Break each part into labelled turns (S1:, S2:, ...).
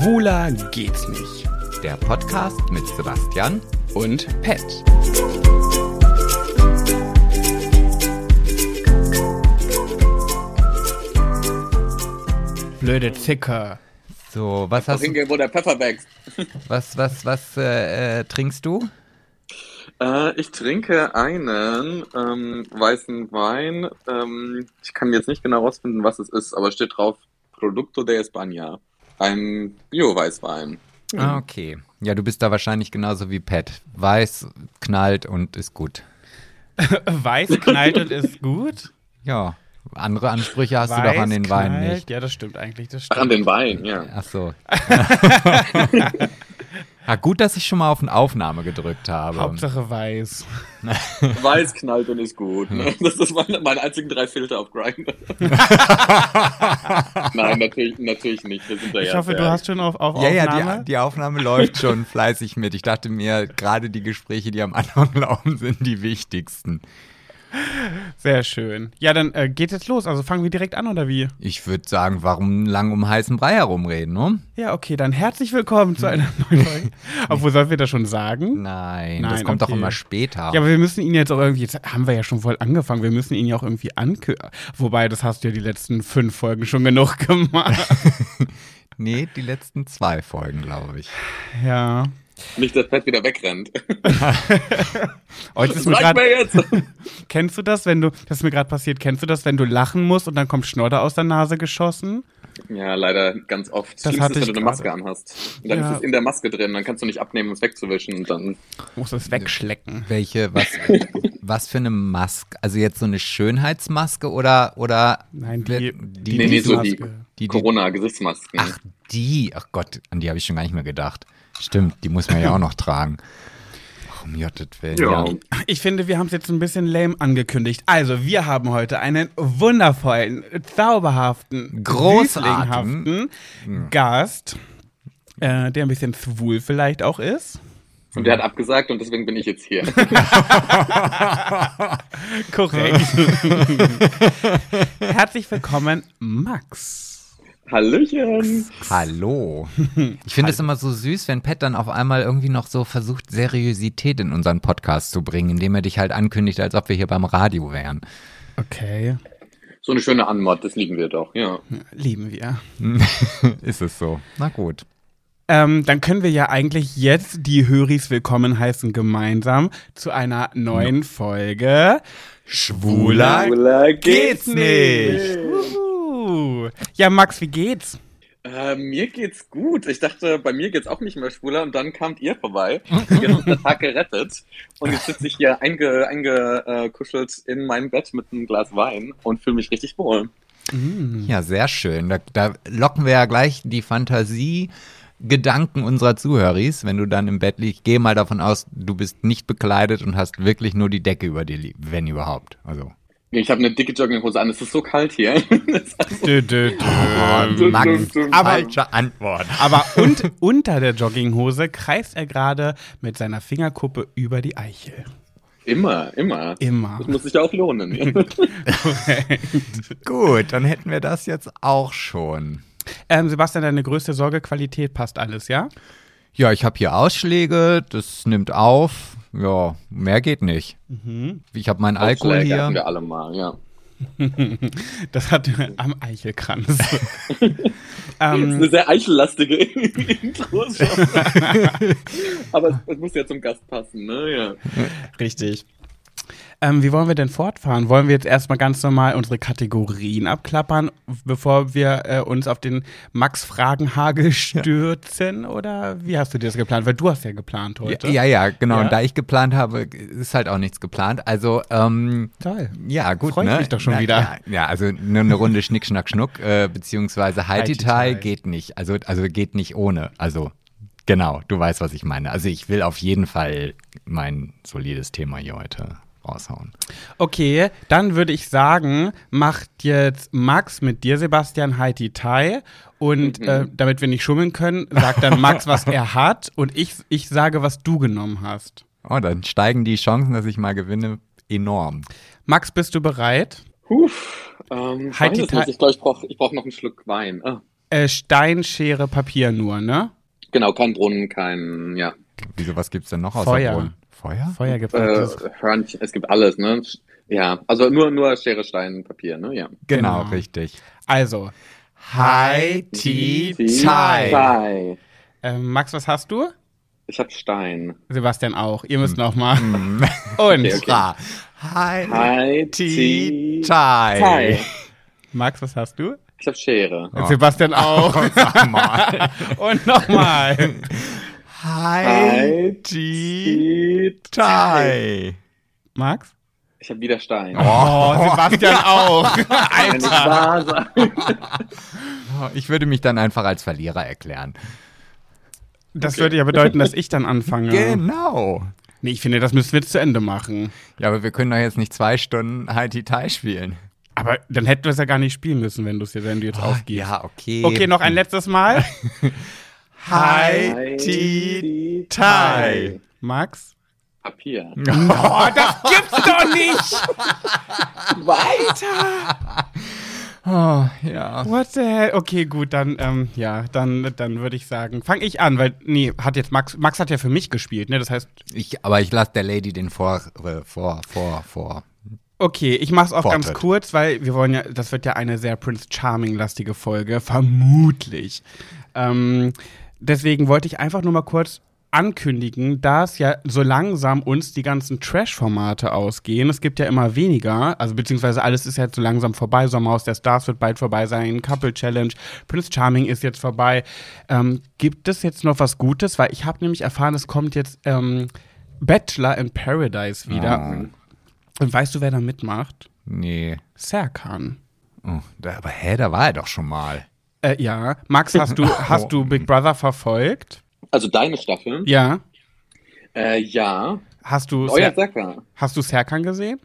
S1: Schwuler geht's nicht.
S2: Der Podcast mit Sebastian
S1: Und Pet. Blöde Zicker.
S2: So, was hast du,
S3: wo der Pfeffer wächst.
S2: was, was, was äh, äh, trinkst du?
S3: Äh, ich trinke einen ähm, weißen Wein. Ähm, ich kann jetzt nicht genau rausfinden, was es ist, aber es steht drauf Producto de España. Ein Bio-Weißwein.
S2: Ah, okay. Ja, du bist da wahrscheinlich genauso wie Pat. Weiß, knallt und ist gut.
S1: Weiß knallt und ist gut.
S2: Ja, andere Ansprüche hast du
S1: Weiß
S2: doch an den Wein
S1: knallt.
S2: nicht.
S1: Ja, das stimmt eigentlich. Das
S3: Ach,
S1: stimmt.
S3: an den Wein, ja.
S2: Ach so. ja, gut, dass ich schon mal auf eine Aufnahme gedrückt habe.
S1: Hauptsache weiß.
S3: Weiß knallt und ist gut. Ne? Das ist meine, meine einzigen drei Filter auf Grindr. Nein, natürlich, natürlich nicht. Wir sind da
S1: Ich
S3: ja
S1: hoffe, du hast schon auf, auf
S2: Ja, ja,
S1: Aufnahme.
S2: die, die Aufnahme läuft schon fleißig mit. Ich dachte mir, gerade die Gespräche, die am Anfang laufen, sind die wichtigsten.
S1: Sehr schön. Ja, dann äh, geht jetzt los. Also fangen wir direkt an, oder wie?
S2: Ich würde sagen, warum lang um heißen Brei herumreden, ne?
S1: Ja, okay, dann herzlich willkommen zu einer neuen Folge. Obwohl, sollen wir das schon sagen?
S2: Nein, das
S1: Nein,
S2: kommt doch
S1: okay.
S2: immer später.
S1: Ja, aber wir müssen ihn jetzt auch irgendwie, jetzt haben wir ja schon voll angefangen, wir müssen ihn ja auch irgendwie ankündigen. Wobei, das hast du ja die letzten fünf Folgen schon genug gemacht.
S2: nee, die letzten zwei Folgen, glaube ich.
S1: ja.
S3: Nicht, dass Pet wieder wegrennt.
S1: Heute ist mir grad,
S3: jetzt!
S1: kennst du das, wenn du, das ist mir gerade passiert, kennst du das, wenn du lachen musst und dann kommt Schnodder aus der Nase geschossen?
S3: Ja, leider ganz oft.
S1: Das
S3: Schlimmste
S1: hatte
S3: ist,
S1: ich
S3: wenn du eine Maske anhast. Und dann
S1: Ja.
S3: ist es in der Maske drin, dann kannst du nicht abnehmen, um es wegzuwischen und dann.
S1: Musst es wegschlecken.
S2: Welche, was, was für eine Maske? Also jetzt so eine Schönheitsmaske oder, oder
S1: Nein, die,
S2: die,
S3: Nee, nee, so die,
S2: die
S3: Corona-Gesichtsmasken.
S2: Ach, die. Ach Gott, an die habe ich schon gar nicht mehr gedacht. Stimmt, die muss man ja auch noch tragen. Um Gottes Willen.
S3: Ja.
S2: Ja.
S1: Ich finde, wir haben es jetzt ein bisschen lame angekündigt. Also, wir haben heute einen wundervollen, zauberhaften,
S2: Großartigen.
S1: süßlinghaften Gast, äh, der ein bisschen schwul vielleicht auch ist.
S3: Und der hat abgesagt und deswegen bin ich jetzt hier.
S1: Korrekt. Herzlich willkommen, Max.
S3: Hallöchen!
S2: Hallo. Ich finde es immer so süß, wenn Pat dann auf einmal irgendwie noch so versucht, Seriosität in unseren Podcast zu bringen, indem er dich halt ankündigt, als ob wir hier beim Radio wären.
S1: Okay,
S3: So eine schöne Anmod, das lieben wir doch, ja.
S1: lieben wir.
S2: Ist es so? Na gut.
S1: Ähm, dann können wir ja eigentlich jetzt die Höris willkommen heißen gemeinsam zu einer neuen Folge
S2: Schwuler
S3: Schwuler
S2: geht's nicht.
S1: Uh. Ja, Max, wie geht's?
S3: Äh, mir geht's gut. Ich dachte, bei mir geht's auch nicht mehr schwuler und dann kamt ihr vorbei. Ihr habt uns den Tag gerettet. Und jetzt sitze ich hier eingekuschelt einge, äh, kuschelt in meinem Bett mit einem Glas Wein und fühle mich richtig wohl.
S2: Ja, sehr schön. Da, da locken wir ja gleich die Fantasie. Gedanken unserer Zuhöris, wenn du dann im Bett liegst, geh mal davon aus, du bist nicht bekleidet und hast wirklich nur die Decke über dir, li- wenn überhaupt. Also.
S3: Ich habe eine dicke Jogginghose an. Es ist so kalt hier.
S1: Dö, dö, dö.
S3: dum,
S2: Max.
S1: Aber-
S2: falsche Antwort.
S1: Aber und, unter der Jogginghose kreist er gerade mit seiner Fingerkuppe über die Eichel.
S3: immer, immer.
S1: Immer.
S3: Das muss sich ja auch lohnen.
S2: Gut, dann hätten wir das jetzt auch schon.
S1: Ähm, Sebastian, deine größte Sorge, Qualität passt alles, ja?
S2: Ja, ich habe hier Ausschläge, das nimmt auf. Ja, mehr geht nicht. Ich habe meinen Alkohol
S3: Aufschläge hatten
S2: hier.
S3: wir alle mal, ja.
S1: Das hat am Eichelkranz.
S3: Das ist
S1: ähm,
S3: eine sehr eichellastige Intro schon. Aber es, es muss ja zum Gast passen, ne? Ja.
S1: richtig. Ähm, wie wollen wir denn fortfahren? Wollen wir jetzt erstmal ganz normal unsere Kategorien abklappern, bevor wir äh, uns auf den Max-Fragenhagel stürzen? Oder wie hast du dir das geplant? Weil du hast ja geplant heute.
S2: Ja, ja, genau.
S1: Ja?
S2: Und da ich geplant habe, ist halt auch nichts geplant. Also, ähm,
S1: Toll.
S2: ja, gut.
S1: Freut
S2: ne?
S1: mich doch schon
S2: Na,
S1: wieder.
S2: Ja, ja, also nur eine Runde Schnick, Schnack, Schnuck, äh, beziehungsweise Haititai
S1: Haititai.
S2: geht nicht. Also, also geht nicht ohne. Also, genau, du weißt, was ich meine. Also, ich will auf jeden Fall mein solides Thema hier heute raushauen.
S1: Okay, dann würde ich sagen, macht jetzt Max mit dir, Sebastian, Haiti Tai. Und äh, damit wir nicht schummeln können, sagt dann Max, was er hat. Und ich, ich sage, was du genommen hast.
S2: Oh, dann steigen die Chancen, dass ich mal gewinne, enorm.
S1: Max, bist du bereit?
S3: Huf, ähm,
S1: Halt die
S3: weiß es
S1: Ta-
S3: nicht. ich glaube, ich brauche ich brauch noch einen Schluck Wein. Ah.
S1: Äh, Stein, Schere, Papier nur, ne?
S3: Genau, kein Brunnen, kein, ja.
S2: Wieso, was gibt's denn noch außer
S1: Feuer.
S2: Brunnen? Feuer?
S1: Feuer gibt
S3: Äh,
S1: es.
S3: Hörnchen, es gibt alles, ne? Ja, also nur, nur Schere, Stein, Papier, ne? Ja.
S2: Genau,
S1: Genau.
S2: richtig.
S1: Also,
S2: Hi,
S3: Ti,
S2: Tea, Tie.
S1: Ähm, Max, was hast du?
S3: Ich hab Stein.
S1: Sebastian auch. Ihr müsst noch mal.
S2: Mm.
S1: Und
S3: Okay, okay.
S2: Hi,
S3: Hi,
S2: Tea,
S3: Ti,
S2: Tie.
S1: Max, was hast du?
S3: Ich hab Schere.
S2: Oh.
S1: Sebastian auch.
S2: Sag mal.
S1: Und nochmal.
S3: Ti,
S2: Tie.
S1: Max?
S3: Ich hab wieder Stein.
S1: Oh, Sebastian auch.
S3: Sein.
S2: Ich würde mich dann einfach als Verlierer erklären.
S1: Das würde ja bedeuten, dass ich dann anfange.
S2: Genau.
S1: Nee, ich finde, das müssen wir jetzt zu Ende machen.
S2: Ja, aber wir können doch jetzt nicht zwei Stunden Hi, Tea, Tie spielen.
S1: Aber dann hätten wir es ja gar nicht spielen müssen, wenn du es wenn du jetzt aufgibst.
S2: Ja, okay.
S1: Okay, noch ein letztes Mal.
S2: Hi, Tea, Tie.
S1: Max?
S3: Papier.
S1: Oh, das gibt's doch nicht!
S2: Oh, ja.
S1: What the hell? Okay, gut, dann, ähm, ja, dann, dann würde ich sagen, fange ich an, weil, nee, hat jetzt Max, Max hat ja für mich gespielt, ne? Das heißt,
S2: Ich, aber ich lasse der Lady den vor, äh, vor, vor, vor.
S1: okay, ich mach's auch ganz
S2: Vortritt.
S1: kurz, weil wir wollen ja, das wird ja eine sehr Prince Charming-lastige Folge, vermutlich. Ähm, deswegen wollte ich einfach nur mal kurz ankündigen, dass ja so langsam uns die ganzen Trash-Formate ausgehen. Es gibt ja immer weniger, also beziehungsweise alles ist jetzt so langsam vorbei. Sommerhaus der Stars wird bald vorbei sein, Couple Challenge, Prince Charming ist jetzt vorbei. Ähm, gibt es jetzt noch was Gutes? Weil ich habe nämlich erfahren, es kommt jetzt ähm, Bachelor in Paradise wieder.
S2: Oh.
S1: Und weißt du, wer da mitmacht?
S2: Nee.
S1: Serkan.
S2: Oh, da, aber hä, da war er doch schon mal.
S1: Äh, ja. Max, hast du, hast du Big Brother verfolgt?
S3: Also deine Staffel?
S1: Ja.
S3: Äh, ja.
S1: Hast du,
S3: Euer Sacker.
S1: hast du Serkan gesehen?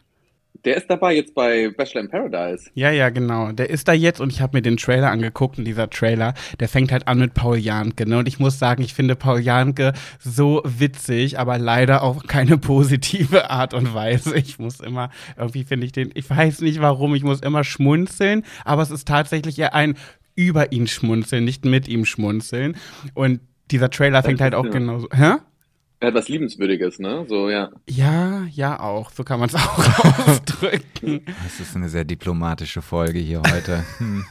S3: Der ist dabei jetzt bei Bachelor in Paradise.
S1: Ja, ja, genau. Der ist da jetzt und ich habe mir den Trailer angeguckt und dieser Trailer, der fängt halt an mit Paul Janke. Ne? Und ich muss sagen, ich finde Paul Janke so witzig, aber leider auf keine positive Art und Weise. Ich muss immer, irgendwie finde ich den, ich weiß nicht warum, ich muss immer schmunzeln, aber es ist tatsächlich eher ein über ihn schmunzeln, nicht mit ihm schmunzeln. Und dieser Trailer fängt halt auch
S3: Ja.
S1: genauso. Hä?
S3: Er hat was Liebenswürdiges, ne? So, ja.
S1: Ja, ja auch. So kann man es auch ausdrücken.
S2: Das ist eine sehr diplomatische Folge hier heute. Hm.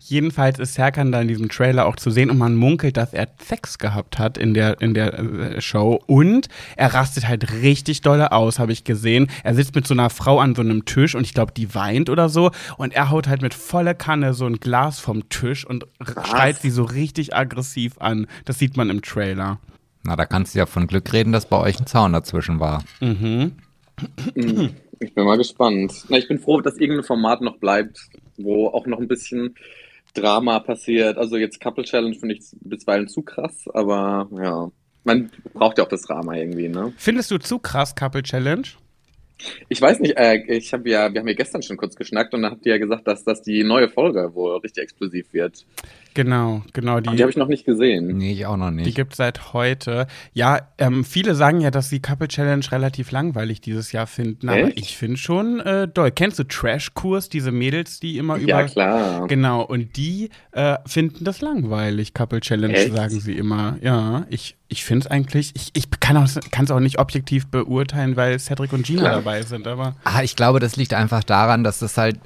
S1: Jedenfalls ist Serkan da in diesem Trailer auch zu sehen und man munkelt, dass er Sex gehabt hat in der, in der äh, Show und er rastet halt richtig dolle aus, habe ich gesehen. Er sitzt mit so einer Frau an so einem Tisch und ich glaube, die weint oder so und er haut halt mit voller Kanne so ein Glas vom Tisch und r- schreit sie so richtig aggressiv an. Das sieht man im Trailer.
S2: Na, da kannst du ja von Glück reden, dass bei euch ein Zaun dazwischen war.
S1: Mhm.
S3: Ich bin mal gespannt. Na, ich bin froh, dass irgendein Format noch bleibt, wo auch noch ein bisschen Drama passiert. Also jetzt Couple Challenge finde ich bisweilen zu krass, aber ja. Man braucht ja auch das Drama irgendwie, ne?
S1: Findest du zu krass Couple Challenge?
S3: Ich weiß nicht, äh, ich habe ja, wir haben ja gestern schon kurz geschnackt und dann habt ihr ja gesagt, dass das die neue Folge wohl richtig explosiv wird.
S1: Genau, genau.
S3: Und die habe ich noch nicht gesehen.
S2: Nee, ich auch noch
S1: Die
S2: nicht.
S1: gibt es seit heute. Ja, ähm, viele sagen ja, dass die Couple Challenge relativ langweilig dieses Jahr finden, aber
S3: Echt?
S1: ich finde schon äh, doll. Kennst du Trash-Kurs, diese Mädels, die immer über.
S3: Ja, klar.
S1: Genau, und die äh, finden das langweilig, Couple Challenge,
S3: Echt?
S1: sagen sie immer. Ja, ich, ich finde es eigentlich, ich, ich kann es auch nicht objektiv beurteilen, weil Cedric und Gina
S3: Ja.
S1: dabei sind, aber.
S2: Ah, ich glaube, das liegt einfach daran, dass das halt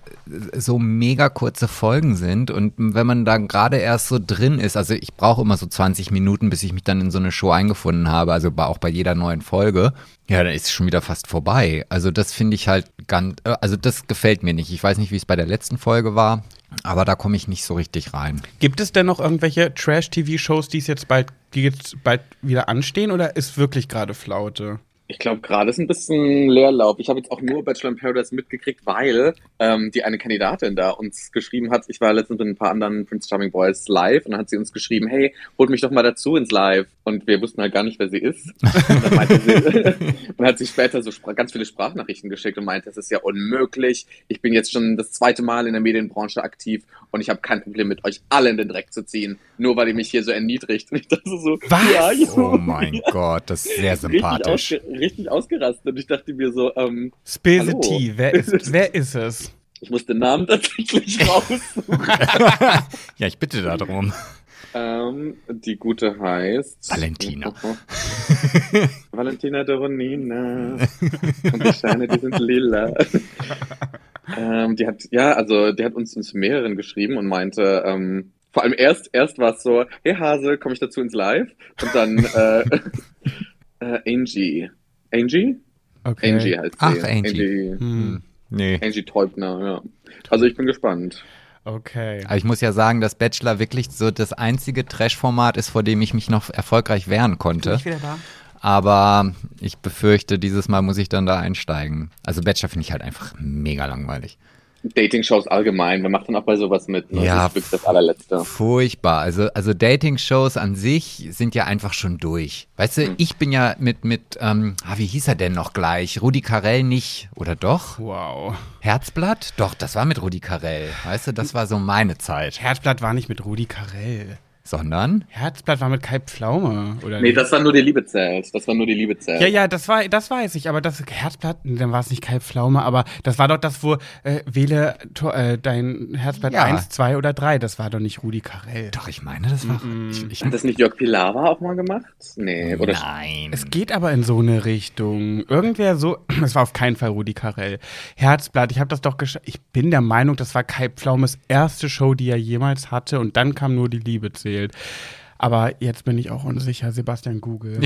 S2: so mega kurze Folgen sind und wenn man da gerade erst so drin ist, also ich brauche immer so 20 Minuten, bis ich mich dann in so eine Show eingefunden habe, also auch bei jeder neuen Folge, ja, dann ist es schon wieder fast vorbei. Also das finde ich halt ganz, äh, also das gefällt mir nicht. Ich weiß nicht, wie es bei der letzten Folge war, aber da komme ich nicht so richtig rein.
S1: Gibt es denn noch irgendwelche Trash-TV-Shows, die es jetzt bald, die jetzt bald wieder anstehen oder ist wirklich gerade Flaute?
S3: Ich glaube, gerade ist ein bisschen Leerlauf. Ich habe jetzt auch nur Bachelor in Paradise mitgekriegt, weil ähm, die eine Kandidatin da uns geschrieben hat. Ich war letztens mit ein paar anderen Prince Charming Boys live und dann hat sie uns geschrieben, hey, holt mich doch mal dazu ins Live. Und wir wussten halt gar nicht, wer sie ist. Und dann meinte sie, und hat sie später so ganz viele Sprachnachrichten geschickt und meinte, es ist ja unmöglich. Ich bin jetzt schon das zweite Mal in der Medienbranche aktiv und ich habe kein Problem mit euch alle in den Dreck zu ziehen, nur weil ihr mich hier so erniedrigt. Und ich dachte so,
S1: Was?
S3: ja.
S2: Oh mein Gott, das ist sehr sympathisch.
S3: Richtig ausgerastet. Und ich dachte mir so, ähm,
S1: tea. Wer ist, wer ist es?
S3: Ich muss den Namen tatsächlich raussuchen.
S2: ja, ich bitte darum.
S3: ähm, die gute heißt.
S2: Valentina.
S3: Valentina Doronina. Und die Steine, die sind lila. ähm, die hat, ja, also die hat uns ins mehreren geschrieben und meinte, ähm, vor allem erst, erst war es so, hey Hase, komme ich dazu ins Live? Und dann äh, äh, Angie. Angie?
S1: Okay.
S3: Angie heißt sie.
S2: Ach, Angie.
S3: Angie,
S1: Hm.
S2: Nee.
S3: Angie Teubner, ja. Also ich bin gespannt.
S1: Okay.
S2: Aber ich muss ja sagen, dass Bachelor wirklich so das einzige Trash-Format ist, vor dem ich mich noch erfolgreich wehren konnte.
S1: wieder da?
S2: Aber ich befürchte, dieses Mal muss ich dann da einsteigen. Also Bachelor finde ich halt einfach mega langweilig.
S3: Dating-Shows allgemein, wer macht dann auch bei sowas mit? Ne?
S2: Ja,
S3: Das ist das allerletzte.
S2: Furchtbar. Also, also Dating-Shows an sich sind ja einfach schon durch. Weißt du,
S3: Hm.
S2: ich bin ja mit, mit ähm, ah, wie hieß er denn noch gleich? Rudi Carell nicht, oder doch?
S1: Wow.
S2: Herzblatt? Doch, das war mit Rudi Carell. Weißt du, das war so meine Zeit.
S1: Herzblatt war nicht mit Rudi Carell.
S2: Sondern?
S1: Herzblatt war mit Kai Pflaume, oder
S3: Nee,
S1: nicht?
S3: das war nur die Liebe zählt. Das war nur die Liebe zählt.
S1: Ja, ja, das war, das weiß ich, aber das Herzblatt, nee, dann war es nicht Kai Pflaume, aber das war doch das, wo äh, wähle äh, dein Herzblatt
S2: Ja.
S1: 1, 2 oder 3, das war doch nicht Rudi Carell.
S2: Doch, ich meine, das war. Ich, ich,
S3: Hat das nicht Jörg Pilawa auch mal gemacht? Nee, oder?
S2: nein.
S1: Es geht aber in so eine Richtung. Irgendwer so, es war auf keinen Fall Rudi Carell. Herzblatt, ich habe das doch gesch Ich bin der Meinung, das war Kai Pflaumes erste Show, die er jemals hatte und dann kam nur die Liebe zählt. Aber jetzt bin ich auch unsicher, Sebastian Google.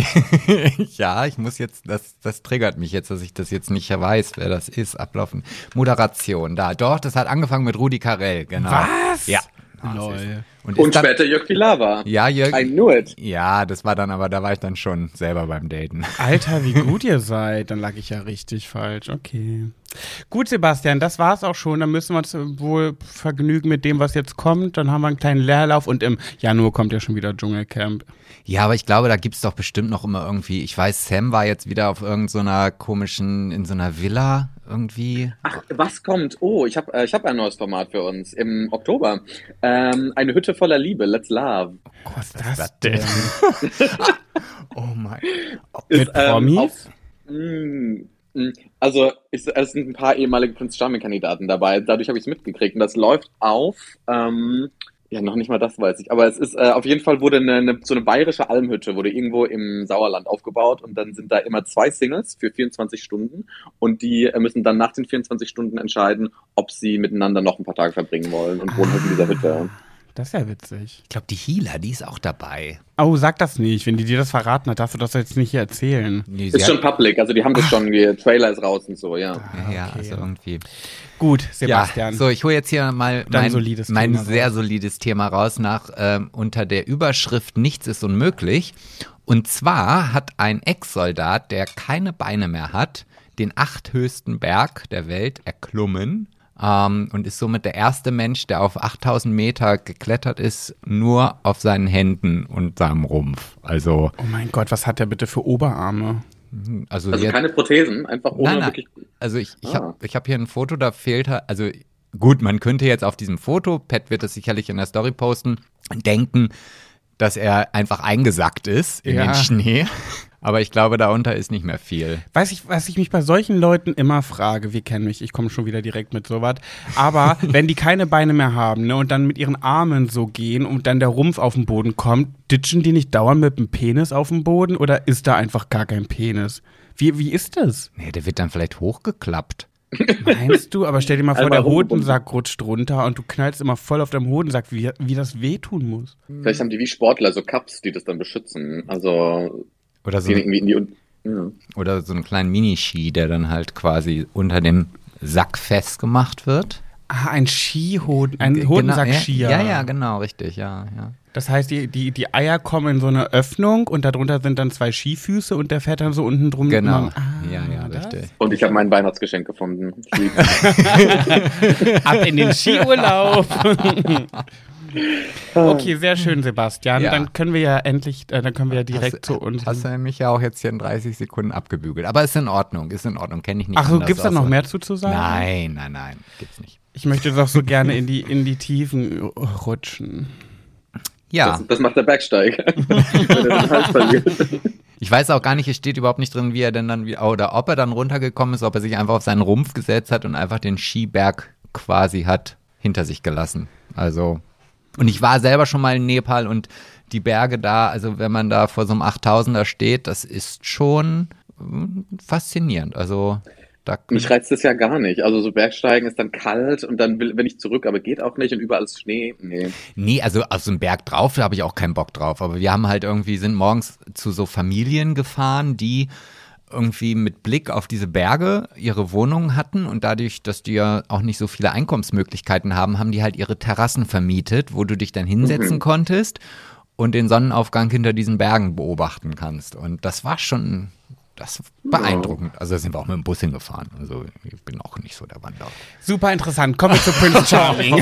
S2: ja, ich muss jetzt, das, das triggert mich jetzt, dass ich das jetzt nicht weiß, wer das ist. Ablaufen. Moderation, da. Doch, das hat angefangen mit Rudi Carell, genau.
S1: Was?
S2: Ja.
S1: Lol.
S2: Und,
S3: Und
S2: dann,
S3: später Jörg Pilawa.
S2: Ja, Jörg.
S3: I knew it.
S2: Ja, das war dann aber, da war ich dann schon selber beim Daten.
S1: Alter, wie gut ihr seid. Dann lag ich ja richtig falsch. Okay. Gut, Sebastian, das war's auch schon. Dann müssen wir uns wohl vergnügen mit dem, was jetzt kommt. Dann haben wir einen kleinen Leerlauf und im Januar kommt ja schon wieder Dschungelcamp.
S2: Ja, aber ich glaube, da gibt's doch bestimmt noch immer irgendwie, ich weiß, Sam war jetzt wieder auf irgendeiner komischen, in so einer Villa irgendwie.
S3: Ach, was kommt? Oh, ich habe äh, ich hab ein neues Format für uns im Oktober. Ähm, eine Hütte voller Liebe, Let's Love.
S1: Was ist das
S2: denn? Oh mein.
S1: Mit Promis?
S3: ähm, auf- Mm, mm. Also ich, es sind ein paar ehemalige Prinz Charming-Kandidaten dabei. Dadurch habe ich es mitgekriegt. Und das läuft auf. Ähm, ja, noch nicht mal das weiß ich. Aber es ist äh, auf jeden Fall wurde eine, eine, so eine bayerische Almhütte wurde irgendwo im Sauerland aufgebaut und dann sind da immer zwei Singles für 24 Stunden und die äh, müssen dann nach den 24 Stunden entscheiden, ob sie miteinander noch ein paar Tage verbringen wollen und wohnen halt in dieser Hütte.
S1: Das ist ja witzig.
S2: Ich glaube, die Healer, die ist auch dabei.
S1: Oh, sag das nicht. Wenn die dir das verraten hat, darfst du das jetzt nicht hier erzählen.
S2: Nee, sie
S3: Ist schon public, also die haben das schon, der Trailer ist raus und so, ja.
S2: ja, ja,
S1: okay.
S2: also irgendwie.
S1: Gut, Sebastian.
S2: Ja, so, ich hole jetzt hier mal mein,
S1: solides
S2: mein sehr
S1: raus.
S2: solides Thema raus nach ähm, unter der Überschrift Nichts ist unmöglich. Und zwar hat ein Ex-Soldat, der keine Beine mehr hat, den achthöchsten Berg der Welt erklommen ähm, und ist somit der erste Mensch, der auf 8000 Meter geklettert ist, nur auf seinen Händen und seinem Rumpf. Also,
S1: oh mein Gott, was hat der bitte für Oberarme?
S2: also,
S3: Also
S2: jetzt-
S3: keine Prothesen, einfach ohne
S2: Nein, nein.
S3: wirklich.
S2: Also ich, ich
S3: Ah.
S2: habe ich hab hier ein Foto, da fehlt halt, also gut, man könnte jetzt auf diesem Foto, Pat wird das sicherlich in der Story posten, denken, dass er einfach eingesackt ist in
S1: Ja.
S2: den Schnee. Aber ich glaube, darunter ist nicht mehr viel.
S1: Weiß ich, was ich mich bei solchen Leuten immer frage, wir kennen mich, ich komme schon wieder direkt mit sowas, aber wenn die keine Beine mehr haben ne, und dann mit ihren Armen so gehen und dann der Rumpf auf den Boden kommt, ditchen die nicht dauernd mit dem Penis auf dem Boden oder ist da einfach gar kein Penis? Wie, wie ist das?
S2: Nee, der wird dann vielleicht hochgeklappt.
S1: Meinst du? Aber stell dir mal vor,
S3: Einmal
S1: der. Hodensack rutscht runter und du knallst immer voll auf deinem Hodensack, wie, wie das wehtun muss.
S3: Vielleicht haben die wie Sportler so Cups, die das dann beschützen. Also
S2: Oder so,
S3: die irgendwie in die. Ja.
S2: oder so einen kleinen Miniski, der dann halt quasi unter dem Sack festgemacht wird.
S1: Ah, ein Skihoden, ein
S2: Genau,
S1: Hodensack-Skier.
S2: Ja, ja, genau, richtig, ja, ja.
S1: Das heißt, die, die, die Eier kommen in so eine Öffnung und darunter sind dann zwei Skifüße und der fährt dann so unten drum.
S2: Genau.
S1: immer- Ah,
S2: ja, ja,
S1: das?
S2: richtig.
S3: Und ich habe mein Weihnachtsgeschenk gefunden.
S1: Ab in den Skiurlaub. okay, sehr schön, Sebastian.
S2: Ja.
S1: Dann können wir ja endlich, äh, dann können wir ja direkt
S2: hast,
S1: zu uns.
S2: Hast du mich ja auch jetzt hier in 30 Sekunden abgebügelt. Aber ist in Ordnung, ist in Ordnung, kenne ich nicht.
S1: Ach so,
S2: anders
S1: gibt's da noch mehr zu, zu sagen?
S2: Nein, nein, nein, gibt's nicht.
S1: Ich möchte doch so gerne in die, in die Tiefen rutschen.
S2: Ja,
S3: Das, das macht der Bergsteiger. Er
S2: ich weiß auch gar nicht, es steht überhaupt nicht drin, wie er denn dann, wie- oder ob er dann runtergekommen ist, ob er sich einfach auf seinen Rumpf gesetzt hat und einfach den Skiberg quasi hat hinter sich gelassen. Also, und ich war selber schon mal in Nepal und die Berge da, also wenn man da vor so einem 8000er steht, das ist schon mm, faszinierend. Also, da
S3: Mich reizt das ja gar nicht. Also so Bergsteigen ist dann kalt und dann will, will ich zurück, aber geht auch nicht und überall ist Schnee. Nee.
S2: Nee, also auf so einem Berg drauf habe ich auch keinen Bock drauf. Aber wir haben halt irgendwie, sind morgens zu so Familien gefahren, die irgendwie mit Blick auf diese Berge ihre Wohnungen hatten und dadurch, dass die ja auch nicht so viele Einkommensmöglichkeiten haben, haben die halt ihre Terrassen vermietet, wo du dich dann hinsetzen
S3: Mhm.
S2: konntest und den Sonnenaufgang hinter diesen Bergen beobachten kannst. Und das war schon, das beeindruckend. Also da sind wir auch mit dem Bus hingefahren. Also ich bin auch nicht so der Wanderer.
S1: Super interessant. Kommen wir zu Prince Charming.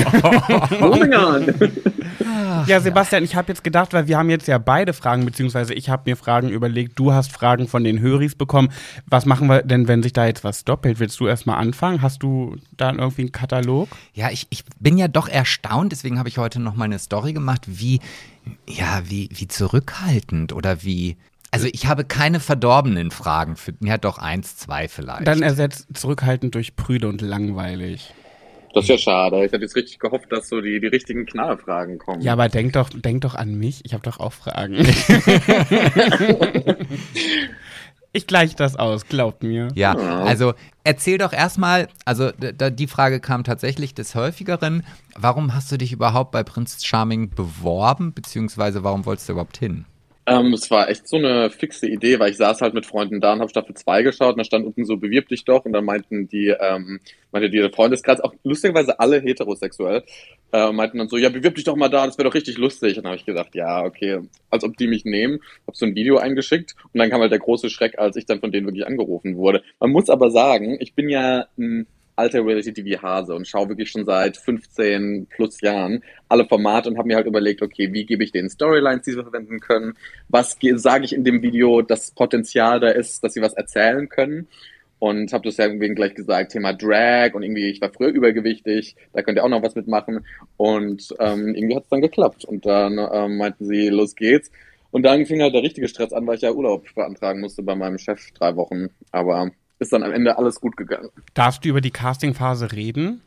S3: Moving on.
S1: ja, Sebastian, ich habe jetzt gedacht, weil wir haben jetzt ja beide Fragen, beziehungsweise ich habe mir Fragen überlegt, du hast Fragen von den Höris bekommen. Was machen wir denn, wenn sich da jetzt was doppelt? Willst du erstmal anfangen? Hast du da irgendwie einen Katalog?
S2: Ja, ich, ich bin ja doch erstaunt, deswegen habe ich heute noch mal eine Story gemacht, wie, ja, wie, wie zurückhaltend oder wie. Also ich habe keine verdorbenen Fragen für. Ja, doch eins, zwei vielleicht.
S1: Dann ersetzt zurückhaltend durch prüde und langweilig.
S3: Das ist ja schade. Ich hatte jetzt richtig gehofft, dass so die, die richtigen Knallfragen kommen.
S1: Ja, aber denk doch, denk doch an mich. Ich habe doch auch Fragen. ich gleiche das aus, glaubt mir.
S2: ja, also erzähl doch erstmal, also die Frage kam tatsächlich des häufigeren. Warum hast du dich überhaupt bei Prinz Charming beworben, beziehungsweise warum wolltest du überhaupt hin?
S3: Ähm, es war echt so eine fixe Idee, weil ich saß halt mit Freunden da und habe Staffel 2 geschaut und da stand unten so, bewirb dich doch und dann meinten die, ähm, meinte die Freundeskreis, auch lustigerweise alle heterosexuell, äh, meinten dann so, ja, bewirb dich doch mal da, das wäre doch richtig lustig. Und dann habe ich gedacht, ja, okay, als ob die mich nehmen, habe so ein Video eingeschickt und dann kam halt der große Schreck, als ich dann von denen wirklich angerufen wurde. Man muss aber sagen, ich bin ja ein alter Reality-TV-Hase und schaue wirklich schon seit 15 plus Jahren alle Formate und habe mir halt überlegt, okay, wie gebe ich denen Storylines, die sie verwenden können? Was ge- sage ich in dem Video, dass Potenzial da ist, dass sie was erzählen können? Und habe das ja irgendwie gleich gesagt, Thema Drag und irgendwie, ich war früher übergewichtig, da könnt ihr auch noch was mitmachen. Und ähm, irgendwie hat es dann geklappt. Und dann ähm, meinten sie, los geht's. Und dann fing halt der richtige Stress an, weil ich ja Urlaub beantragen musste bei meinem Chef drei Wochen. Aber ist dann am Ende alles gut gegangen.
S1: Darfst du über die Castingphase reden?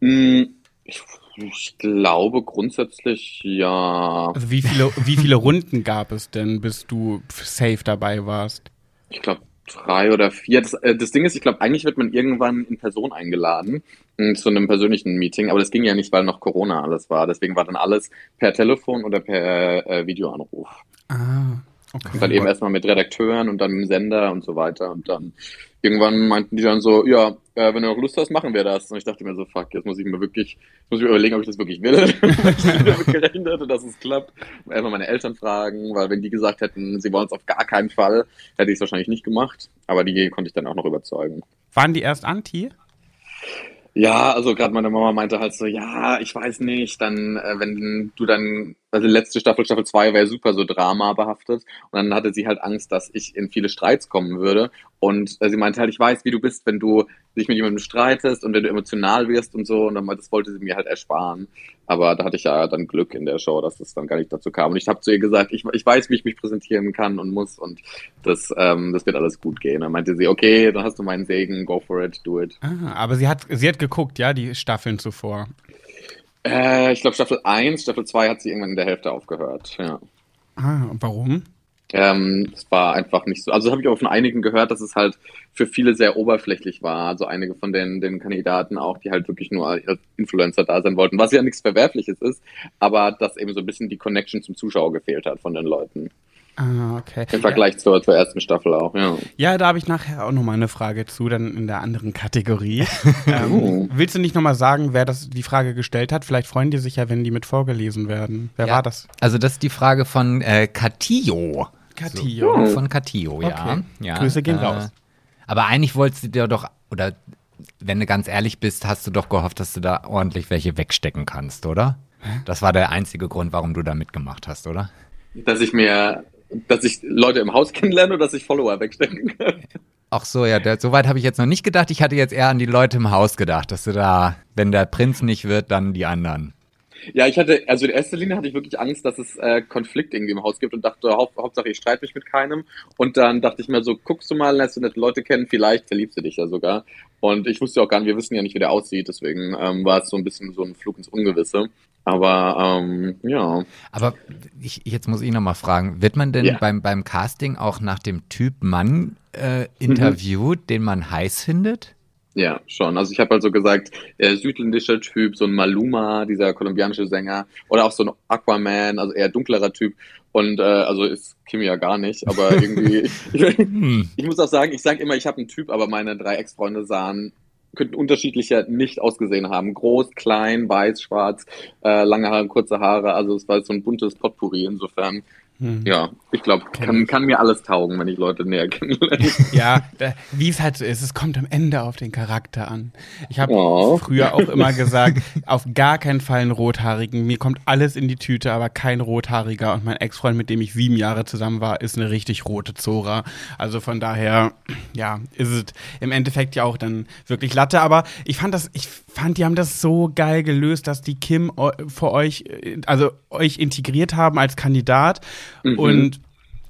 S3: Hm, Ich, ich glaube grundsätzlich ja.
S1: Also wie viele, wie viele Runden gab es denn, bis du safe dabei warst?
S3: Ich glaube drei oder vier. Das, äh, das Ding ist, ich glaube, eigentlich wird man irgendwann in Person eingeladen mh, zu einem persönlichen Meeting, aber das ging ja nicht, weil noch Corona alles war. Deswegen war dann alles per Telefon oder per äh, Videoanruf.
S1: Ah,
S3: Und
S1: okay.
S3: dann eben erstmal mit Redakteuren und dann mit dem Sender und so weiter. Und dann irgendwann meinten die dann so, ja, äh, wenn du noch Lust hast, machen wir das. Und ich dachte mir so, fuck, jetzt muss ich mir wirklich, jetzt muss ich mir überlegen, ob ich das wirklich will. Ich damit gerechnet dass es klappt. Einfach meine Eltern fragen, weil wenn die gesagt hätten, sie wollen es auf gar keinen Fall, hätte ich es wahrscheinlich nicht gemacht. Aber die konnte ich dann auch noch überzeugen.
S1: Waren die erst anti?
S3: Ja, also gerade meine Mama meinte halt so, ja, ich weiß nicht, dann, äh, wenn du dann, also letzte Staffel, Staffel 2 war ja super so Drama behaftet und dann hatte sie halt Angst, dass ich in viele Streits kommen würde. Und äh, sie meinte halt, ich weiß, wie du bist, wenn du dich mit jemandem streitest und wenn du emotional wirst und so. Und dann das wollte sie mir halt ersparen, aber da hatte ich ja dann Glück in der Show, dass das dann gar nicht dazu kam. Und ich habe zu ihr gesagt, ich, ich weiß, wie ich mich präsentieren kann und muss. Und das, ähm, das wird alles gut gehen. Dann meinte sie, okay, dann hast du meinen Segen, go for it, do it.
S1: Ah, aber sie hat, sie hat geguckt, ja, die Staffeln zuvor.
S3: Äh, ich glaube Staffel 1, Staffel 2 hat sie irgendwann in der Hälfte aufgehört. Ja.
S1: Ah, warum?
S3: Ähm, es war einfach nicht so. Also habe ich auch von einigen gehört, dass es halt für viele sehr oberflächlich war. Also einige von den, den Kandidaten auch, die halt wirklich nur als Influencer da sein wollten, was ja nichts Verwerfliches ist, aber dass eben so ein bisschen die Connection zum Zuschauer gefehlt hat von den Leuten.
S1: Ah, okay.
S3: Im Vergleich zur, zur ersten Staffel auch, ja.
S1: Ja, da habe ich nachher auch nochmal eine Frage zu, dann in der anderen Kategorie. ähm,
S3: Oh.
S1: willst du nicht nochmal sagen, wer das die Frage gestellt hat? Vielleicht freuen die sich ja, wenn die mit vorgelesen werden. Wer
S2: Ja.
S1: war das?
S2: Also das ist die Frage von äh, Katillo.
S1: Katillo.
S2: So, von Katillo, ja.
S1: Okay.
S2: ja.
S1: Grüße gehen raus.
S2: Aber eigentlich wolltest du dir doch, oder wenn du ganz ehrlich bist, hast du doch gehofft, dass du da ordentlich welche wegstecken kannst, oder? Das war der einzige Grund, warum du da mitgemacht hast, oder?
S3: Dass ich mir, dass ich Leute im Haus kennenlerne oder dass ich Follower wegstecken kann.
S2: Ach so, ja, der, so weit habe ich jetzt noch nicht gedacht. Ich hatte jetzt eher an die Leute im Haus gedacht, dass du da, wenn der Prinz nicht wird, dann die anderen.
S3: Ja, ich hatte, also in erster Linie hatte ich wirklich Angst, dass es äh, Konflikt irgendwie im Haus gibt und dachte, Haupt, Hauptsache ich streite mich mit keinem. Und dann dachte ich mir so, guckst du mal, lässt du nette Leute kennen, vielleicht verliebst du dich ja sogar. Und ich wusste auch gar nicht, wir wissen ja nicht, wie der aussieht, deswegen ähm, war es so ein bisschen so ein Flug ins Ungewisse. Aber ähm, ja.
S2: Aber ich, jetzt muss ich nochmal fragen, wird man denn
S3: Ja.
S2: beim, beim Casting auch nach dem Typ Mann äh, interviewt, den man heiß findet?
S3: Ja, schon. Also ich habe also gesagt, äh, südländischer Typ, so ein Maluma, dieser kolumbianische Sänger, oder auch so ein Aquaman, also eher dunklerer Typ. Und äh, also ist Kim ja gar nicht, aber irgendwie, ich,
S2: Hm.
S3: ich muss auch sagen, ich sage immer, ich habe einen Typ, aber meine drei Ex-Freunde sahen, könnten unterschiedlicher nicht ausgesehen haben. Groß, klein, weiß, schwarz, äh, lange Haare, kurze Haare. Also es war so ein buntes Potpourri insofern.
S1: Hm.
S3: Ja, ich glaube, kann, kann mir alles taugen, wenn ich Leute näher kennenlerne.
S1: Ja, wie es halt so ist, es kommt am Ende auf den Charakter an. Ich habe
S3: Oh.
S1: früher auch immer gesagt, auf gar keinen Fall einen Rothaarigen. Mir kommt alles in die Tüte, aber kein Rothaariger. Und mein Ex-Freund, mit dem ich sieben Jahre zusammen war, ist eine richtig rote Zora. Also von daher, ja, ist es im Endeffekt ja auch dann wirklich Latte. Aber ich fand das, ich fand, die haben das so geil gelöst, dass die Kim eu- vor euch, äh, also euch integriert haben als Kandidat.
S3: Mhm.
S1: Und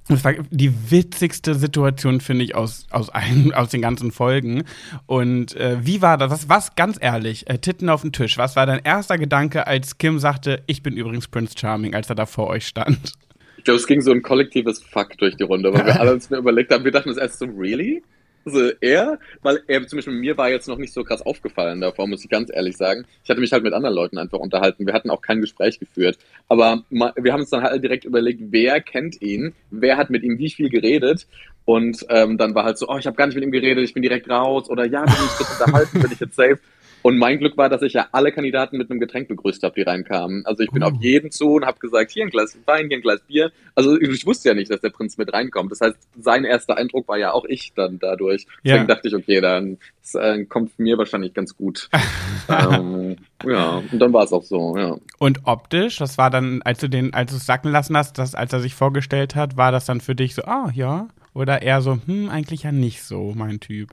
S1: das war die witzigste Situation, finde ich, aus, aus, allen, aus den ganzen Folgen. Und äh, wie war das? Was, was ganz ehrlich, äh, Titten auf den Tisch, was war dein erster Gedanke, als Kim sagte, ich bin übrigens Prince Charming, als er da vor euch stand?
S3: Ich glaube, es ging so ein kollektives Fuck durch die Runde, weil wir alle uns mir überlegt haben, wir dachten uns erst so, really? Also er, weil er zum Beispiel mir war jetzt noch nicht so krass aufgefallen davor, muss ich ganz ehrlich sagen. Ich hatte mich halt mit anderen Leuten einfach unterhalten. Wir hatten auch kein Gespräch geführt. Aber wir haben uns dann halt direkt überlegt, wer kennt ihn, wer hat mit ihm wie viel geredet. Und ähm, dann war halt so, oh, ich habe gar nicht mit ihm geredet, ich bin direkt raus. Oder ja, haben uns kurz unterhalten, bin ich jetzt safe. Und mein Glück war, dass ich ja alle Kandidaten mit einem Getränk begrüßt habe, die reinkamen. Also ich bin
S1: Uh.
S3: auf jeden zu und habe gesagt, hier ein Glas Wein, hier ein Glas Bier. Also ich wusste ja nicht, dass der Prinz mit reinkommt. Das heißt, sein erster Eindruck war ja auch ich dann dadurch. Deswegen
S1: Ja.
S3: dachte ich, okay, dann das, äh, kommt mir wahrscheinlich ganz gut. ähm, ja, und dann war es auch so, ja.
S1: Und optisch, das war dann, als du den, als du es sacken lassen hast, dass, als er sich vorgestellt hat, war das dann für dich so, ah, ja? Oder eher so, hm, eigentlich ja nicht so, mein Typ.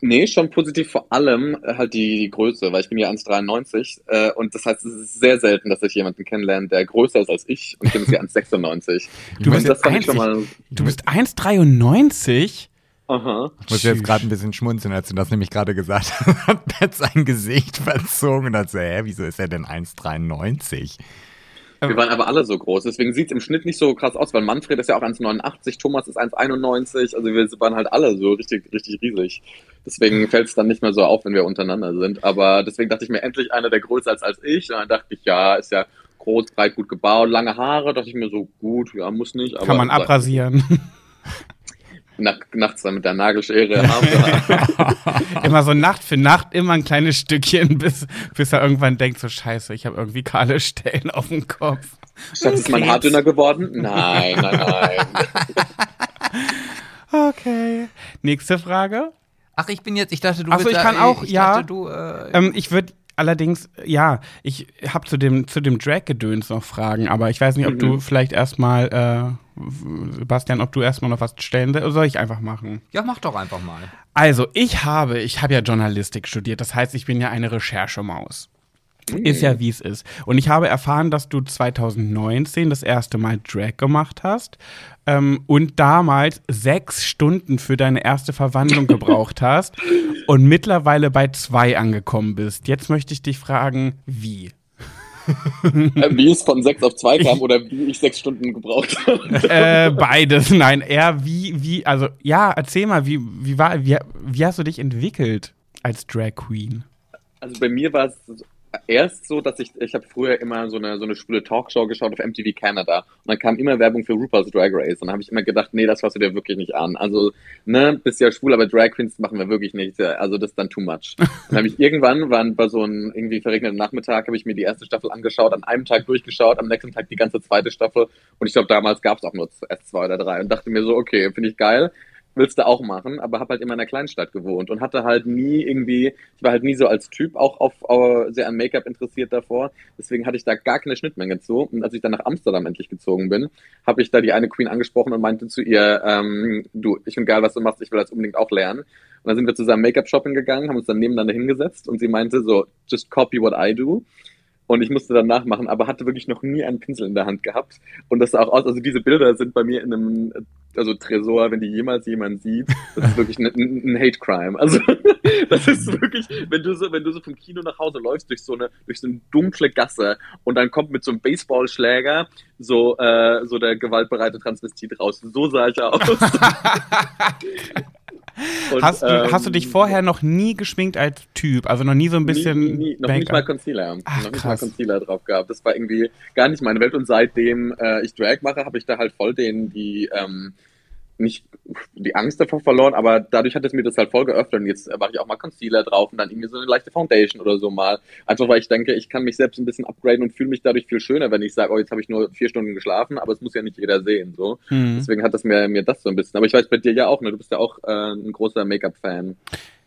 S3: Nee, schon positiv vor allem äh, halt die, die Größe, weil ich bin ja 1,93 äh, und das heißt, es ist sehr selten, dass ich jemanden kennenlerne, der größer ist als ich und ich bin jetzt ja 1,96.
S1: Du bist
S3: das schon mal.
S1: Du bist 1,93?
S3: Aha.
S2: Ich muss jetzt gerade ein bisschen schmunzeln, als du das nämlich gerade gesagt hast. Hat Bert sein Gesicht verzogen und hat so, hä, wieso ist er denn 1,93?
S3: Wir waren aber alle so groß, deswegen sieht es im Schnitt nicht so krass aus, weil Manfred ist ja auch 1,89, Thomas ist 1,91, also wir waren halt alle so richtig, richtig riesig. Deswegen fällt es dann nicht mehr so auf, wenn wir untereinander sind. Aber deswegen dachte ich mir, endlich einer, der größer ist als ich. Und dann dachte ich, ja, ist ja groß, breit, gut gebaut, lange Haare, dachte ich mir so, gut, ja, muss nicht.
S1: Kann man abrasieren.
S3: Nach, nachts dann mit der Nagelschere.
S1: Immer so Nacht für Nacht, immer ein kleines Stückchen, bis, bis er irgendwann denkt, so scheiße, ich habe irgendwie kahle Stellen auf dem Kopf.
S3: Schatz, ist mein. Haar dünner geworden? Nein, nein, nein.
S1: Okay. Nächste Frage.
S2: Ach, ich bin jetzt, ich dachte, du
S1: Ach so,
S2: willst
S1: ich kann
S2: äh,
S1: auch,
S2: ich
S1: ja.
S2: Dachte, du, äh,
S1: Ähm, ich würde allerdings, ja, ich habe zu dem, zu dem Drag-Gedöns noch Fragen, aber ich weiß nicht, ob
S3: Mhm.
S1: du vielleicht erstmal, äh, Sebastian, ob du erstmal noch was stellen willst, oder soll ich einfach machen?
S2: ja, mach doch einfach mal.
S1: Also, ich habe, ich habe ja Journalistik studiert, das heißt, ich bin ja eine Recherchemaus. Ist ja wie es ist. Und ich habe erfahren, dass du 2019 das erste Mal Drag gemacht hast ähm, und damals sechs Stunden für deine erste Verwandlung gebraucht hast und mittlerweile bei zwei angekommen bist. Jetzt möchte ich dich fragen, wie?
S3: Äh, Wie es von sechs auf zwei kam oder wie ich sechs Stunden gebraucht habe.
S1: äh, beides, nein, eher wie, wie, also ja, erzähl mal, wie, wie war, wie, wie hast du dich entwickelt als Drag Queen?
S3: Also bei mir war es erst so, dass ich, ich habe früher immer so eine, so eine schwule Talkshow geschaut auf MTV Canada und dann kam immer Werbung für RuPaul's Drag Race und dann habe ich immer gedacht, nee, das fasst du dir wirklich nicht an. Also, ne, bist ja schwul, aber Drag Queens machen wir wirklich nicht. Also das ist dann too much. Dann habe ich irgendwann, waren bei so einem irgendwie verregneten Nachmittag, habe ich mir die erste Staffel angeschaut, an einem Tag durchgeschaut, am nächsten Tag die ganze zweite Staffel und ich glaube, damals gab es auch nur erst zwei oder drei und dachte mir so, okay, finde ich geil willst du auch machen, aber habe halt immer in einer Kleinstadt gewohnt und hatte halt nie irgendwie, ich war halt nie so als Typ auch auf, äh, sehr an Make-up interessiert davor, deswegen hatte ich da gar keine Schnittmenge zu. Und als ich dann nach Amsterdam endlich gezogen bin, habe ich da die eine Queen angesprochen und meinte zu ihr, ähm, du, ich finde geil, was du machst, ich will das unbedingt auch lernen. Und dann sind wir zusammen Make-up-Shopping gegangen, haben uns dann nebeneinander hingesetzt und sie meinte so, just copy what I do Und ich musste dann nachmachen, aber hatte wirklich noch nie einen Pinsel in der Hand gehabt. Und das sah auch aus, also diese Bilder sind bei mir in einem, also Tresor, wenn die jemals jemand sieht, das ist wirklich ein, ein Hate Crime. Also das ist wirklich, wenn du so, wenn du so vom Kino nach Hause läufst durch so eine, durch so eine dunkle Gasse und dann kommt mit so einem Baseballschläger so, äh, so der gewaltbereite Transvestit raus. So sah ich aus.
S1: Und, hast, du, ähm, hast du dich vorher noch nie geschminkt als Typ? Also noch nie so ein bisschen.
S3: Nie, nie, noch nicht mal Concealer. Ach, noch nicht mal Concealer drauf gehabt. Das war irgendwie gar nicht meine Welt. Und seitdem äh, ich Drag mache, habe ich da halt voll den, die, ähm, nicht die Angst davor verloren, aber dadurch hat es mir das halt voll geöffnet und jetzt mache ich auch mal Concealer drauf und dann irgendwie so eine leichte Foundation oder so mal. Einfach weil ich denke, ich kann mich selbst ein bisschen upgraden und fühle mich dadurch viel schöner, wenn ich sage, oh, jetzt habe ich nur vier Stunden geschlafen, aber es muss ja nicht jeder sehen. so. Mhm. Deswegen hat das mir, mir das so ein bisschen. Aber ich weiß bei dir ja auch, ne? Du bist ja auch äh, ein großer Make-up-Fan.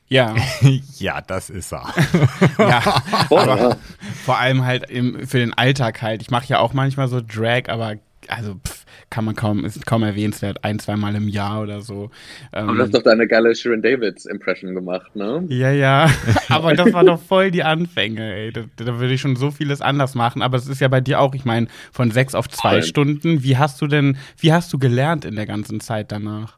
S1: Ja.
S2: ja, das ist er.
S1: ja, aber vor allem halt im, für den Alltag halt. Ich mache ja auch manchmal so Drag, aber also pff, kann man kaum, ist kaum erwähnenswert, ein, zweimal im Jahr oder so.
S3: Ähm, aber du hast doch deine geile Sharon Davids Impression gemacht, ne?
S1: Ja, ja, aber das war doch voll die Anfänge, ey. Da, da, würde ich schon so vieles anders machen, aber es ist ja bei dir auch, ich meine, von sechs auf zwei voll. Stunden. Wie hast du denn, wie hast du gelernt in der ganzen Zeit danach?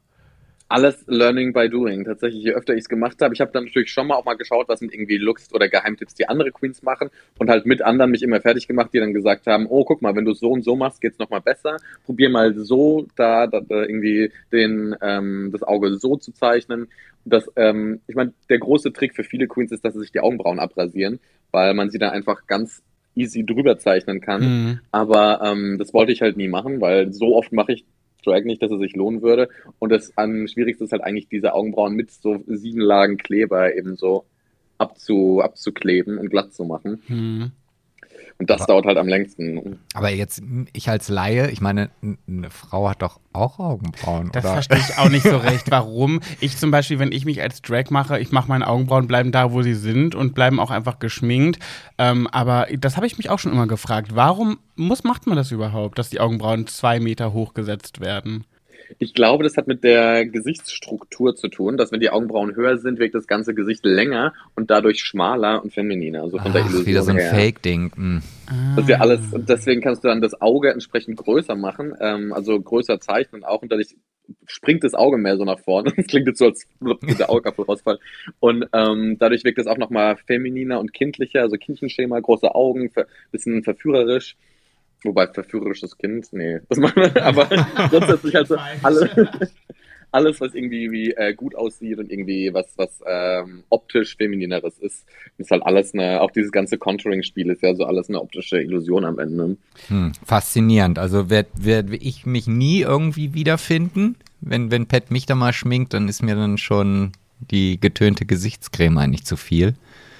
S3: Alles Learning by Doing. Tatsächlich, je öfter ich es gemacht habe, ich habe dann natürlich schon mal auch mal geschaut, was sind irgendwie Looks oder Geheimtipps, die andere Queens machen und halt mit anderen mich immer fertig gemacht, die dann gesagt haben, oh, guck mal, wenn du so und so machst, geht's noch mal besser. Probier mal so da, da, da irgendwie den ähm, das Auge so zu zeichnen. Das, ähm, ich meine, der große Trick für viele Queens ist, dass sie sich die Augenbrauen abrasieren, weil man sie dann einfach ganz easy drüber zeichnen kann. Mhm. Aber ähm, das wollte ich halt nie machen, weil so oft mache ich Drag nicht, dass es sich lohnen würde. Und das am schwierigsten ist halt eigentlich diese Augenbrauen mit so sieben Lagen Kleber eben so abzu, abzukleben und glatt zu machen. Hm. Und das aber, dauert halt am längsten.
S2: Aber jetzt, ich als Laie, ich meine, eine Frau hat doch auch Augenbrauen.
S1: Das oder? verstehe ich auch nicht so recht. Warum? Ich zum Beispiel, wenn ich mich als Drag mache, ich mache meine Augenbrauen, bleiben da, wo sie sind und bleiben auch einfach geschminkt. Ähm, aber das habe ich mich auch schon immer gefragt. Warum muss, macht man das überhaupt, dass die Augenbrauen zwei Meter hochgesetzt werden?
S3: Ich glaube, das hat mit der Gesichtsstruktur zu tun, dass wenn die Augenbrauen höher sind, wirkt das ganze Gesicht länger und dadurch schmaler und femininer. Also von Ach, der Illusion
S2: wieder so ein Fake-Ding. Mhm.
S3: Das ist ja alles, deswegen kannst du dann das Auge entsprechend größer machen, ähm, also größer zeichnen auch und dadurch springt das Auge mehr so nach vorne. Das klingt jetzt so, als würde der Augapfel rausfallen. Und ähm, dadurch wirkt es auch nochmal femininer und kindlicher, also Kindchenschema, große Augen, ver bisschen verführerisch. Wobei verführerisches Kind, nee, das machen wir, aber grundsätzlich halt so alle, alles, was irgendwie wie, äh, gut aussieht und irgendwie was, was ähm, optisch feminineres ist, ist halt alles eine, auch dieses ganze Contouring-Spiel ist ja so alles eine optische Illusion am Ende.
S2: Hm, faszinierend. Also werde werd ich mich nie irgendwie wiederfinden. Wenn, wenn Pat mich da mal schminkt, dann ist mir dann schon die getönte Gesichtscreme eigentlich zu viel.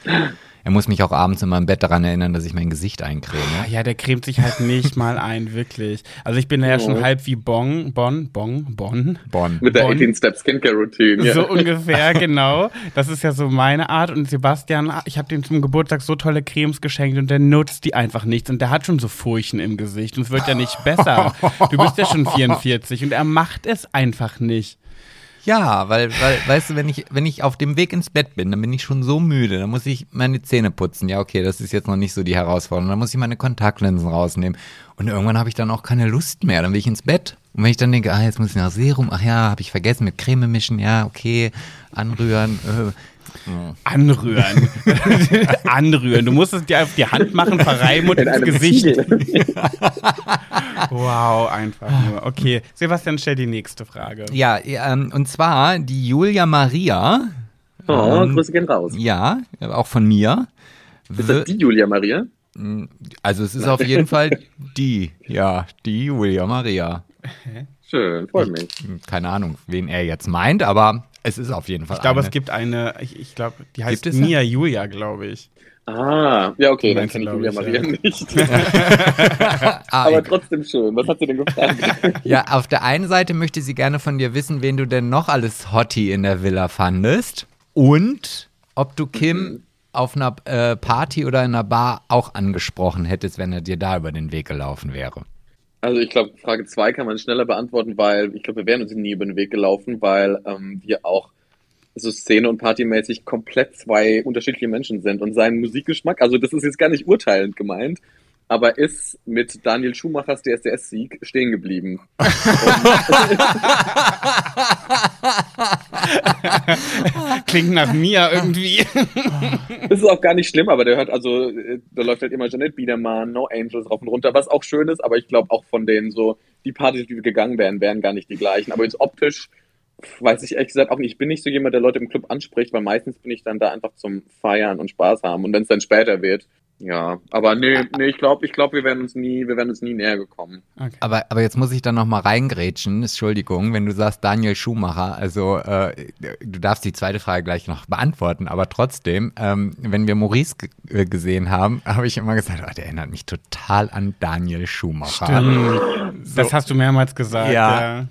S2: Er muss mich auch abends in meinem Bett daran erinnern, dass ich mein Gesicht eincreme.
S1: Ah, ja, der cremt sich halt nicht mal ein, wirklich. Also ich bin ja oh. schon halb wie Bon, Bon, Bon, Bon.
S3: Bon. Mit der 18-Step Skincare Routine.
S1: Ja. So ungefähr, genau. Das ist ja so meine Art. Und Sebastian, ich habe dem zum Geburtstag so tolle Cremes geschenkt und der nutzt die einfach nichts. Und der hat schon so Furchen im Gesicht und es wird ja nicht besser. Du bist ja schon 44 und er macht es einfach nicht.
S2: Ja, weil, weil, weißt du, wenn ich, wenn ich auf dem Weg ins Bett bin, dann bin ich schon so müde, dann muss ich meine Zähne putzen. Ja, okay, das ist jetzt noch nicht so die Herausforderung. Dann muss ich meine Kontaktlinsen rausnehmen. Und irgendwann habe ich dann auch keine Lust mehr. Dann will ich ins Bett. Und wenn ich dann denke, ah, jetzt muss ich nach Serum, ach ja, habe ich vergessen, mit Creme mischen, ja, okay, anrühren. Äh,
S1: Anrühren. Anrühren. Du musst es dir auf die Hand machen, verreiben und In ins Gesicht. wow, einfach nur. Okay, Sebastian, stell die nächste Frage.
S2: Ja, ähm, und zwar die Julia Maria.
S3: Oh, ähm, Grüße gehen raus.
S2: Ja, auch von mir.
S3: Ist das die Julia Maria?
S2: Also es ist auf jeden Fall die, ja, die Julia Maria.
S3: Schön, freut mich.
S2: Keine Ahnung, wen er jetzt meint, aber es ist auf jeden Fall
S1: Ich glaube, es gibt eine, ich, ich glaube, die heißt Mia Julia, glaube ich.
S3: Ah, ja, okay, dann kenne ich Julia Maria ja. nicht. Ah, Aber trotzdem schön. Was hat sie denn gefragt?
S2: ja, auf der einen Seite möchte sie gerne von dir wissen, wen du denn noch alles Hottie in der Villa fandest. Und ob du Kim mhm. auf einer äh, Party oder in einer Bar auch angesprochen hättest, wenn er dir da über den Weg gelaufen wäre.
S3: Also ich glaube, Frage 2 kann man schneller beantworten, weil ich glaube, wir wären uns nie über den Weg gelaufen, weil ähm, wir auch so Szene- und Partymäßig komplett zwei unterschiedliche Menschen sind und sein Musikgeschmack, also das ist jetzt gar nicht urteilend gemeint, aber ist mit Daniel Schumachers DSDS-Sieg stehen geblieben.
S1: Klingt nach mir irgendwie.
S3: Das ist auch gar nicht schlimm, aber der hört also, äh, da läuft halt immer Janet Biedermann, No Angels rauf und runter, was auch schön ist, aber ich glaube auch von denen so, die Partys, die wir gegangen wären, wären gar nicht die gleichen. Aber jetzt optisch weiß ich ehrlich gesagt auch nicht. Ich bin nicht so jemand, der Leute im Club anspricht, weil meistens bin ich dann da einfach zum Feiern und Spaß haben. Und wenn es dann später wird, ja, aber nee, nee, ich glaube, ich glaube, wir werden uns nie, wir werden uns nie näher gekommen.
S2: Okay. Aber, aber jetzt muss ich da noch mal reingrätschen. Entschuldigung, wenn du sagst Daniel Schumacher, also äh, du darfst die zweite Frage gleich noch beantworten, aber trotzdem, ähm, wenn wir Maurice äh, gesehen haben, habe ich immer gesagt, oh, der erinnert mich total an Daniel Schumacher.
S1: Stimmt. So. Das hast du mehrmals gesagt. Ja. ja.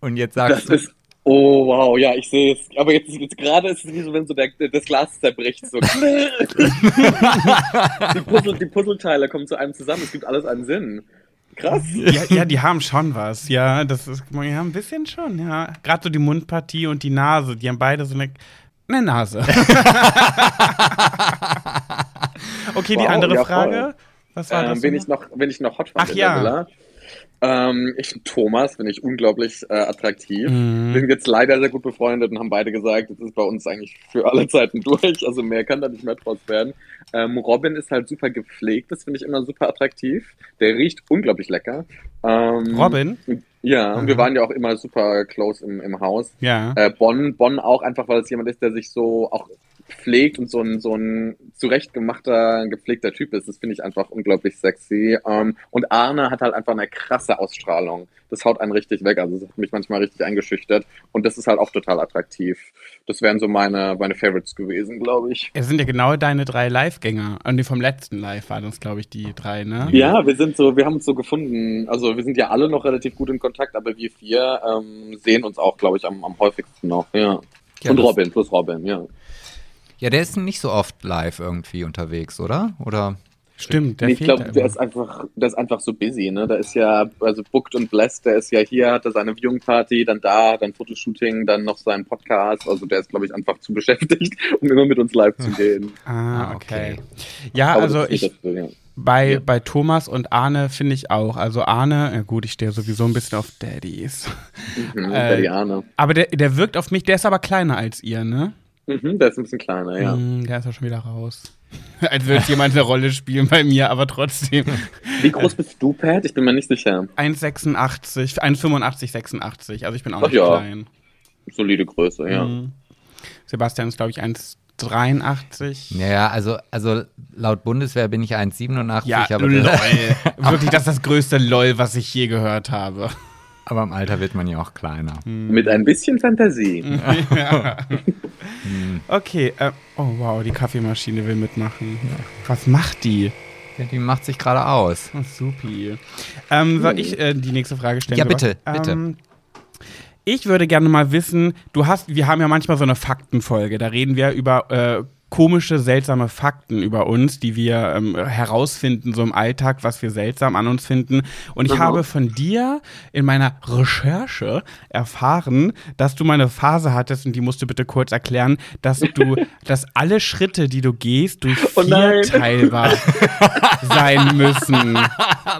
S2: Und jetzt sagst das
S3: du. Oh, wow, ja, ich sehe es. Aber jetzt, jetzt gerade ist es wie so, wenn so der, das Glas zerbricht. So. die, Puzzle, die Puzzleteile kommen zu einem zusammen. Es gibt alles einen Sinn. Krass.
S1: Ja, ja, die haben schon was. Ja, das ist, ja, ein bisschen schon, ja. Gerade so die Mundpartie und die Nase, die haben beide so eine, eine Nase. okay, die wow, andere ja, Frage.
S3: Was war ähm, das? Wenn ich noch, wenn ich noch Hot
S1: Ach ja.
S3: Ähm, ich Thomas finde ich unglaublich äh, attraktiv. Mhm. Bin jetzt leider sehr gut befreundet und haben beide gesagt, das ist bei uns eigentlich für alle Zeiten durch. Also mehr kann da nicht mehr draus werden. Ähm, Robin ist halt super gepflegt, das finde ich immer super attraktiv. Der riecht unglaublich lecker.
S1: Ähm, Robin?
S3: Ja, mhm. wir waren ja auch immer super close im, im Haus.
S1: Ja.
S3: Äh, Bonn, Bonn auch einfach, weil es jemand ist, der sich so auch pflegt und so ein, so ein zurechtgemachter, gepflegter Typ ist. Das finde ich einfach unglaublich sexy. Ähm, und Arne hat halt einfach eine krasse Ausstrahlung. Das haut einen richtig weg. Also das hat mich manchmal richtig eingeschüchtert. Und das ist halt auch total attraktiv. Das wären so meine, meine Favorites gewesen, glaube ich.
S1: Es sind ja genau deine drei Live-Gänger. Und die vom letzten Live waren das, glaube ich, die drei, ne?
S3: Ja, wir sind so, wir haben uns so gefunden. Also wir sind ja alle noch relativ gut in Kontakt, aber wir vier ähm, sehen uns auch, glaube ich, am, am häufigsten noch, ja. ja und Robin, plus Robin, ja.
S2: Ja, der ist nicht so oft live irgendwie unterwegs, oder? Oder?
S1: Stimmt,
S3: der nee, Ich glaube, der ist einfach, der ist einfach so busy, ne? Da ist ja, also Booked und Blessed, der ist ja hier, hat er seine Viewing-Party, dann da, dann Fotoshooting, dann noch seinen Podcast. Also der ist, glaube ich, einfach zu beschäftigt, um immer mit uns live zu gehen.
S1: ah, okay. Ja, Aber also ich. Dazu, ja. Bei, ja. bei Thomas und Arne finde ich auch. Also Arne, ja gut, ich stehe sowieso ein bisschen auf Daddys.
S3: Mhm, äh, Daddy Arne.
S1: Aber der, der wirkt auf mich, der ist aber kleiner als ihr, ne?
S3: Mhm, der ist ein bisschen kleiner, ja.
S1: Mm, der ist auch schon wieder raus. Als würde jemand eine Rolle spielen bei mir, aber trotzdem.
S3: Wie groß bist du, Pat? Ich bin mir nicht sicher.
S1: 1,86, 1,85, 86. Also ich bin auch Ach nicht ja. klein.
S3: Solide Größe, ja. Mhm.
S1: Sebastian ist, glaube ich, 1,83.
S2: Ja, also, also laut Bundeswehr bin ich 1,87.
S1: Ja, aber lol. Wirklich, das ist das größte LOL, was ich je gehört habe.
S2: Aber im Alter wird man ja auch kleiner.
S3: Hm. Mit ein bisschen Fantasie.
S1: ja. Okay, äh, oh wow, die Kaffeemaschine will mitmachen. Was macht die?
S2: Ja, die macht sich gerade aus.
S1: Oh, supi. Ähm, soll ich äh, die nächste Frage stellen?
S2: Ja, bitte, bitte. Ähm,
S1: ich würde gerne mal wissen, du hast, wir haben ja manchmal so eine Faktenfolge, da reden wir über äh, komische, seltsame Fakten über uns, die wir ähm, herausfinden, so im Alltag, was wir seltsam an uns finden. Und ich mhm. habe von dir in meiner Recherche erfahren, dass du mal eine Phase hattest, und die musst du bitte kurz erklären, dass du, dass alle Schritte, die du gehst, durch oh vier oh teilbar sein müssen.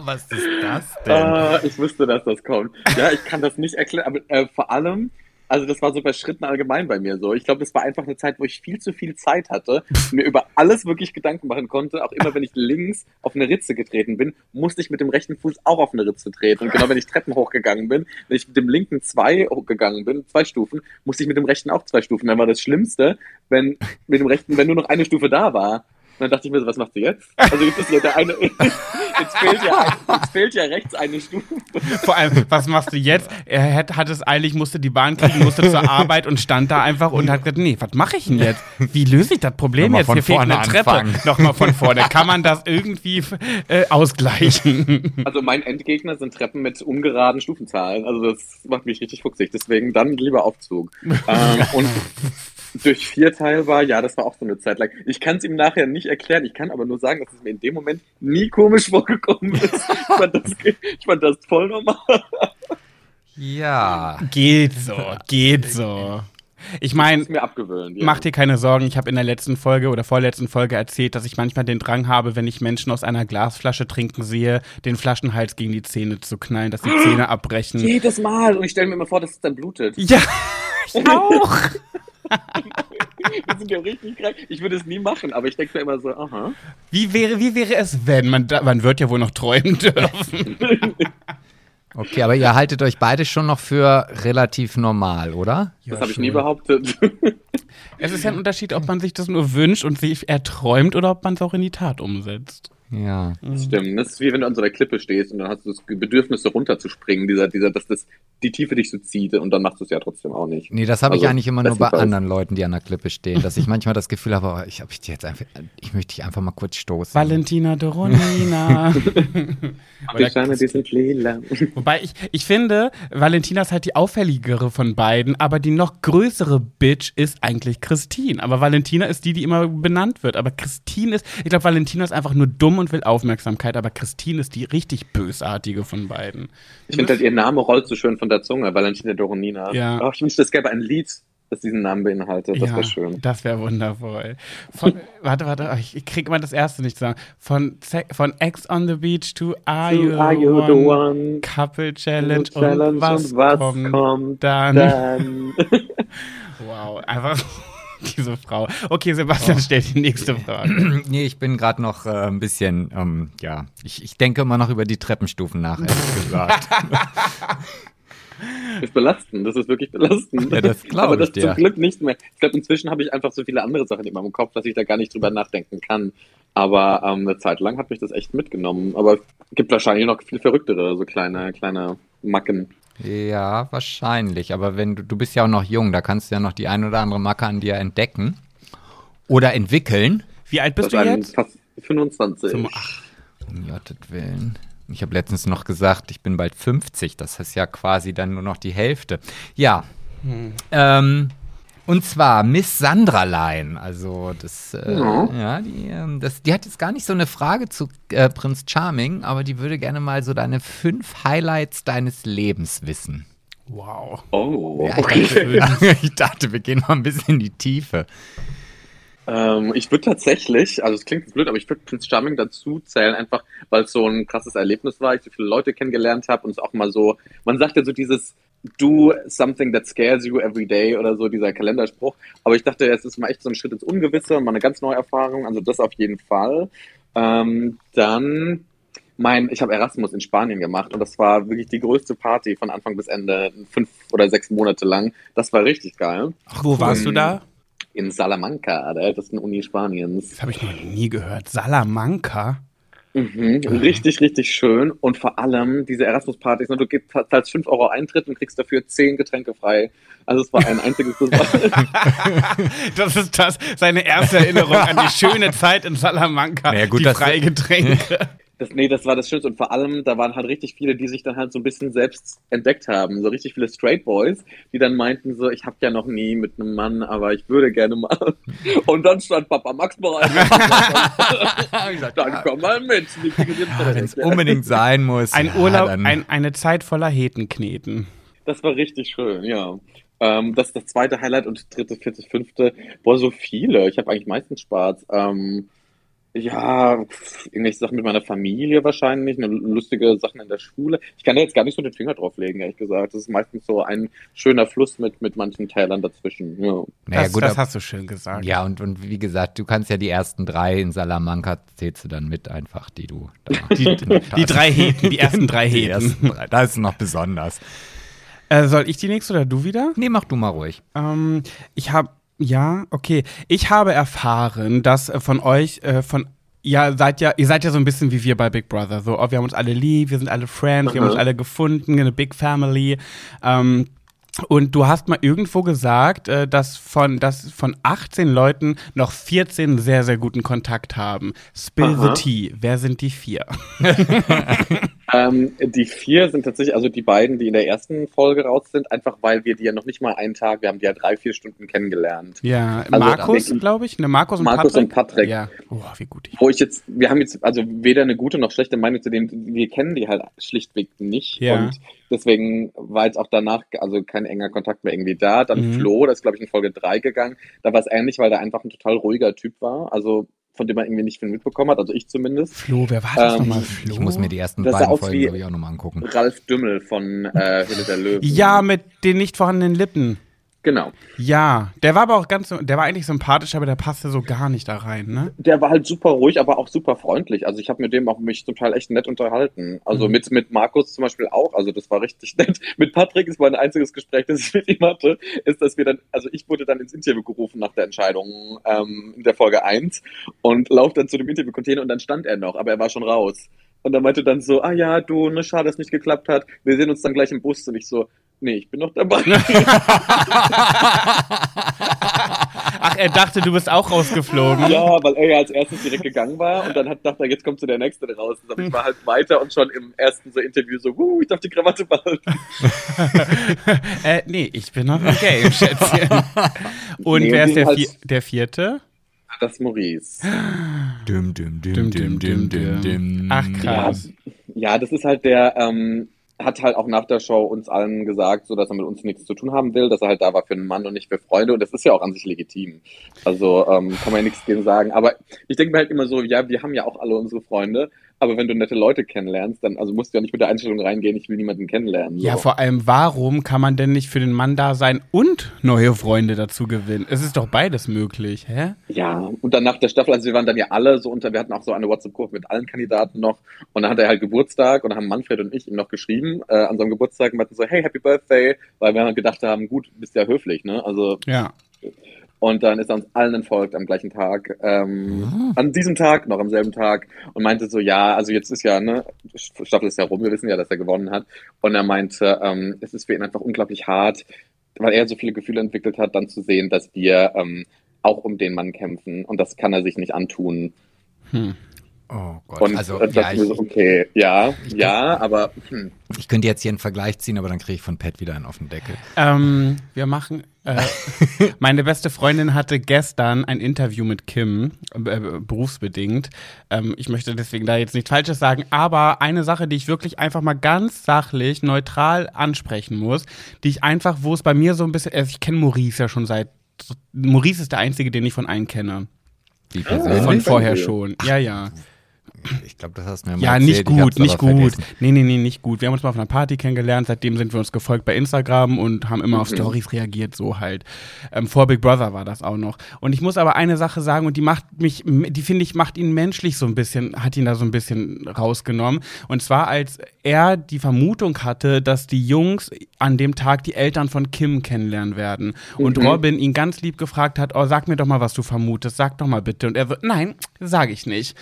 S2: Was ist das denn?
S3: Uh, ich wusste, dass das kommt. Ja, ich kann das nicht erklären, aber äh, vor allem, also das war so bei Schritten allgemein bei mir so. Ich glaube, das war einfach eine Zeit, wo ich viel zu viel Zeit hatte, mir über alles wirklich Gedanken machen konnte. Auch immer, wenn ich links auf eine Ritze getreten bin, musste ich mit dem rechten Fuß auch auf eine Ritze treten. Und genau, wenn ich Treppen hochgegangen bin, wenn ich mit dem linken zwei hochgegangen bin, zwei Stufen, musste ich mit dem rechten auch zwei Stufen. Dann war das Schlimmste, wenn mit dem rechten, wenn nur noch eine Stufe da war, und dann dachte ich mir so, was macht sie jetzt? Also jetzt ist ja der eine, jetzt fehlt ja, jetzt fehlt ja rechts eine Stufe.
S1: Vor allem, was machst du jetzt? Er hat, hat es eilig, musste die Bahn kriegen, musste zur Arbeit und stand da einfach und hat gesagt, nee, was mache ich denn jetzt? Wie löse ich das Problem jetzt? Hier fehlt eine Treppe. Nochmal von vorne. Kann man das irgendwie äh, ausgleichen?
S3: Also mein Endgegner sind Treppen mit ungeraden Stufenzahlen. Also das macht mich richtig fuchsig. Deswegen dann lieber Aufzug. ähm, und durch vier teilbar, ja, das war auch so eine Zeit lang. Ich kann es ihm nachher nicht erklären, ich kann aber nur sagen, dass es mir in dem Moment nie komisch vorgekommen ist. Ich fand das, ich fand das voll normal.
S2: Ja.
S1: Geht so, geht so. Ich meine. Mach dir keine Sorgen, ich habe in der letzten Folge oder vorletzten Folge erzählt, dass ich manchmal den Drang habe, wenn ich Menschen aus einer Glasflasche trinken sehe, den Flaschenhals gegen die Zähne zu knallen, dass die Zähne abbrechen.
S3: Jedes Mal. Und ich stelle mir immer vor, dass es dann blutet.
S1: Ja, ich auch.
S3: Das sind ja richtig krank. Ich würde es nie machen, aber ich denke mir immer so, aha.
S1: Wie wäre, wie wäre es, wenn? Man, da, man wird ja wohl noch träumen dürfen.
S2: Okay, aber ihr haltet euch beide schon noch für relativ normal, oder?
S3: Das habe ich nie behauptet.
S1: Es ist ja ein Unterschied, ob man sich das nur wünscht und sich erträumt oder ob man es auch in die Tat umsetzt.
S2: Ja.
S3: Das stimmt. Das ist wie wenn du an so einer Klippe stehst und dann hast du das Bedürfnis, so runterzuspringen, dieser, dieser, dass das die Tiefe dich so zieht und dann machst du es ja trotzdem auch nicht.
S2: Nee, das habe ich
S3: Also,
S2: eigentlich immer nur bei anderen Leuten, die an der Klippe stehen, dass ich manchmal das Gefühl habe, oh, ich, hab ich, jetzt einfach, ich möchte dich einfach mal kurz stoßen.
S1: Valentina Doronina.
S3: Die Steine, die sind lila.
S1: Wobei ich, ich finde, Valentina ist halt die auffälligere von beiden, aber die noch größere Bitch ist eigentlich Christine. Aber Valentina ist die, die immer benannt wird. Aber Christine ist, ich glaube, Valentina ist einfach nur dumm und will Aufmerksamkeit, aber Christine ist die richtig bösartige von beiden.
S3: Ich finde halt, ihr Name rollt so schön von der Zunge, Valentina Doronina.
S1: Ja.
S3: Oh, ich wünschte, es gäbe ein Lied, das diesen Namen beinhaltet. Das
S1: ja,
S3: wäre schön.
S1: Das wäre wundervoll. Von, warte, warte, ich krieg immer das erste nicht zusammen. Von, von Ex on the Beach to Are You,
S3: Are
S1: the,
S3: you
S1: one?
S3: the one?
S1: Couple Challenge,
S3: Challenge
S1: und was,
S3: und was
S1: kommt,
S3: kommt
S1: dann?
S3: Dann.
S1: Wow, einfach diese Frau. Okay, Sebastian stellt die nächste Frage.
S2: Nee, ich bin gerade noch äh, ein bisschen, ähm, ja, ich, ich denke immer noch über die Treppenstufen nach, ehrlich gesagt.
S3: ist belastend, das ist wirklich belastend.
S2: Ja, das glaub
S3: Aber
S2: ich
S3: das
S2: dir.
S3: zum Glück nicht mehr. Ich glaube, inzwischen habe ich einfach so viele andere Sachen in meinem Kopf, dass ich da gar nicht drüber nachdenken kann. Aber ähm, eine Zeit lang hat mich das echt mitgenommen. Aber es gibt wahrscheinlich noch viel verrücktere, so kleine, kleine Macken.
S2: ja, wahrscheinlich. Aber wenn du, du bist ja auch noch jung, da kannst du ja noch die ein oder andere Macke an dir entdecken oder entwickeln.
S1: Wie alt bist du
S3: Wahrscheinlich
S1: jetzt?
S3: fast 25.
S1: Zum- ach,
S2: Um Gottes Willen. Ich habe letztens noch gesagt, ich bin bald 50. Das ist ja quasi dann nur noch die Hälfte. Ja. Ähm, und zwar Miss Sandralein. Also das, äh,
S3: Ja.
S2: ja, die, ähm, das, die hat jetzt gar nicht so eine Frage zu äh, Prinz Charming, aber die würde gerne mal so deine fünf Highlights deines Lebens wissen.
S1: wow.
S3: Oh,
S2: Ja, ich,
S3: okay.
S2: dachte, ich dachte, wir gehen mal ein bisschen in die Tiefe.
S3: Ähm, ich würde tatsächlich, also es klingt blöd, aber ich würde Prince Charming dazu zählen, einfach weil es so ein krasses Erlebnis war, ich so viele Leute kennengelernt habe und es auch mal so, man sagt ja so dieses Do something that scares you every day oder so, dieser Kalenderspruch. Aber ich dachte, es ist mal echt so ein Schritt ins Ungewisse und mal eine ganz neue Erfahrung, also das auf jeden Fall. Ähm, dann mein, ich habe Erasmus in Spanien gemacht und das war wirklich die größte Party von Anfang bis Ende, fünf oder sechs Monate lang. Das war richtig geil.
S1: Ach, wo warst du da?
S3: In Salamanca, der ältesten Uni Spaniens.
S1: Das habe ich noch nie gehört. Salamanca?
S3: Mhm. Richtig, richtig schön. Und vor allem diese Erasmus-Partys, ne, du gibst, zahlst 5 Euro Eintritt und kriegst dafür 10 Getränke frei. Also es war ein einziges
S1: Das ist das, seine erste Erinnerung an die schöne Zeit in Salamanca.
S2: Naja, gut,
S1: die
S2: das-
S1: Freigetränke.
S3: das, Nee, das war das Schönste. Und vor allem, da waren halt richtig viele, die sich dann halt so ein bisschen selbst entdeckt haben. So richtig viele Straight Boys, die dann meinten so, ich habe ja noch nie mit einem Mann, aber ich würde gerne mal. Und dann stand Papa Max bereit. dann komm mal mit.
S2: Wenn es
S3: Vertrag.
S2: unbedingt sein muss.
S1: Ein
S2: ja,
S1: Urlaub, ein, eine Zeit voller Hetenkneten.
S3: Das war richtig schön, ja. Ähm, das ist das zweite Highlight und dritte, vierte, fünfte. Boah, so viele. Ich habe eigentlich meistens Spaß. Ähm, ja, irgendwelche Sachen mit meiner Familie wahrscheinlich, eine lustige Sachen in der Schule. Ich kann da jetzt gar nicht so den Finger drauf legen, ehrlich gesagt. Das ist meistens so ein schöner Fluss mit, mit manchen Tälern dazwischen. Ja.
S2: Naja,
S1: das
S2: gut,
S1: das hast du schön gesagt.
S2: Ja, und, und wie gesagt, du kannst ja die ersten drei in Salamanca zählst du dann mit einfach, die du da
S1: Die, die drei Heten, die ersten drei
S2: Die
S1: Heten.
S2: ersten drei. Das ist noch besonders.
S1: Äh, soll ich die nächste oder du wieder?
S2: Nee, mach du mal ruhig.
S1: Ähm, ich habe, ja, okay. Ich habe erfahren, dass äh, von euch, äh, von, ja, seid ja, ihr seid ja so ein bisschen wie wir bei Big Brother. So, oh, wir haben uns alle lieb, wir sind alle Friends, wir haben
S3: Mhm.
S1: uns alle gefunden, eine Big Family. Ähm, und du hast mal irgendwo gesagt, äh, dass von, dass von 18 Leuten noch 14 sehr, sehr guten Kontakt haben. Spill
S3: Aha.
S1: the tea. Wer sind die vier?
S3: Ähm, die vier sind tatsächlich, also die beiden, die in der ersten Folge raus sind, einfach weil wir die ja noch nicht mal einen Tag, wir haben die ja drei, vier Stunden kennengelernt.
S1: Ja,
S3: Also,
S1: Markus, glaube ich. Ne, Markus und
S3: Markus
S1: Patrick.
S3: und Patrick.
S1: Ja. Oh, wie gut ich.
S3: Wo ich jetzt, wir haben jetzt also weder eine gute noch schlechte Meinung zu denen, wir kennen die halt schlichtweg nicht.
S1: Ja.
S3: Und deswegen war jetzt auch danach also kein enger Kontakt mehr irgendwie da. Dann
S1: Mhm.
S3: Flo, das ist glaube ich in Folge drei gegangen. Da war es ähnlich, weil der einfach ein total ruhiger Typ war. Also von dem man irgendwie nicht viel mitbekommen hat, also ich zumindest.
S1: Flo, wer war das
S3: Ähm,
S1: nochmal? Flo?
S2: Ich muss mir die ersten
S3: Das
S2: beiden
S3: aus
S2: Folgen,
S3: wie-
S2: glaube ich, auch nochmal angucken.
S3: Ralf Dümmel von äh, Höhle der Löwen.
S1: Ja, mit den nicht vorhandenen Lippen.
S3: Genau.
S1: Ja, der war aber auch ganz, der war eigentlich sympathisch, aber der passte so gar nicht da rein, ne?
S3: Der war halt super ruhig, aber auch super freundlich. Also ich habe mit dem auch mich zum Teil echt nett unterhalten. Also
S1: Mhm.
S3: mit, mit Markus zum Beispiel auch. Also das war richtig nett. Mit Patrick ist mein einziges Gespräch, das ich mit ihm hatte, ist, dass wir dann, also ich wurde dann ins Interview gerufen nach der Entscheidung ähm, in der Folge 1 und lauf dann zu dem Interviewcontainer und dann stand er noch, aber er war schon raus. Und er meinte dann so, ah ja, du, ne, schade, dass es nicht geklappt hat. Wir sehen uns dann gleich im Bus. Und ich so, nee, ich bin noch dabei.
S1: Ach, er dachte, du bist auch rausgeflogen.
S3: Ja, weil er ja als erstes direkt gegangen war und dann hat dachte er, jetzt kommt so der nächste raus. Aber ich war halt weiter und schon im ersten so Interview so, uh, ich darf die Krawatte behalten.
S1: äh, nee, ich bin noch im Game, Schätzchen. Und
S3: Nee,
S1: wer ist der,
S3: halt-
S1: vier, der vierte?
S3: Das ist Maurice.
S2: Düm, düm,
S1: Düm,
S2: düm,
S1: düm,
S2: düm,
S1: düm,
S2: düm, düm.
S1: Ach,
S3: Ja,
S1: krass.
S3: ja, das ist halt der, ähm, hat halt auch nach der Show uns allen gesagt, so dass er mit uns nichts zu tun haben will, dass er halt da war für einen Mann und nicht für Freunde und das ist ja auch an sich legitim. Also ähm, kann man ja nichts gegen sagen. Aber ich denke mir halt immer so, ja, wir haben ja auch alle unsere Freunde, aber wenn du nette Leute kennenlernst, dann also musst du ja nicht mit der Einstellung reingehen, ich will niemanden kennenlernen. So.
S1: Ja, vor allem, warum kann man denn nicht für den Mann da sein und neue Freunde dazu gewinnen? Es ist doch beides möglich, hä?
S3: Ja, und dann nach der Staffel, also wir waren dann ja alle so unter, wir hatten auch so eine WhatsApp-Gruppe mit allen Kandidaten noch und dann hatte er halt Geburtstag und dann haben Manfred und ich ihm noch geschrieben äh, an seinem Geburtstag und meinten so, hey, Happy Birthday, weil wir halt gedacht haben, gut, bist ja höflich, ne? Also
S1: Ja.
S3: Und dann ist er uns allen entfolgt am gleichen Tag, ähm,
S2: Ah.
S3: an diesem Tag noch, am selben Tag und meinte so, ja, also jetzt ist ja, ne, Staffel ist ja rum, wir wissen ja, dass er gewonnen hat und er meinte, ähm, es ist für ihn einfach unglaublich hart, weil er so viele Gefühle entwickelt hat, dann zu sehen, dass wir ähm, auch um den Mann kämpfen und das kann er sich nicht antun.
S1: Hm.
S2: Oh Gott,
S3: Und
S2: also
S3: äh,
S2: ja,
S3: mir so,
S2: ich,
S3: okay, ja, ja, aber hm,
S2: ich könnte jetzt hier einen Vergleich ziehen, aber dann kriege ich von Pat wieder einen auf den Deckel.
S1: Ähm, wir machen. Äh, meine beste Freundin hatte gestern ein Interview mit Kim, äh, berufsbedingt. Ähm, ich möchte deswegen da jetzt nichts Falsches sagen, aber eine Sache, die ich wirklich einfach mal ganz sachlich, neutral ansprechen muss, die ich einfach, wo es bei mir so ein bisschen, also ich kenne Maurice ja schon seit. Maurice ist der einzige, den ich von allen kenne.
S2: Wie
S3: Ah.
S2: persönlich?
S1: Von vorher schon. Ja, ja.
S2: Ich glaube, das hast du mir mal
S1: Ja,
S2: erzählt.
S1: nicht gut, nicht gut.
S2: vergessen.
S1: Nee, nee, nee, nicht gut. Wir haben uns mal auf einer Party kennengelernt, seitdem sind wir uns gefolgt bei Instagram und haben immer auf
S3: Mhm.
S1: Stories reagiert, so halt. Ähm, vor Big Brother war das auch noch. Und ich muss aber eine Sache sagen, und die macht mich, die finde ich, macht ihn menschlich so ein bisschen, hat ihn da so ein bisschen rausgenommen. Und zwar, als er die Vermutung hatte, dass die Jungs an dem Tag die Eltern von Kim kennenlernen werden. Und
S3: Mhm.
S1: Robin ihn ganz lieb gefragt hat, oh, sag mir doch mal, was du vermutest, sag doch mal bitte. Und er so, nein, sage ich nicht.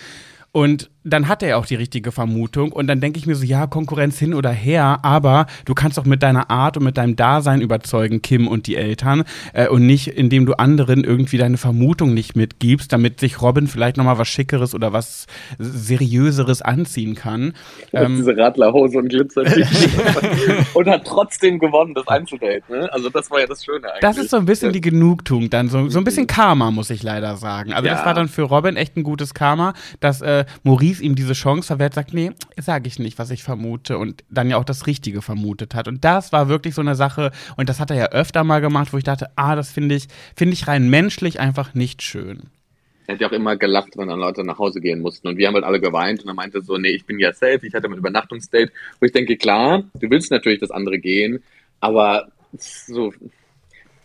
S1: Und dann hat er auch die richtige Vermutung. Und dann denke ich mir so, ja, Konkurrenz hin oder her, aber du kannst doch mit deiner Art und mit deinem Dasein überzeugen, Kim und die Eltern. Äh, und nicht, indem du anderen irgendwie deine Vermutung nicht mitgibst, damit sich Robin vielleicht nochmal was Schickeres oder was Seriöseres anziehen kann.
S3: ähm, diese Radlerhose und Glitzer und hat trotzdem gewonnen, das Einzeldate, ne? Also das war ja das Schöne eigentlich.
S1: Das ist so ein bisschen die Genugtuung dann, so, so ein bisschen
S3: Mhm.
S1: Karma, muss ich leider sagen. Also das
S3: Ja.
S1: war dann für Robin echt ein gutes Karma, dass äh, Maurice ihm diese Chance verwehrt, sagt, nee, sage ich nicht, was ich vermute und dann ja auch das Richtige vermutet hat. Und das war wirklich so eine Sache und das hat er ja öfter mal gemacht, wo ich dachte, ah, das finde ich, finde ich rein menschlich einfach nicht schön.
S3: Er hat ja auch immer gelacht, wenn dann Leute nach Hause gehen mussten. Und wir haben halt alle geweint und er meinte so, nee, ich bin ja safe, ich hatte mein Übernachtungsdate. Wo ich denke, klar, du willst natürlich, dass andere gehen, aber so,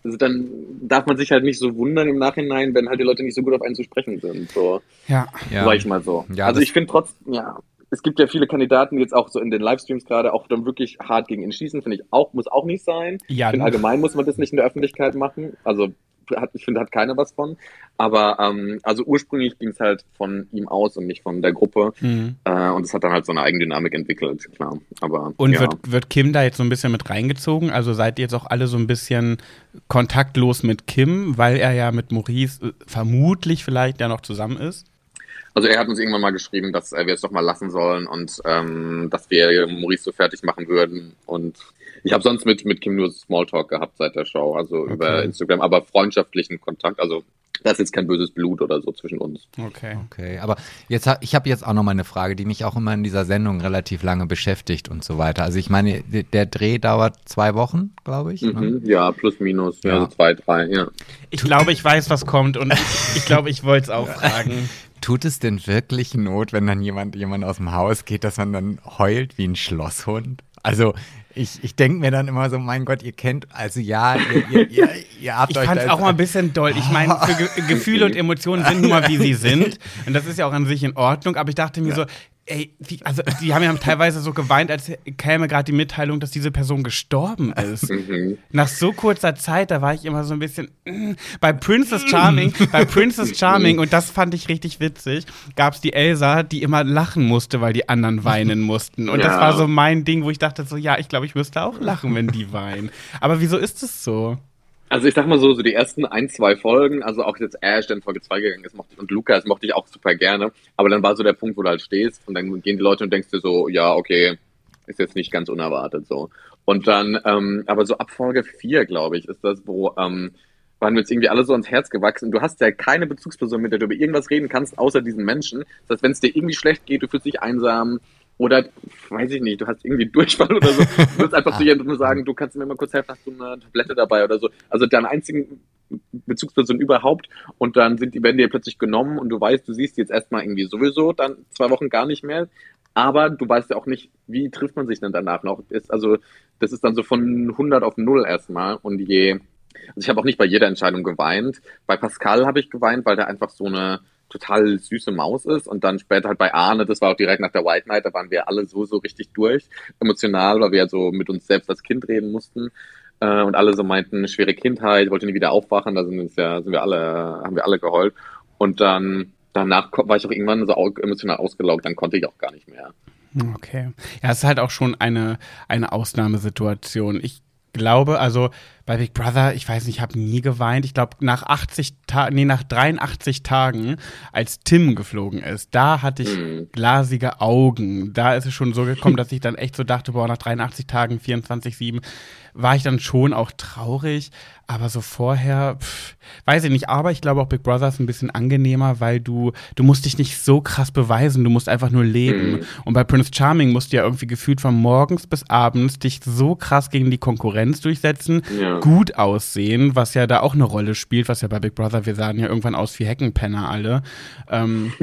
S3: also dann darf man sich halt nicht so wundern im Nachhinein, wenn halt die Leute nicht so gut auf einen zu sprechen sind. So,
S1: Ja.
S2: Ja.
S3: sag ich mal so.
S2: Ja,
S3: also ich finde trotzdem, ja, es gibt ja viele Kandidaten, die jetzt auch so in den Livestreams gerade auch dann wirklich hart gegen ihn schießen, finde ich auch, muss auch nicht sein.
S1: Ja,
S3: Ich finde, allgemein muss man das nicht in der Öffentlichkeit machen. Also hat, ich finde, hat keiner was von. Aber ähm, also ursprünglich ging es halt von ihm aus und nicht von der Gruppe.
S1: Mhm.
S3: Äh, und es hat dann halt so eine Eigendynamik entwickelt, klar. Aber
S1: Und
S3: ja.
S1: wird, wird Kim da jetzt so ein bisschen mit reingezogen? Also seid ihr jetzt auch alle so ein bisschen kontaktlos mit Kim, weil er ja mit Maurice äh, vermutlich vielleicht ja noch zusammen ist?
S3: Also er hat uns irgendwann mal geschrieben, dass wir es doch mal lassen sollen und ähm, dass wir Maurice so fertig machen würden. Und ich habe sonst mit, mit Kim nur Smalltalk gehabt seit der Show, also okay. über Instagram, aber freundschaftlichen Kontakt. Also da ist jetzt kein böses Blut oder so zwischen uns.
S2: Okay. Okay, aber jetzt ich habe jetzt auch noch mal eine Frage, die mich auch immer in dieser Sendung relativ lange beschäftigt und so weiter. Also ich meine, der Dreh dauert zwei Wochen, glaube ich.
S3: Ne? Mhm, ja, plus minus, ja, ja, so zwei, drei, ja.
S1: Ich glaube, ich weiß, was kommt und ich, ich glaube, ich wollte es auch fragen.
S2: Tut es denn wirklich Not, wenn dann jemand, jemand aus dem Haus geht, dass man dann heult wie ein Schlosshund? Also ich, ich denke mir dann immer so, mein Gott, ihr kennt, also ja, ihr, ihr, ihr,
S1: ihr habt ich euch. Ich fand es auch mal ein bisschen doll. Ich meine, Ge Gefühle und Emotionen sind nun mal, wie sie sind. Und das ist ja auch an sich in Ordnung. Aber ich dachte mir ja. so, Ey, wie, also die haben ja teilweise so geweint, als käme gerade die Mitteilung, dass diese Person gestorben ist. Mhm. Nach so kurzer Zeit, da war ich immer so ein bisschen mm, bei Princess Charming, bei Princess Charming und das fand ich richtig witzig. Gab es die Elsa, die immer lachen musste, weil die anderen weinen mussten. Und ja. das war so mein Ding, wo ich dachte so, ja, ich glaube, ich müsste auch lachen, wenn die weinen. Aber wieso ist es so?
S3: Also ich sag mal so, so die ersten ein, zwei Folgen, also auch jetzt Ash, der in Folge 2 gegangen ist, mochte ich, und Lukas mochte ich auch super gerne. Aber dann war so der Punkt, wo du halt stehst und dann gehen die Leute und denkst dir so, ja, okay, ist jetzt nicht ganz unerwartet so. Und dann, ähm, aber so ab Folge 4, glaube ich, ist das, wo ähm, waren wir jetzt irgendwie alle so ans Herz gewachsen. Du hast ja keine Bezugsperson, mit der du über irgendwas reden kannst, außer diesen Menschen. Das heißt, wenn es dir irgendwie schlecht geht, du fühlst dich einsam, oder, weiß ich nicht, du hast irgendwie Durchfall oder so. Du willst einfach zu jemandem sagen, du kannst mir mal kurz helfen, hast du eine Tablette dabei oder so. Also deine einzigen Bezugsperson überhaupt. Und dann sind die, werden dir plötzlich genommen und du weißt, du siehst jetzt erstmal irgendwie sowieso dann zwei Wochen gar nicht mehr. Aber du weißt ja auch nicht, wie trifft man sich denn danach noch. Ist, also, das ist dann so von 100 auf 0 erstmal. Und je, also ich habe auch nicht bei jeder Entscheidung geweint. Bei Pascal habe ich geweint, weil der einfach so eine, total süße Maus ist. Und dann später halt bei Arne, das war auch direkt nach der White Night, da waren wir alle so, so richtig durch, emotional, weil wir ja so mit uns selbst als Kind reden mussten. Äh, und alle so meinten, schwere Kindheit, wollte nie wieder aufwachen, da sind uns ja, sind wir alle, haben wir alle geheult. Und dann, danach war ich auch irgendwann so emotional ausgelaugt, dann konnte ich auch gar nicht mehr.
S1: Okay. Ja, es ist halt auch schon eine, eine Ausnahmesituation. Ich glaube, also bei Big Brother, ich weiß nicht, ich habe nie geweint. Ich glaube, nach 80 Tagen, nee, nach 83 Tagen, als Tim geflogen ist, da hatte ich mhm. glasige Augen. Da ist es schon so gekommen, dass ich dann echt so dachte, boah, nach 83 Tagen, 24-7, war ich dann schon auch traurig. Aber so vorher, pff, weiß ich nicht, aber ich glaube auch Big Brother ist ein bisschen angenehmer, weil du, du musst dich nicht so krass beweisen, du musst einfach nur leben. Mhm. Und bei Prince Charming musst du ja irgendwie gefühlt von morgens bis abends dich so krass gegen die Konkurrenz durchsetzen, ja. Gut aussehen, was ja da auch eine Rolle spielt, was ja bei Big Brother, wir sahen ja irgendwann aus wie Heckenpenner alle. Ähm,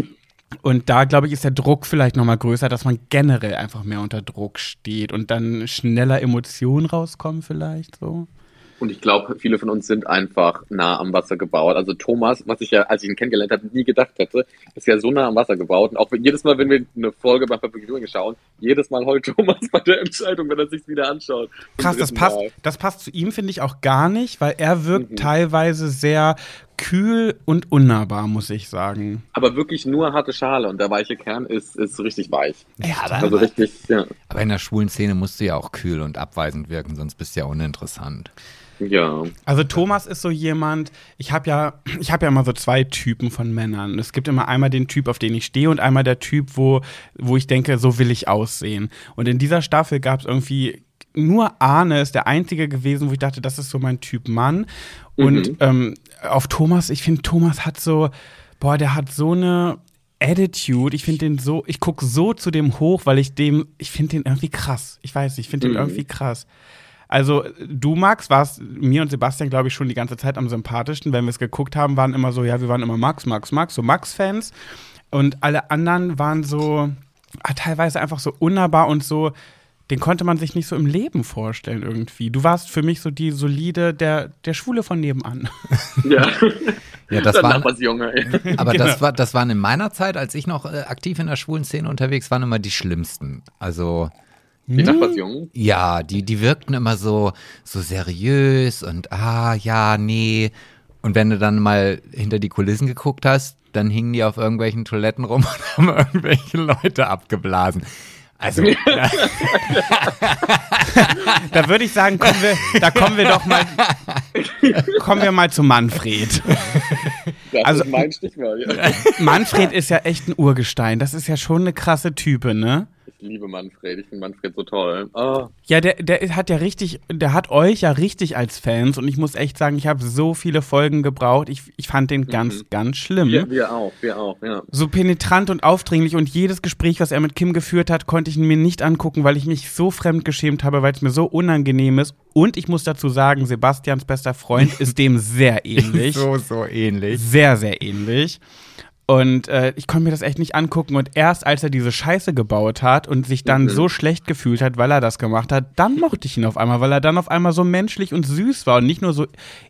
S1: Und da, glaube ich, ist der Druck vielleicht nochmal größer, dass man generell einfach mehr unter Druck steht und dann schneller Emotionen rauskommen vielleicht so.
S3: Und ich glaube, viele von uns sind einfach nah am Wasser gebaut. Also Thomas, was ich ja, als ich ihn kennengelernt habe, nie gedacht hätte, ist ja so nah am Wasser gebaut. Und auch jedes Mal, wenn wir eine Folge bei Public Viewing schauen, jedes Mal heult Thomas bei der Entscheidung, wenn er sich wieder anschaut.
S1: Krass, das passt, das passt zu ihm, finde ich, auch gar nicht, weil er wirkt mhm. teilweise sehr kühl und unnahbar, muss ich sagen.
S3: Aber wirklich nur harte Schale und der weiche Kern ist, ist richtig weich.
S2: Ja, aber, also richtig, ja. aber in der schwulen Szene musst du ja auch kühl und abweisend wirken, sonst bist du ja uninteressant.
S3: Ja.
S1: Also Thomas ist so jemand, ich habe ja, ich habe ja immer so zwei Typen von Männern. Es gibt immer einmal den Typ, auf den ich stehe und einmal der Typ, wo, wo ich denke, so will ich aussehen. Und in dieser Staffel gab es irgendwie nur Arne ist der einzige gewesen, wo ich dachte, das ist so mein Typ Mann. Und mhm. ähm, auf Thomas, ich finde, Thomas hat so, boah, der hat so eine Attitude. Ich finde den so, ich gucke so zu dem hoch, weil ich dem, ich finde den irgendwie krass. Ich weiß nicht, ich finde mhm. den irgendwie krass. Also du, Max, warst mir und Sebastian, glaube ich, schon die ganze Zeit am sympathischsten. Wenn wir es geguckt haben, waren immer so, ja, wir waren immer Max, Max, Max, so Max-Fans. Und alle anderen waren so ah, teilweise einfach so unnahbar und so, den konnte man sich nicht so im Leben vorstellen irgendwie. Du warst für mich so die solide, der, der Schwule von nebenan.
S3: Ja.
S2: Ja, das war, aber genau. das war, das waren in meiner Zeit, als ich noch äh, aktiv in der schwulen Szene unterwegs war, immer die schlimmsten. Also
S3: die Nachbarsjungen?
S2: Ja, die, die wirkten immer so, so seriös und ah, ja, nee. Und wenn du dann mal hinter die Kulissen geguckt hast, dann hingen die auf irgendwelchen Toiletten rum und haben irgendwelche Leute abgeblasen. Also,
S1: da würde ich sagen, kommen wir, da kommen wir doch mal, kommen wir mal zu Manfred.
S3: Das
S1: Also-
S3: ist mein Stichwort. Ja.
S1: Manfred ist ja echt ein Urgestein. Das ist ja schon eine krasse Type, ne?
S3: Ich liebe Manfred. Ich finde Manfred so toll. Ah,
S1: Ja, der, der hat ja richtig, der hat euch ja richtig als Fans und ich muss echt sagen, ich habe so viele Folgen gebraucht. Ich, ich fand den ganz, ganz schlimm.
S3: wir, wir auch, wir auch, ja.
S1: So penetrant und aufdringlich und jedes Gespräch, was er mit Kim geführt hat, konnte ich mir nicht angucken, weil ich mich so fremdgeschämt habe, weil es mir so unangenehm ist. Und ich muss dazu sagen, Sebastians bester Freund ist dem sehr ähnlich.
S2: So, so ähnlich.
S1: Sehr, sehr ähnlich. Und äh, ich konnte mir das echt nicht angucken. Und erst als er diese Scheiße gebaut hat und sich dann
S3: Mhm.
S1: so schlecht gefühlt hat, weil er das gemacht hat, dann mochte ich ihn auf einmal, weil er dann auf einmal so menschlich und süß war und nicht nur so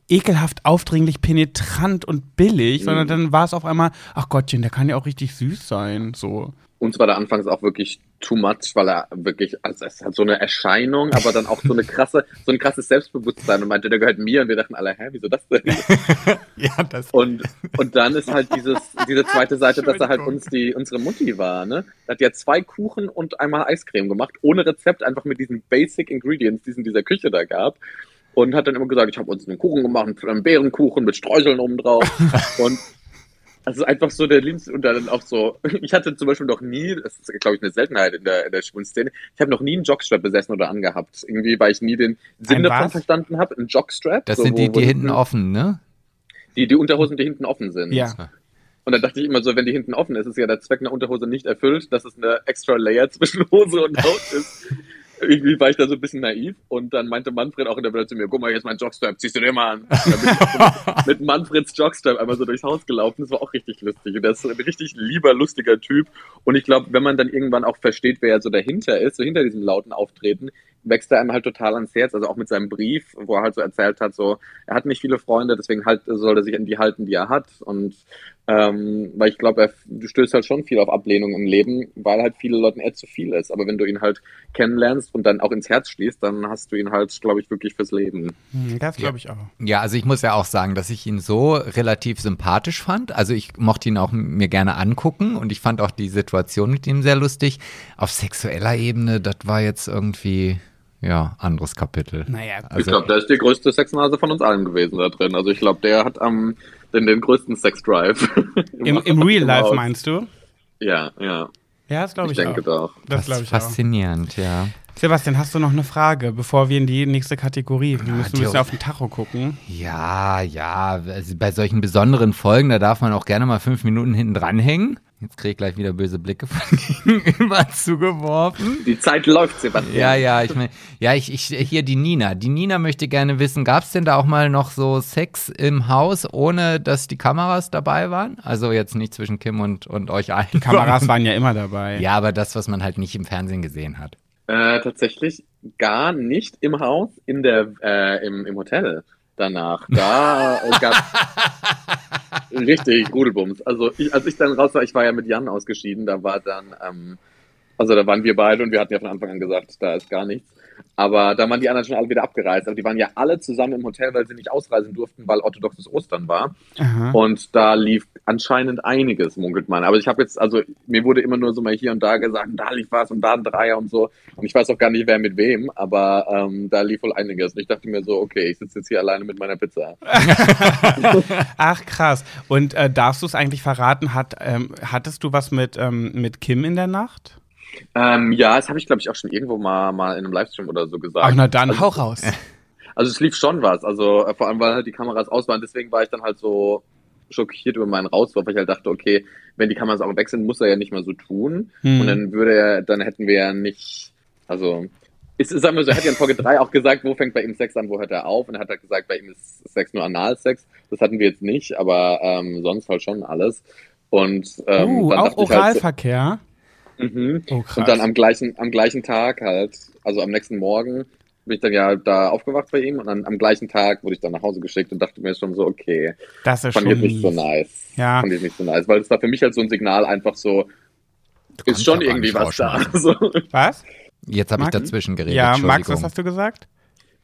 S1: ekelhaft, aufdringlich, penetrant und billig, sondern dann war es auf einmal, ach Gottchen, der kann ja auch richtig süß sein. So.
S3: Uns war der anfangs auch wirklich too much, weil er wirklich, also es hat so eine Erscheinung, aber dann auch so eine krasse, so ein krasses Selbstbewusstsein und meinte, der gehört mir und wir dachten alle, hä, wieso das denn?
S2: Ja, das.
S3: Und, und dann ist halt dieses, diese zweite Seite, dass er halt uns die, unsere Mutti war, ne? Er hat ja zwei Kuchen und einmal Eiscreme gemacht, ohne Rezept, einfach mit diesen Basic Ingredients, die es in dieser Küche da gab. Und hat dann immer gesagt, ich habe uns einen Kuchen gemacht, einen Beerenkuchen mit Streuseln oben drauf. und also einfach so der liebste und dann auch so, ich hatte zum Beispiel noch nie, das ist glaube ich eine Seltenheit in der, in der schwulen Szene, ich habe noch nie einen Jockstrap besessen oder angehabt. Irgendwie, weil ich nie den Sinn davon verstanden habe. Ein Jockstrap.
S2: Das
S3: so,
S2: sind
S3: wo-
S2: die,
S3: wo
S2: die hinten offen, ne?
S3: Die, die Unterhosen, die hinten offen sind.
S1: Ja.
S3: Und dann dachte ich immer so, wenn die hinten offen ist, ist ja der Zweck einer Unterhose nicht erfüllt, dass es eine extra Layer zwischen Hose und Haut ist. Irgendwie war ich da so ein bisschen naiv und dann meinte Manfred auch in der Welt zu mir, guck mal, ist mein Jockstrap, ziehst du dir mal an. Mit, mit Manfreds Jockstrap einmal so durchs Haus gelaufen, das war auch richtig lustig. Und der ist ein richtig lieber, lustiger Typ. Und ich glaube, wenn man dann irgendwann auch versteht, wer so dahinter ist, so hinter diesem lauten Auftreten, wächst er einem halt total ans Herz. Also auch mit seinem Brief, wo er halt so erzählt hat, so, er hat nicht viele Freunde, deswegen halt soll er sich an die halten, die er hat. Und ähm, weil ich glaube, du stößt halt schon viel auf Ablehnung im Leben, weil halt viele Leuten er zu viel ist. Aber wenn du ihn halt kennenlernst und dann auch ins Herz schließt, dann hast du ihn halt, glaube ich, wirklich fürs Leben.
S1: Hm, Das glaube ich auch.
S2: Ja, also ich muss ja auch sagen, dass ich ihn so relativ sympathisch fand. Also ich mochte ihn auch mir gerne angucken und ich fand auch die Situation mit ihm sehr lustig. Auf sexueller Ebene, das war jetzt irgendwie, ja, anderes Kapitel.
S1: Naja,
S3: ich
S2: Also,
S3: glaube, der ist die größte Sexnase von uns allen gewesen da drin. Also ich glaube, der hat am den, den größten Sex-Drive.
S1: im, im Real Life
S3: Haus.
S1: meinst du?
S3: Ja, ja.
S1: Ja, das glaube
S3: Ich
S1: ich,
S3: denke
S1: auch.
S3: doch.
S1: Das
S2: das
S1: glaube
S2: ist
S1: ich auch.
S2: faszinierend, ja.
S1: Sebastian, hast du noch eine Frage, bevor wir in die nächste Kategorie? Wir müssen ein bisschen auf den Tacho gucken.
S2: Ja, ja, also bei solchen besonderen Folgen, da darf man auch gerne mal fünf Minuten hinten dranhängen. Jetzt krieg ich gleich wieder böse Blicke von gegenüber zugeworfen.
S3: Die Zeit läuft, Sebastian.
S2: Ja, ja, ich meine, ja, ich, ich, hier die Nina. Die Nina möchte gerne wissen, gab es denn da auch mal noch so Sex im Haus, ohne dass die Kameras dabei waren? Also jetzt nicht zwischen Kim und, und euch allen.
S1: Kameras waren ja immer dabei.
S2: Ja, aber das, was man halt nicht im Fernsehen gesehen hat.
S3: Äh, tatsächlich gar nicht im Haus, in der, äh, im, im Hotel danach. Da äh, gab richtig Rudelbums. Also ich, als ich dann raus war, ich war ja mit Jan ausgeschieden, da war dann, ähm, also da waren wir beide und wir hatten ja von Anfang an gesagt, da ist gar nichts. Aber da waren die anderen schon alle wieder abgereist. Aber die waren ja alle zusammen im Hotel, weil sie nicht ausreisen durften, weil orthodoxes Ostern war.
S1: Aha.
S3: Und da lief anscheinend einiges, munkelt man. Aber ich habe jetzt, also mir wurde immer nur so mal hier und da gesagt, da lief was und da ein Dreier und so. Und ich weiß auch gar nicht, wer mit wem, aber ähm, da lief wohl einiges. Und ich dachte mir so, okay, ich sitze jetzt hier alleine mit meiner Pizza.
S1: Ach krass. Und äh, darfst du es eigentlich verraten? Hat, ähm, hattest du was mit, ähm, mit Kim in der Nacht?
S3: Ähm, ja, das habe ich, glaube ich, auch schon irgendwo mal, mal in einem Livestream oder so gesagt.
S1: Ach na dann,
S3: also,
S1: hau raus.
S3: Also es lief schon was. Also äh, vor allem, weil halt die Kameras aus waren. Deswegen war ich dann halt so schockiert über meinen Rauswurf, weil ich halt dachte, okay, wenn die Kameras auch weg sind, muss er ja nicht mehr so tun.
S1: Hm.
S3: Und dann würde er, dann hätten wir ja nicht, also, ist, sagen wir so, er hat ja in Folge 3 auch gesagt, wo fängt bei ihm Sex an, wo hört er auf? Und er hat halt gesagt, bei ihm ist Sex nur Analsex. Das hatten wir jetzt nicht, aber ähm, sonst halt schon alles. Und ähm,
S1: uh,
S3: dann
S1: auch
S3: ich halt,
S1: Oralverkehr?
S3: so, mhm.
S1: Oh.
S3: Und dann am gleichen, am gleichen Tag halt, also am nächsten Morgen, bin ich dann ja da aufgewacht bei ihm und dann am gleichen Tag wurde ich dann nach Hause geschickt und dachte mir schon so, okay,
S1: das ist
S3: fand
S1: schon
S3: ich jetzt nicht so nice.
S1: Ja.
S3: Fand ich nicht so nice, weil es war für mich halt so ein Signal einfach so, ist schon irgendwie was da. So.
S1: Was?
S2: Jetzt habe ich dazwischen geredet.
S1: Ja, Max, was hast du gesagt?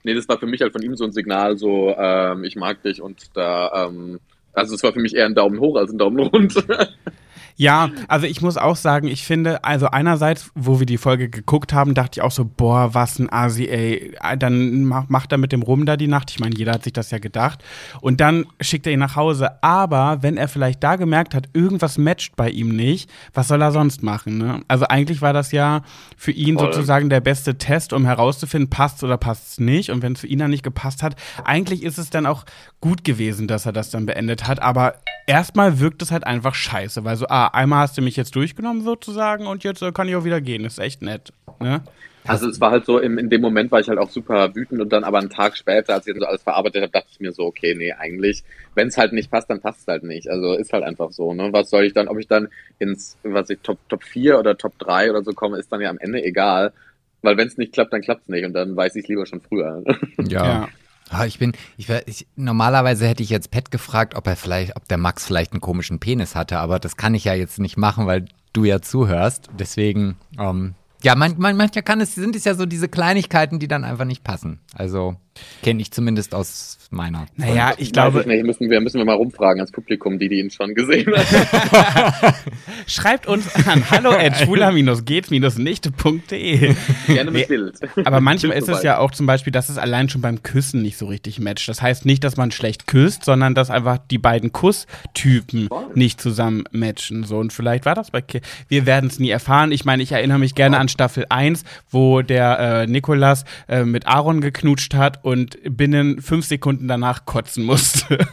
S3: Nee, das war für mich halt von ihm so ein Signal, so, ähm, ich mag dich und da, ähm, also es war für mich eher ein Daumen hoch als ein Daumen runter.
S1: Ja, also ich muss auch sagen, ich finde, also einerseits, wo wir die Folge geguckt haben, dachte ich auch so, boah, was ein Asi, ey. Dann macht er mit dem rum da die Nacht. Ich meine, jeder hat sich das ja gedacht. Und dann schickt er ihn nach Hause. Aber wenn er vielleicht da gemerkt hat, irgendwas matcht bei ihm nicht, was soll er sonst machen? Ne? Also eigentlich war das ja für ihn Voll. sozusagen der beste Test, um herauszufinden, passt oder passt es nicht. Und wenn es für ihn dann nicht gepasst hat, eigentlich ist es dann auch gut gewesen, dass er das dann beendet hat. Aber erstmal wirkt es halt einfach scheiße, weil so, ah, einmal hast du mich jetzt durchgenommen sozusagen und jetzt äh, kann ich auch wieder gehen. Das ist echt nett. Ne?
S3: Also es war halt so, im, in dem Moment war ich halt auch super wütend und dann aber einen Tag später, als ich das alles verarbeitet habe, dachte ich mir so, okay, nee, eigentlich, wenn es halt nicht passt, dann passt es halt nicht. Also ist halt einfach so, ne? Was soll ich dann, ob ich dann ins, was ich, Top, Top 4 oder Top 3 oder so komme, ist dann ja am Ende egal. Weil wenn es nicht klappt, dann klappt es nicht und dann weiß ich es lieber schon früher.
S2: Ja. ja. Ah, ich bin, ich, ich, normalerweise hätte ich jetzt Pet gefragt, ob er vielleicht, ob der Max vielleicht einen komischen Penis hatte, aber das kann ich ja jetzt nicht machen, weil du ja zuhörst. Deswegen, ähm, ja, man, man, manchmal kann es, sind es ja so diese Kleinigkeiten, die dann einfach nicht passen. Also kenne ich zumindest aus meiner.
S1: Naja, ich glaube.
S3: nicht, müssen, wir, müssen wir mal rumfragen ans Publikum, die, die ihn schon gesehen haben.
S1: Schreibt uns an hallo at schwuler-geht-nicht.de.
S3: Gerne mit Bild.
S1: Aber manchmal ist es ja auch zum Beispiel, dass es allein schon beim Küssen nicht so richtig matcht. Das heißt nicht, dass man schlecht küsst, sondern dass einfach die beiden Kusstypen nicht zusammen matchen. So, und vielleicht war das bei Ki Wir werden es nie erfahren. Ich meine, ich erinnere mich gerne an Staffel 1, wo der äh, Nikolas äh, mit Aaron geknutscht hat und binnen fünf Sekunden danach kotzen musste.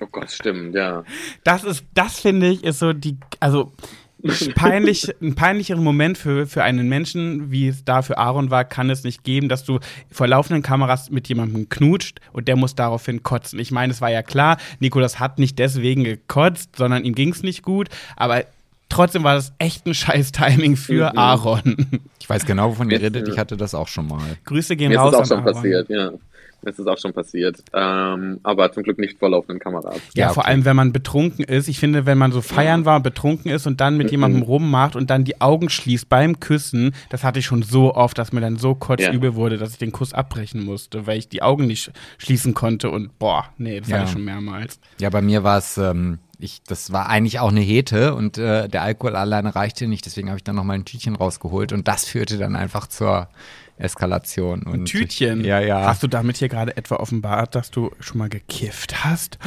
S3: Oh Gott, stimmt, ja.
S1: Das ist, das finde ich, ist so die, also peinlich, ein peinlicheren Moment für, für einen Menschen, wie es da für Aaron war, kann es nicht geben, dass du vor laufenden Kameras mit jemandem knutscht und der muss daraufhin kotzen. Ich meine, es war ja klar, Nikolas hat nicht deswegen gekotzt, sondern ihm ging es nicht gut, aber trotzdem war das echt ein scheiß Timing für mhm. Aaron.
S2: Ich weiß genau, wovon ihr redet, ich hatte das auch schon mal.
S1: Grüße gehen
S3: Mir
S1: raus.
S3: Ist auch schon Aaron. passiert, ja. Das ist auch schon passiert. Ähm, aber zum Glück nicht vor laufenden Kameras.
S1: Ja, ja okay. vor allem, wenn man betrunken ist. Ich finde, wenn man so feiern war, betrunken ist und dann mit mhm. jemandem rummacht und dann die Augen schließt beim Küssen, das hatte ich schon so oft, dass mir dann so kotzübel ja. wurde, dass ich den Kuss abbrechen musste, weil ich die Augen nicht schließen konnte und boah, nee, das ja. hatte ich schon mehrmals.
S2: Ja, bei mir war es, ähm, ich, das war eigentlich auch eine Hete und äh, der Alkohol alleine reichte nicht, deswegen habe ich dann noch mal ein Tütchen rausgeholt und das führte dann einfach zur Eskalation. Und
S1: ein Tütchen?
S2: Ja, ja.
S1: Hast du damit hier gerade etwa offenbart, dass du schon mal gekifft hast?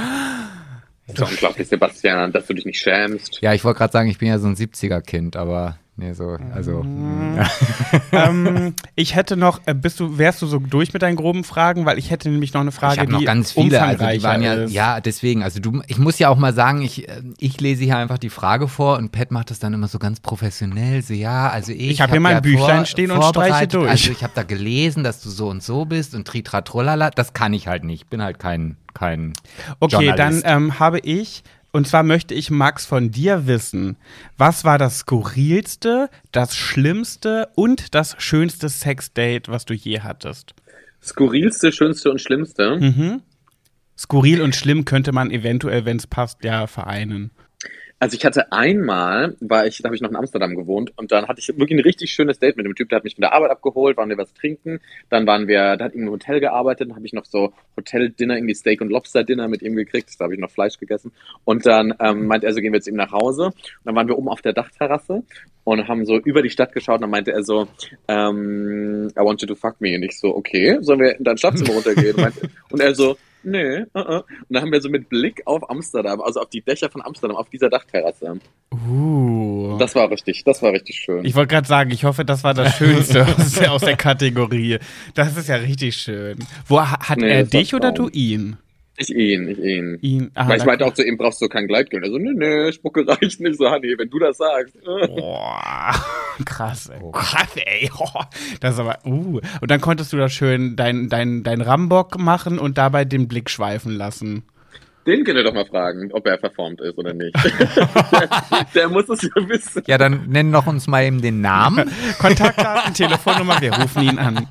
S3: Das ist unglaublich, Sebastian, dass du dich nicht schämst.
S2: Ja, ich wollte gerade sagen, ich bin ja so ein 70er-Kind, aber Nee, so, also.
S1: Mhm. ähm, ich hätte noch, äh, bist du, wärst du so durch mit deinen groben Fragen, weil ich hätte nämlich noch eine Frage,
S2: ich die noch ganz viele, also die waren ja, ist. ja, deswegen, also du, ich muss ja auch mal sagen, ich, äh, ich lese hier einfach die Frage vor und Pat macht das dann immer so ganz professionell, so ja, also ich.
S1: Ich habe hab hier mein ja Büchlein vor, stehen und streiche durch.
S2: Also ich habe da gelesen, dass du so und so bist und tritra trollala, das kann ich halt nicht, bin halt kein, kein.
S1: Okay,
S2: Journalist.
S1: dann ähm, habe ich und zwar möchte ich, Max, von dir wissen, was war das skurrilste, das schlimmste und das schönste Sexdate, was du je hattest?
S3: Skurrilste, schönste und schlimmste?
S1: Mhm. Skurril und schlimm könnte man eventuell, wenn es passt, ja vereinen.
S3: Also ich hatte einmal, war ich, da habe ich noch in Amsterdam gewohnt und dann hatte ich wirklich ein richtig schönes Date mit dem Typ, der hat mich von der Arbeit abgeholt, waren wir was trinken, dann waren wir, da hat ihm ein Hotel gearbeitet, dann habe ich noch so Hotel-Dinner, irgendwie Steak- und Lobster-Dinner mit ihm gekriegt, da habe ich noch Fleisch gegessen und dann ähm, meinte er so, gehen wir jetzt eben nach Hause. Und dann waren wir oben auf der Dachterrasse und haben so über die Stadt geschaut und dann meinte er so, ähm, I want you to fuck me. Und ich so, okay, sollen wir in dein Schlafzimmer runtergehen? Und, meinte, und er so, nee, uh -uh. Und dann haben wir so mit Blick auf Amsterdam, also auf die Dächer von Amsterdam, auf dieser Dachterrasse.
S1: Uh.
S3: Das war richtig, das war richtig schön.
S1: Ich wollte gerade sagen, ich hoffe, das war das Schönste aus der Kategorie. Das ist ja richtig schön. Wo hat nee, er dich oder du ihn?
S3: Ich ihn, ich ihn.
S1: ihn
S3: aha, Weil ich meinte auch zu ihm, brauchst du kein Gleitgel. Er so, nee, nee, Spucke reicht nicht. So, Hanni, wenn du das sagst.
S1: Boah, krass, ey. Oh. Krass, ey. Oh, das ist aber, uh. Und dann konntest du da schön dein, dein, dein Rambock machen und dabei den Blick schweifen lassen.
S3: Den könnt ihr doch mal fragen, ob er verformt ist oder nicht. der, der, muss es ja wissen.
S2: Ja, dann nennen doch uns mal eben den Namen.
S1: Kontaktdaten, Telefonnummer, wir rufen ihn an.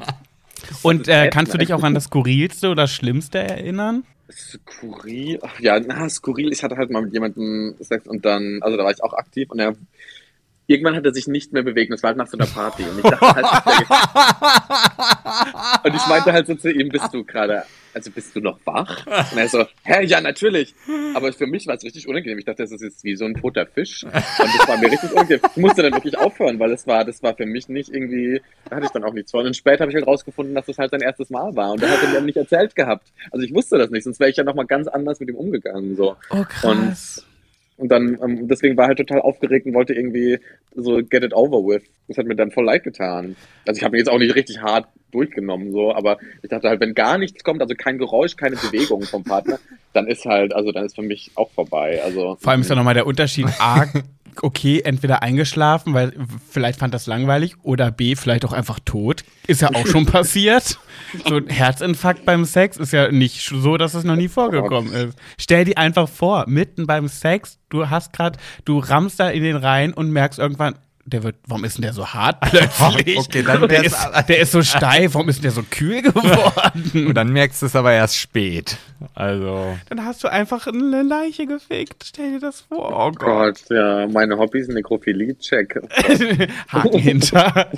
S1: Und äh, kannst du dich auch an das Skurrilste oder Schlimmste erinnern?
S3: Skurril, ach ja, na, skurril. Ich hatte halt mal mit jemandem Sex und dann, also da war ich auch aktiv und er irgendwann hat er sich nicht mehr bewegt. Das war halt nach so einer Party. Und ich dachte halt, und ich meinte halt so zu ihm, bist du gerade, also bist du noch wach? Und er so, hä, ja, natürlich. Aber für mich war es richtig unangenehm. Ich dachte, das ist jetzt wie so ein toter Fisch. Und das war mir richtig unangenehm. Ich musste dann wirklich aufhören, weil es war, das war für mich nicht irgendwie, da hatte ich dann auch nichts von. Und später habe ich halt rausgefunden, dass das halt sein erstes Mal war. Und er hat mir nicht erzählt gehabt. Also ich wusste das nicht, sonst wäre ich ja nochmal ganz anders mit ihm umgegangen. So.
S1: Oh, krass.
S3: Und und dann, ähm, deswegen war er halt total aufgeregt und wollte irgendwie so get it over with. Das hat mir dann voll leid getan. Also ich habe ihn jetzt auch nicht richtig hart durchgenommen, so, aber ich dachte halt, wenn gar nichts kommt, also kein Geräusch, keine Bewegung vom Partner, dann ist halt, also dann ist für mich auch vorbei. Also,
S1: Vor allem ist ja nochmal der Unterschied, A, okay, entweder eingeschlafen, weil vielleicht fand das langweilig, oder B, vielleicht auch einfach tot. Ist ja auch schon passiert. So ein Herzinfarkt beim Sex ist ja nicht so, dass es noch nie vorgekommen ist. Stell dir einfach vor, mitten beim Sex, du hast gerade, du rammst da in den Reihen und merkst irgendwann, der wird, warum ist denn der so hart plötzlich?
S2: Okay, dann
S1: der, ist, der ist so steif, warum ist denn der so kühl geworden?
S2: Und dann merkst du es aber erst spät. Also.
S1: Dann hast du einfach eine Leiche gefickt. Stell dir das vor. Oh
S3: Oh Gott, ja, meine Hobbys, Nekrophilie-Check.
S1: Haken hinter.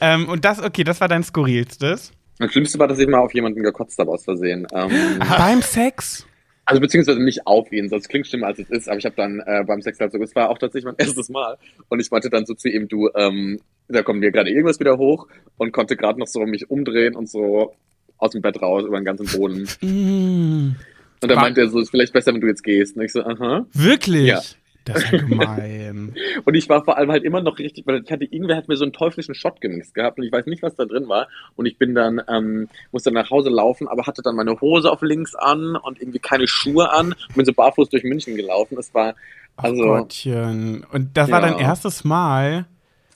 S1: ähm, und das, okay, das war dein skurrilstes.
S3: Das Schlimmste war, dass ich mal auf jemanden gekotzt habe aus Versehen. Ähm,
S1: Beim Sex?
S3: Also beziehungsweise nicht auf ihn, sonst klingt schlimmer als es ist, aber ich habe dann äh, beim Sex halt so, es war auch tatsächlich mein erstes Mal und ich meinte dann so zu ihm, du, ähm, da kommt mir gerade irgendwas wieder hoch und konnte gerade noch so mich umdrehen und so aus dem Bett raus über den ganzen Boden.
S1: Mm,
S3: Und dann meinte er so, ist vielleicht besser, wenn du jetzt gehst. Und ich so, aha.
S1: wirklich?
S3: Ja.
S1: Das ist ja gemein.
S3: Und ich war vor allem halt immer noch richtig, weil ich hatte, irgendwer hat mir so einen teuflischen Shot gemixt gehabt und ich weiß nicht, was da drin war. Und ich bin dann, ähm, musste nach Hause laufen, aber hatte dann meine Hose auf links an und irgendwie keine Schuhe an und bin so barfuß durch München gelaufen. Es war, also,
S1: oh Gottchen. Und das war
S3: Ja.
S1: dein erstes Mal?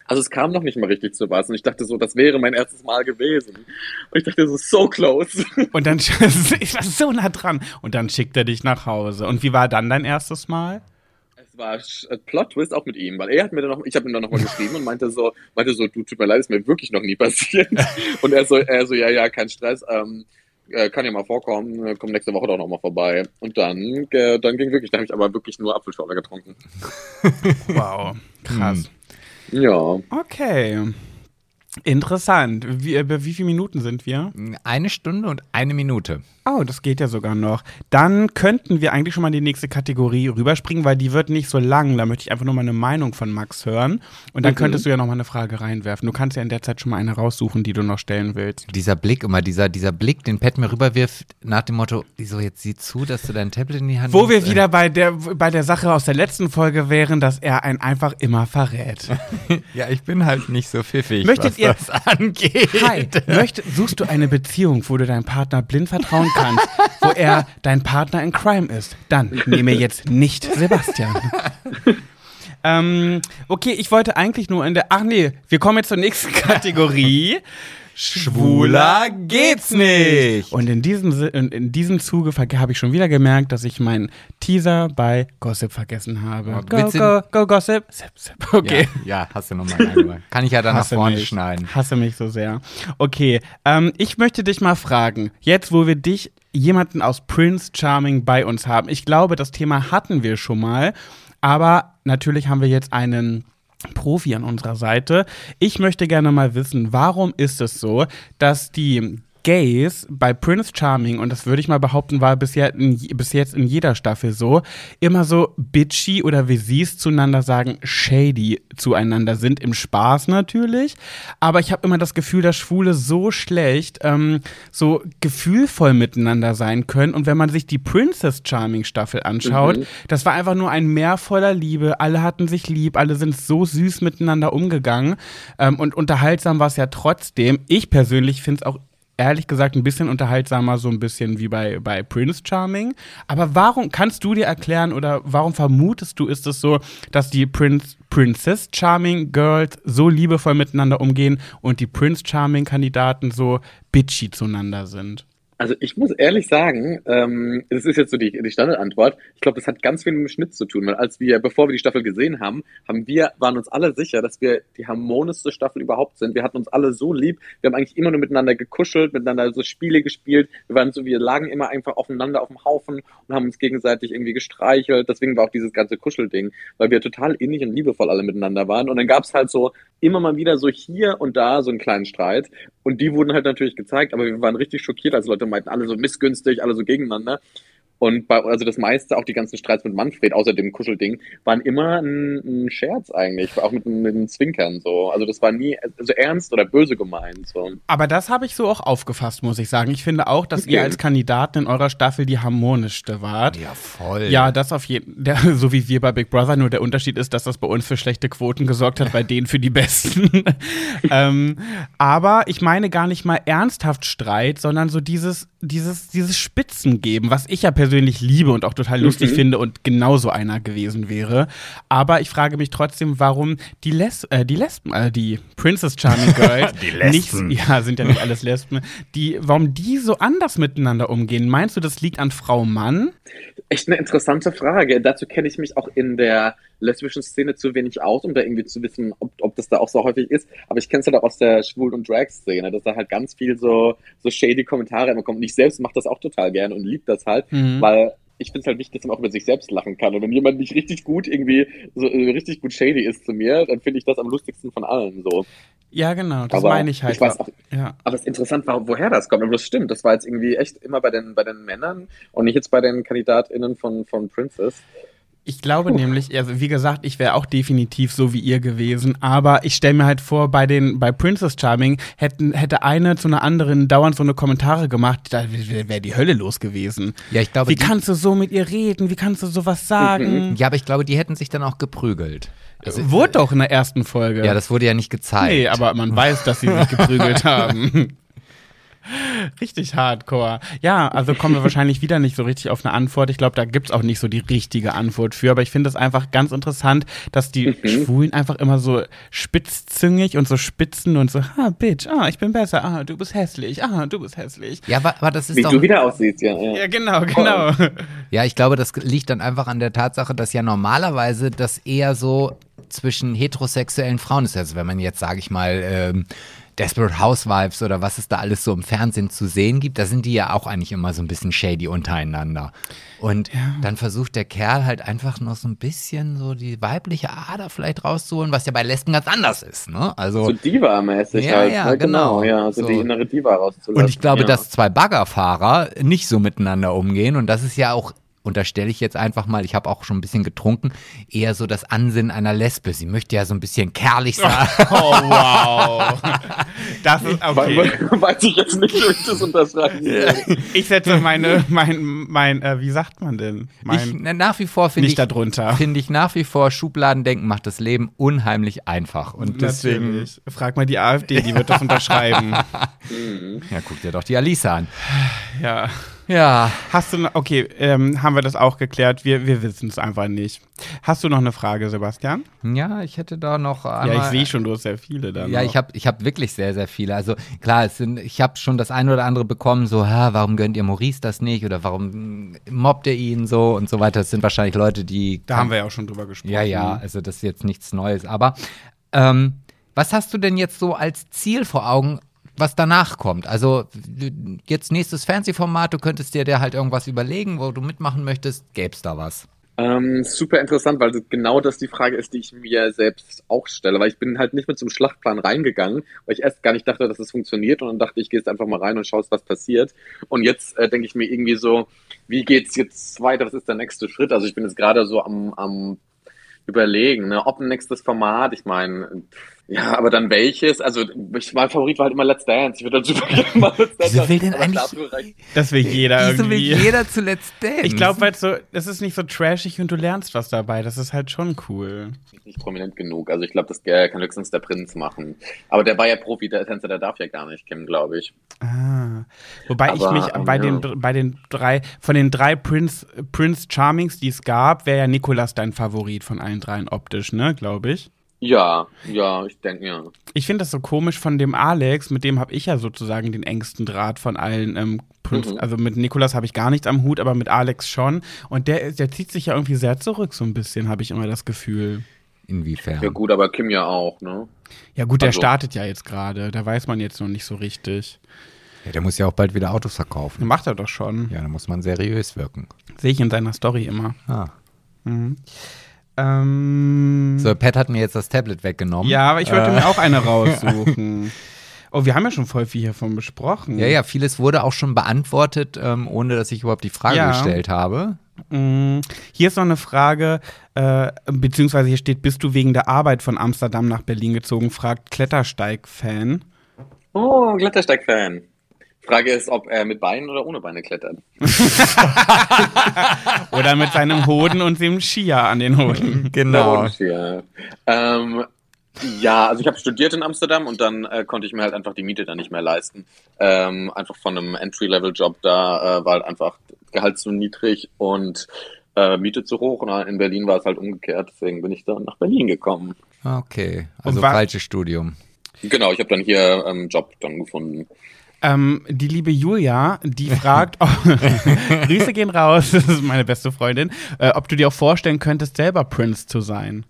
S3: also es kam noch nicht mal richtig zu was. Und ich dachte so, das wäre mein erstes Mal gewesen. Und ich dachte so, so close.
S1: Und dann, ich war so nah dran. Und dann schickt er dich nach Hause. Und wie war dann dein erstes Mal?
S3: Es war Sch- äh, Plot-Twist auch mit ihm, weil er hat mir dann noch, ich habe ihm dann nochmal geschrieben und meinte so, meinte so, du, tut mir leid, ist mir wirklich noch nie passiert. Und er so, er so, ja, ja, kein Stress, ähm, äh, kann ja mal vorkommen, äh, komm nächste Woche doch nochmal vorbei. Und dann, äh, dann ging wirklich, da habe ich aber wirklich nur Apfelschorle getrunken.
S1: Wow, krass.
S3: Ja,
S1: Okay. Interessant. Wie, äh, bei wie viele Minuten sind wir?
S2: Eine Stunde und eine Minute.
S1: Oh, das geht ja sogar noch. Dann könnten wir eigentlich schon mal in die nächste Kategorie rüberspringen, weil die wird nicht so lang. Da möchte ich einfach nur mal eine Meinung von Max hören. Und dann
S3: Mhm.
S1: könntest du ja noch mal eine Frage reinwerfen. Du kannst ja in der Zeit schon mal eine raussuchen, die du noch stellen willst.
S2: Dieser Blick immer, dieser, dieser Blick, den Pat mir rüberwirft, nach dem Motto, so jetzt sieh zu, dass du dein Tablet in die Hand
S1: Wo wir
S2: nimmst.
S1: wieder bei der, bei der Sache aus der letzten Folge wären, dass er einen einfach immer verrät.
S2: Ja, ich bin halt nicht so pfiffig,
S1: Möchtet
S2: das angeht.
S1: Hi, möcht, suchst du eine Beziehung, wo du deinem Partner blind vertrauen kannst, wo er dein Partner in Crime ist? Dann nehme jetzt nicht Sebastian. ähm, okay, ich wollte eigentlich nur in der. Ach nee, wir kommen jetzt zur nächsten Kategorie.
S2: Schwuler geht's nicht.
S1: Und in diesem, in, in diesem Zuge habe ich schon wieder gemerkt, dass ich meinen Teaser bei Gossip vergessen habe.
S2: Oh,
S1: Go, go, go, Gossip. Sip, sip. Okay.
S2: Ja, ja, hast du nochmal reingemacht. Kann ich ja dann nach vorne
S1: mich.
S2: schneiden.
S1: Hasse mich so sehr. Okay, ähm, ich möchte dich mal fragen, jetzt wo wir dich, jemanden aus Prince Charming bei uns haben. Ich glaube, das Thema hatten wir schon mal, aber natürlich haben wir jetzt einen Profi an unserer Seite. Ich möchte gerne mal wissen, warum ist es so, dass die Gays bei Prince Charming, und das würde ich mal behaupten, war bisher in, bis jetzt in jeder Staffel so, immer so bitchy oder wie sie es zueinander sagen, shady zueinander sind, im Spaß natürlich. Aber ich habe immer das Gefühl, dass Schwule so schlecht, ähm, so gefühlvoll miteinander sein können. Und wenn man sich die Princess Charming Staffel anschaut,
S3: Mhm.
S1: das war einfach nur ein Meer voller Liebe. Alle hatten sich lieb, alle sind so süß miteinander umgegangen. Ähm, und unterhaltsam war es ja trotzdem. Ich persönlich finde es auch ehrlich gesagt ein bisschen unterhaltsamer, so ein bisschen wie bei, bei Prince Charming. Aber warum, kannst du dir erklären oder warum vermutest du, ist es so, dass die Prince, Princess Charming Girls so liebevoll miteinander umgehen und die Prince Charming Kandidaten so bitchy zueinander sind?
S3: Also ich muss ehrlich sagen, ähm, das ist jetzt so die, die Standardantwort. Ich glaube, das hat ganz viel mit dem Schnitt zu tun, weil als wir, bevor wir die Staffel gesehen haben, haben wir, waren uns alle sicher, dass wir die harmonischste Staffel überhaupt sind. Wir hatten uns alle so lieb. Wir haben eigentlich immer nur miteinander gekuschelt, miteinander so Spiele gespielt. Wir waren so, wir lagen immer einfach aufeinander auf dem Haufen und haben uns gegenseitig irgendwie gestreichelt. Deswegen war auch dieses ganze Kuschelding, weil wir total innig und liebevoll alle miteinander waren. Und dann gab es halt so immer mal wieder so hier und da so einen kleinen Streit. Und die wurden halt natürlich gezeigt, aber wir waren richtig schockiert, als Leute meinten, alle so missgünstig, alle so gegeneinander. Und bei, also das meiste, auch die ganzen Streits mit Manfred, außer dem Kuschelding, waren immer ein, ein Scherz eigentlich, auch mit, mit einem Zwinkern so. Also das war nie so ernst oder böse gemeint. So.
S1: Aber das habe ich so auch aufgefasst, muss ich sagen. Ich finde auch, dass
S3: Okay.
S1: ihr als Kandidaten in eurer Staffel die harmonischste wart.
S2: Ja, voll.
S1: Ja, das auf jeden der, so wie wir bei Big Brother, nur der Unterschied ist, dass das bei uns für schlechte Quoten gesorgt hat, bei denen für die besten. ähm, aber ich meine gar nicht mal ernsthaft Streit, sondern so dieses, dieses, dieses Spitzengeben, was ich ja persönlich liebe und auch total lustig
S3: Mhm.
S1: finde und genauso einer gewesen wäre. Aber ich frage mich trotzdem, warum die, Les äh, die Lesben, äh, die Princess Charming Girls,
S2: Die Lesben.
S1: nicht, ja, sind ja nicht alles Lesben, die, warum die so anders miteinander umgehen. Meinst du, das liegt an Frau Mann?
S3: Echt eine interessante Frage. Dazu kenne ich mich auch in der lesbischen Szene zu wenig aus, um da irgendwie zu wissen, ob, ob das da auch so häufig ist. Aber ich kenne es halt auch aus der Schwul- und Drag-Szene, dass da halt ganz viel so, so shady Kommentare immer kommen. Und ich selbst mache das auch total gern und liebe das halt,
S1: Mhm.
S3: weil ich finde es halt wichtig, dass man auch über sich selbst lachen kann. Und wenn jemand nicht richtig gut irgendwie so äh, richtig gut shady ist zu mir, dann finde ich das am lustigsten von allen so.
S1: Ja, genau, das
S3: Aber
S1: meine ich halt.
S3: ich weiß auch,
S1: ja.
S3: aber es ist interessant, woher das kommt. Aber das stimmt. Das war jetzt irgendwie echt immer bei den, bei den Männern und nicht jetzt bei den KandidatInnen von, von Princess.
S1: Ich glaube nämlich, also wie gesagt, ich wäre auch definitiv so wie ihr gewesen, aber ich stelle mir halt vor, bei den bei Princess Charming hätten hätte eine zu einer anderen dauernd so eine Kommentare gemacht, da wäre wär die Hölle los gewesen.
S2: Ja, ich glaube,
S1: Wie kannst du so mit ihr reden? Wie kannst du sowas sagen?
S2: ja, aber ich glaube, die hätten sich dann auch geprügelt. Also,
S1: Wurde doch in der ersten Folge.
S2: ja, das wurde ja nicht gezeigt.
S1: Nee, aber man weiß, dass sie sich geprügelt haben. Richtig hardcore. Ja, also kommen wir wahrscheinlich wieder nicht so richtig auf eine Antwort. Ich glaube, da gibt's auch nicht so die richtige Antwort für. Aber ich finde es einfach ganz interessant, dass die Schwulen einfach immer so spitzzüngig und so spitzen und so, ah, Bitch, ah, ich bin besser, ah, du bist hässlich, ah, du bist hässlich.
S2: ja, aber, aber das ist
S3: Wie
S2: doch.
S3: du wieder aussiehst, ja. ja.
S1: Ja, genau, genau.
S2: Ja, ich glaube, das liegt dann einfach an der Tatsache, dass ja normalerweise das eher so zwischen heterosexuellen Frauen ist. Also wenn man jetzt, sage ich mal, ähm, Desperate Housewives oder was es da alles so im Fernsehen zu sehen gibt, da sind die ja auch eigentlich immer so ein bisschen shady untereinander. Und dann versucht der Kerl halt einfach noch so ein bisschen so die weibliche Ader vielleicht rauszuholen, was ja bei Lesben ganz anders ist, ne? Also
S3: So Diva-mäßig
S2: Ja,
S3: halt.
S2: ja,
S3: ne?
S2: genau.
S3: Ja, so,
S2: So.
S3: die innere Diva rauszulassen.
S2: Und ich glaube,
S3: ja.
S2: dass zwei Baggerfahrer nicht so miteinander umgehen. Und das ist ja auch, unterstelle ich jetzt einfach mal, ich habe auch schon ein bisschen getrunken, eher so das Ansinnen einer Lesbe. Sie möchte ja so ein bisschen kerlich sein.
S1: Oh, wow. Das ist okay.
S3: We- Weiß ich jetzt nicht, ob ich das unterschreiben.
S1: Ich setze meine, mein, mein, äh, wie sagt man denn?
S2: Ich,
S1: Mein,
S2: na, nach wie vor finde
S1: nicht
S2: ich,
S1: darunter.
S2: finde ich nach wie vor, Schubladendenken macht das Leben unheimlich einfach. Und deswegen,
S1: Natürlich. Frag mal die AfD, die wird das unterschreiben.
S2: ja, guck dir doch die Alice an.
S1: ja.
S2: Ja,
S1: Hast du noch, okay, ähm, haben wir das auch geklärt? Wir, wir wissen es einfach nicht. Hast du noch eine Frage, Sebastian?
S2: ja, ich hätte da noch
S1: ja,
S2: einmal,
S1: ich sehe schon, du hast sehr viele dann.
S2: Ja,
S1: noch.
S2: ich habe ich hab wirklich sehr, sehr viele. Also klar, es sind, ich habe schon das eine oder andere bekommen, so, ha, warum gönnt ihr Maurice das nicht oder warum mobbt ihr ihn so und so weiter. Das sind wahrscheinlich Leute, die.
S1: Da haben wir ja auch schon drüber gesprochen.
S2: Ja, ja, also das ist jetzt nichts Neues. Aber ähm, was hast du denn jetzt so als Ziel vor Augen, was danach kommt? Also jetzt nächstes Fernsehformat, du könntest dir da halt irgendwas überlegen, wo du mitmachen möchtest. Gäb's da was?
S3: Ähm, super interessant, weil das genau das die Frage ist, die ich mir selbst auch stelle, weil ich bin halt nicht mit so einem Schlachtplan reingegangen, weil ich erst gar nicht dachte, dass es funktioniert und dann dachte ich, gehe jetzt einfach mal rein und schaue, was passiert. Und jetzt äh, denke ich mir irgendwie so, wie geht's jetzt weiter? Was ist der nächste Schritt? Also ich bin jetzt gerade so am, am überlegen, ne? ob ein nächstes Format, ich meine, ja, aber dann welches? Also ich, mein Favorit war halt immer Let's Dance. Ich würde dann super gerne mal Let's Dance.
S2: Wieso will denn eigentlich-
S1: Das will jeder
S2: Wieso will
S1: irgendwie.
S2: jeder zuletzt Dance?
S1: ich glaube, weil so, es ist nicht so trashig und du lernst was dabei. Das ist halt schon cool.
S3: nicht prominent genug. Also ich glaube, das kann höchstens der Prinz machen. Aber der war ja Profi, der Tänzer, der darf ja gar nicht, Kim, glaube ich.
S1: Ah. Wobei ich
S3: Aber,
S1: mich
S3: ähm,
S1: bei,
S3: ja.
S1: den, bei den drei, von den drei Prince, Prince Charmings, die es gab, wäre ja Nikolas dein Favorit von allen dreien optisch, ne, glaube ich.
S3: Ja, ja, ich denke, ja.
S1: Ich finde das so komisch von dem Alex, mit dem habe ich ja sozusagen den engsten Draht von allen ähm, Prinz,
S3: Mhm.
S1: also mit Nikolas habe ich gar nichts am Hut, aber mit Alex schon. Und der, der zieht sich ja irgendwie sehr zurück, so ein bisschen, habe ich immer das Gefühl.
S2: Inwiefern?
S3: Ja gut, aber Kim ja auch, ne?
S1: Ja, gut, der
S3: Also-
S1: startet ja jetzt gerade. Da weiß man jetzt noch nicht so richtig.
S2: Ja, der muss ja auch bald wieder Autos verkaufen.
S1: Macht er doch schon.
S2: Ja, da muss man seriös wirken.
S1: Sehe ich in seiner Story immer.
S2: Ah.
S1: Mhm. Ähm,
S2: So, Pat hat mir jetzt das Tablet weggenommen.
S1: ja, aber ich wollte
S2: Äh,
S1: mir auch eine raussuchen. Oh, wir haben ja schon voll viel hiervon besprochen.
S2: Ja, ja, vieles wurde auch schon beantwortet, ähm, ohne dass ich überhaupt die Frage
S1: Ja.
S2: gestellt habe.
S1: Mm, Hier ist noch eine Frage, äh, beziehungsweise hier steht, bist du wegen der Arbeit von Amsterdam nach Berlin gezogen, fragt Klettersteig-Fan.
S3: Oh, Klettersteig-Fan. Frage ist, ob er mit Beinen oder ohne Beine klettert.
S1: Oder mit seinem Hoden und dem Skier an den Hoden.
S2: Genau.
S3: Ähm, ja, also ich habe studiert in Amsterdam und dann äh, konnte ich mir halt einfach die Miete dann nicht mehr leisten. Ähm, einfach von einem Entry-Level-Job da äh, war halt einfach Gehalt zu niedrig und äh, Miete zu hoch. Und in Berlin war es halt umgekehrt. Deswegen bin ich dann nach Berlin gekommen.
S2: Okay, also falsches Studium.
S3: Genau, ich habe dann hier ähm, Job dann gefunden.
S1: Ähm, die liebe Julia, die fragt, oh, Grüße gehen raus, das ist meine beste Freundin, äh, ob du dir auch vorstellen könntest, selber Prince zu sein.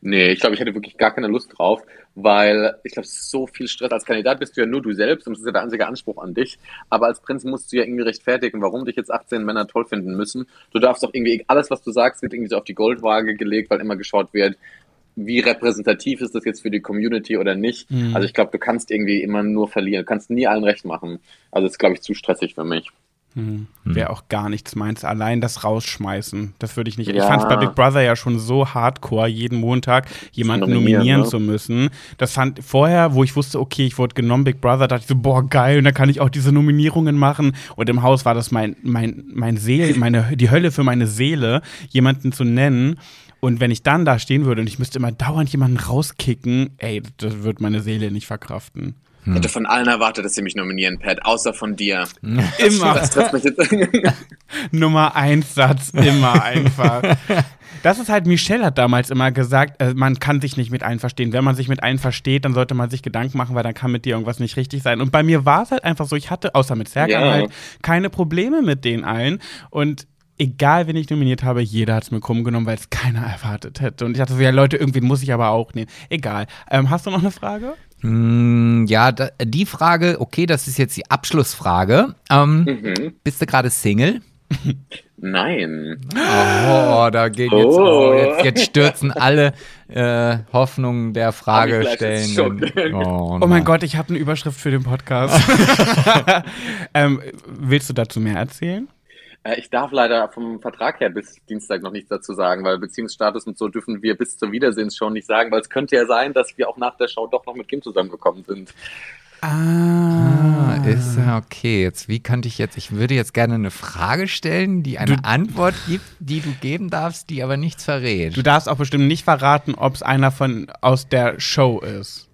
S3: Nee, ich glaube, ich hätte wirklich gar keine Lust drauf, weil ich glaube, es ist so viel Stress. Als Kandidat bist du ja nur du selbst und das ist ja der einzige Anspruch an dich. Aber als Prinz musst du ja irgendwie rechtfertigen, warum dich jetzt 18 Männer toll finden müssen. Du darfst doch irgendwie, alles, was du sagst, wird irgendwie so auf die Goldwaage gelegt, weil immer geschaut wird, wie repräsentativ ist das jetzt für die Community oder nicht.
S1: Mhm.
S3: Also ich glaube, du kannst irgendwie immer nur verlieren. Du kannst nie allen recht machen. Also das ist, glaube ich, zu stressig für mich.
S1: Hm. Wäre auch gar nichts meins. Allein das Rausschmeißen, das würde ich nicht. Ich
S3: Ja.
S1: fand es bei Big Brother ja schon so hardcore, jeden Montag jemanden
S3: nominieren,
S1: nominieren
S3: ne?
S1: zu müssen. Das fand vorher, wo ich wusste, okay, ich wurde genommen, Big Brother, dachte ich so, boah, geil, und dann kann ich auch diese Nominierungen machen. Und im Haus war das mein, mein, mein Seel, meine, die Hölle für meine Seele, jemanden zu nennen. Und wenn ich dann da stehen würde und ich müsste immer dauernd jemanden rauskicken, ey, das wird meine Seele nicht verkraften.
S3: Ich hätte von allen erwartet, dass sie mich nominieren, Pat, außer von dir.
S1: Immer.
S3: Das trifft mich jetzt.
S1: Nummer eins Satz, immer einfach. Das ist halt, Michelle hat damals immer gesagt, äh, man kann sich nicht mit allen verstehen. Wenn man sich mit allen versteht, dann sollte man sich Gedanken machen, weil dann kann mit dir irgendwas nicht richtig sein. Und bei mir war es halt einfach so, ich hatte, außer mit Serkan
S3: Ja.
S1: halt, keine Probleme mit den allen. Und egal, wen ich nominiert habe, jeder hat es mir krumm genommen, weil es keiner erwartet hätte. Und ich dachte so, ja Leute, irgendwen muss ich aber auch nehmen. Egal. Ähm, hast du noch eine Frage?
S2: Mm, ja, da, die Frage, okay, das ist jetzt die Abschlussfrage. Ähm,
S3: mhm.
S2: Bist du gerade Single?
S3: Nein.
S2: Oh, da geht jetzt,
S3: Oh.
S2: oh, jetzt, jetzt stürzen alle äh, Hoffnungen der Fragestellenden.
S3: Schock.
S2: Oh,
S1: Oh mein. Gott, ich habe eine Überschrift für den Podcast. ähm, willst du dazu mehr erzählen?
S3: Äh, Ich darf leider vom Vertrag her bis Dienstag noch nichts dazu sagen, weil Beziehungsstatus und so dürfen wir bis zur Wiedersehensshow nicht sagen, weil es könnte ja sein, dass wir auch nach der Show doch noch mit Kim zusammengekommen sind.
S2: Ah, ist ja okay. Jetzt, wie könnte ich jetzt, ich würde jetzt gerne eine Frage stellen, die eine
S1: Du-
S2: Antwort gibt, die du geben darfst, die aber nichts verrät.
S1: Du darfst auch bestimmt nicht verraten, ob es einer von aus der Show ist.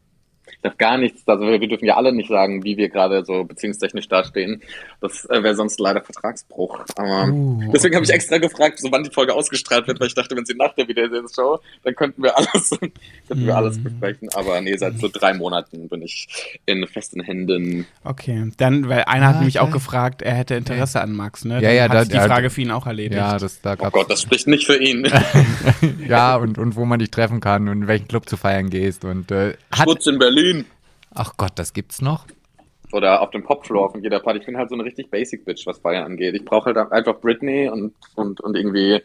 S3: Ich darf gar nichts, also wir wir dürfen ja alle nicht sagen, wie wir gerade so beziehungstechnisch dastehen. Das äh, wäre sonst leider Vertragsbruch. Aber
S1: Uh,
S3: deswegen habe ich extra gefragt, so wann die Folge ausgestrahlt wird, weil ich dachte, wenn sie nach der Wiedersehensshow, dann könnten wir alles, könnten wir alles besprechen. Aber nee, seit so drei Monaten bin ich in festen Händen.
S1: Okay, dann, weil einer hat
S2: Ah,
S1: nämlich auch
S2: okay.
S1: gefragt, er hätte Interesse an Max, ne?
S2: Ja,
S1: Dann
S2: ja,
S1: hat
S2: da-
S1: die
S2: ja,
S1: Frage für ihn auch erledigt.
S2: ja, das, da
S3: Oh Gott, das spricht nicht für ihn.
S2: ja und, und wo man dich treffen kann und in welchen Club du feiern gehst und äh, hat,
S3: Schutz in Berlin.
S2: Ach Gott, das gibt's noch?
S3: Oder auf dem Popfloor von jeder Party. Ich bin halt so eine richtig Basic Bitch, was Feiern angeht. Ich brauche halt einfach Britney und, und, und irgendwie,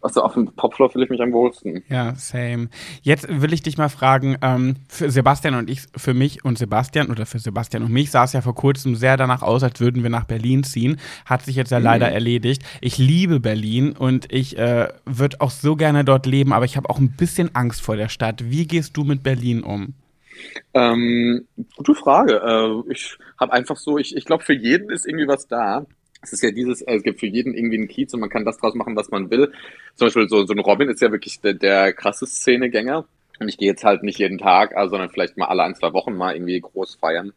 S3: also auf dem Popfloor fühle ich mich am wohlsten.
S1: Ja, same. Jetzt will ich dich mal fragen, ähm, für Sebastian und ich, für mich und Sebastian oder für Sebastian und mich sah es ja vor kurzem sehr danach aus, als würden wir nach Berlin ziehen. Hat sich jetzt ja leider erledigt. Ich liebe Berlin und ich äh, würde auch so gerne dort leben, aber ich habe auch ein bisschen Angst vor der Stadt. Wie gehst du mit Berlin um?
S3: Ähm, gute Frage. Äh, ich habe einfach so, ich, ich glaube, für jeden ist irgendwie was da. Es ist ja dieses, äh, es gibt für jeden irgendwie einen Kiez und man kann das draus machen, was man will. Zum Beispiel so, so ein Robin ist ja wirklich der, der krasse Szenegänger. Und ich gehe jetzt halt nicht jeden Tag, äh, sondern vielleicht mal alle ein, zwei Wochen mal irgendwie groß feiern.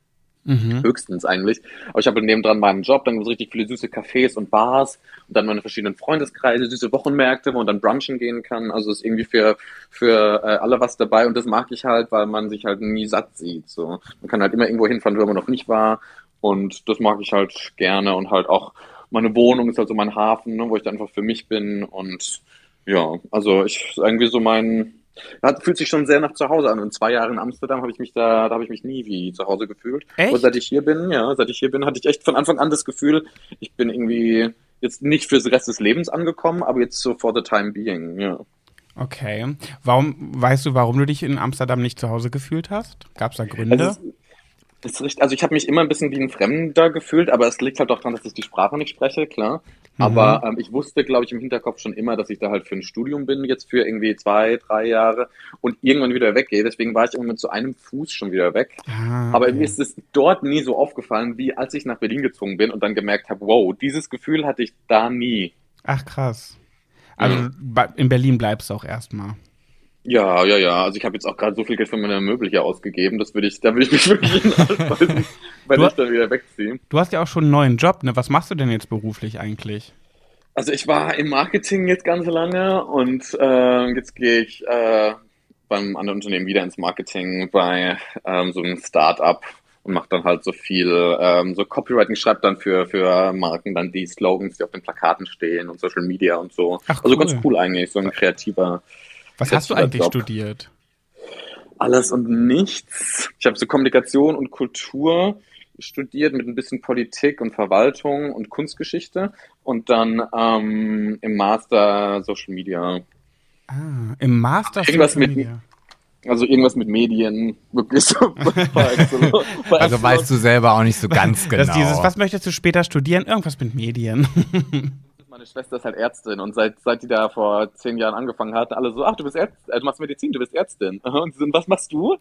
S1: Mhm.
S3: Höchstens eigentlich. Aber ich habe nebendran meinen Job, dann es richtig viele süße Cafés und Bars und dann meine verschiedenen Freundeskreise, süße Wochenmärkte, wo man dann brunchen gehen kann. Also ist irgendwie für, für äh, alle was dabei und das mag ich halt, weil man sich halt nie satt sieht. So. Man kann halt immer irgendwo hinfahren, wo man noch nicht war. Und das mag ich halt gerne und halt auch meine Wohnung ist halt so mein Hafen, ne, wo ich dann einfach für mich bin und ja, also ich irgendwie so mein, das fühlt sich schon sehr nach zu Hause an. In zwei Jahren in Amsterdam habe ich mich da, da habe ich mich nie wie zu Hause gefühlt.
S1: Echt?
S3: Und seit ich hier bin, ja, seit ich hier bin, hatte ich echt von Anfang an das Gefühl, ich bin irgendwie jetzt nicht fürs Rest des Lebens angekommen, aber jetzt so for the time being, ja.
S1: Okay. Warum, weißt du, warum du dich in Amsterdam nicht zu Hause gefühlt hast? Gab es da Gründe?
S3: Also, also ich habe mich immer ein bisschen wie ein Fremder gefühlt, aber es liegt halt auch daran, dass ich die Sprache nicht spreche, klar. Aber ähm, ich wusste, glaube ich, im Hinterkopf schon immer, dass ich da halt für ein Studium bin, jetzt für irgendwie zwei, drei Jahre und irgendwann wieder weggehe. Deswegen war ich immer mit so einem Fuß schon wieder weg.
S1: Ah,
S3: Aber
S1: okay.
S3: mir ist es dort nie so aufgefallen, wie als ich nach Berlin gezogen bin und dann gemerkt habe, wow, dieses Gefühl hatte ich da nie.
S1: Ach, krass. Also ba- in Berlin bleibst du auch erstmal.
S3: Ja, ja, ja. Also ich habe jetzt auch gerade so viel Geld für meine Möbel hier ausgegeben, das würde ich, da würde ich mich wirklich hinhalten, wenn
S1: Du-
S3: ich dann wieder wegziehe.
S1: Du hast ja auch schon einen neuen Job, ne? Was machst du denn jetzt beruflich eigentlich?
S3: Also ich war im Marketing jetzt ganz lange und äh, jetzt gehe ich äh, beim anderen Unternehmen wieder ins Marketing bei ähm, so einem Start-up und mache dann halt so viel, ähm, so Copywriting, schreibe dann für, für Marken dann die Slogans, die auf den Plakaten stehen und Social Media und so.
S1: Ach,
S3: Also
S1: cool.
S3: ganz cool eigentlich, so ein kreativer
S1: Was hast du eigentlich
S3: Job.
S1: studiert?
S3: alles und nichts. Ich habe so Kommunikation und Kultur studiert mit ein bisschen Politik und Verwaltung und Kunstgeschichte und dann ähm, im Master Social Media.
S1: Ah, im Master
S3: Irgendwas
S1: Social
S3: mit-
S1: Media.
S3: Also irgendwas mit Medien, wirklich so. par
S2: Also weißt du selber auch nicht so ganz genau.
S1: Dieses, was möchtest du später studieren? Irgendwas mit Medien.
S3: Meine Schwester ist halt Ärztin und seit, seit die da vor zehn Jahren angefangen hat, alle so, ach, du bist Ärztin, äh, du machst Medizin, du bist Ärztin. Und sie so, was machst du? und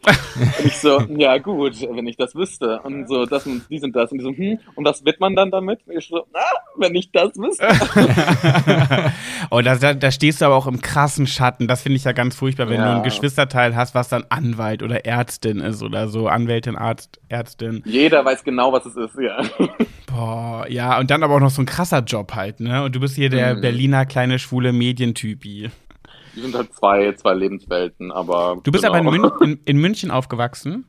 S3: ich so, ja gut, wenn ich das wüsste. Und so, das und die sind das. Und die so, hm, und was wird man dann damit? Und ich so, na, wenn ich das wüsste.
S1: oh, da, da, da stehst du aber auch im krassen Schatten. Das finde ich ja ganz furchtbar, wenn
S3: Ja.
S1: du ein Geschwisterteil hast, was dann Anwalt oder Ärztin ist oder so. Anwältin, Arzt, Ärztin.
S3: Jeder weiß genau, was es ist, ja.
S1: Boah, ja, und dann aber auch noch so ein krasser Job halt, ne? Und du bist hier der
S3: Mhm.
S1: Berliner kleine schwule Medientypi.
S3: Die sind halt zwei, zwei Lebenswelten, aber.
S1: Du bist
S3: genau.
S1: aber in, Mün in, in München aufgewachsen.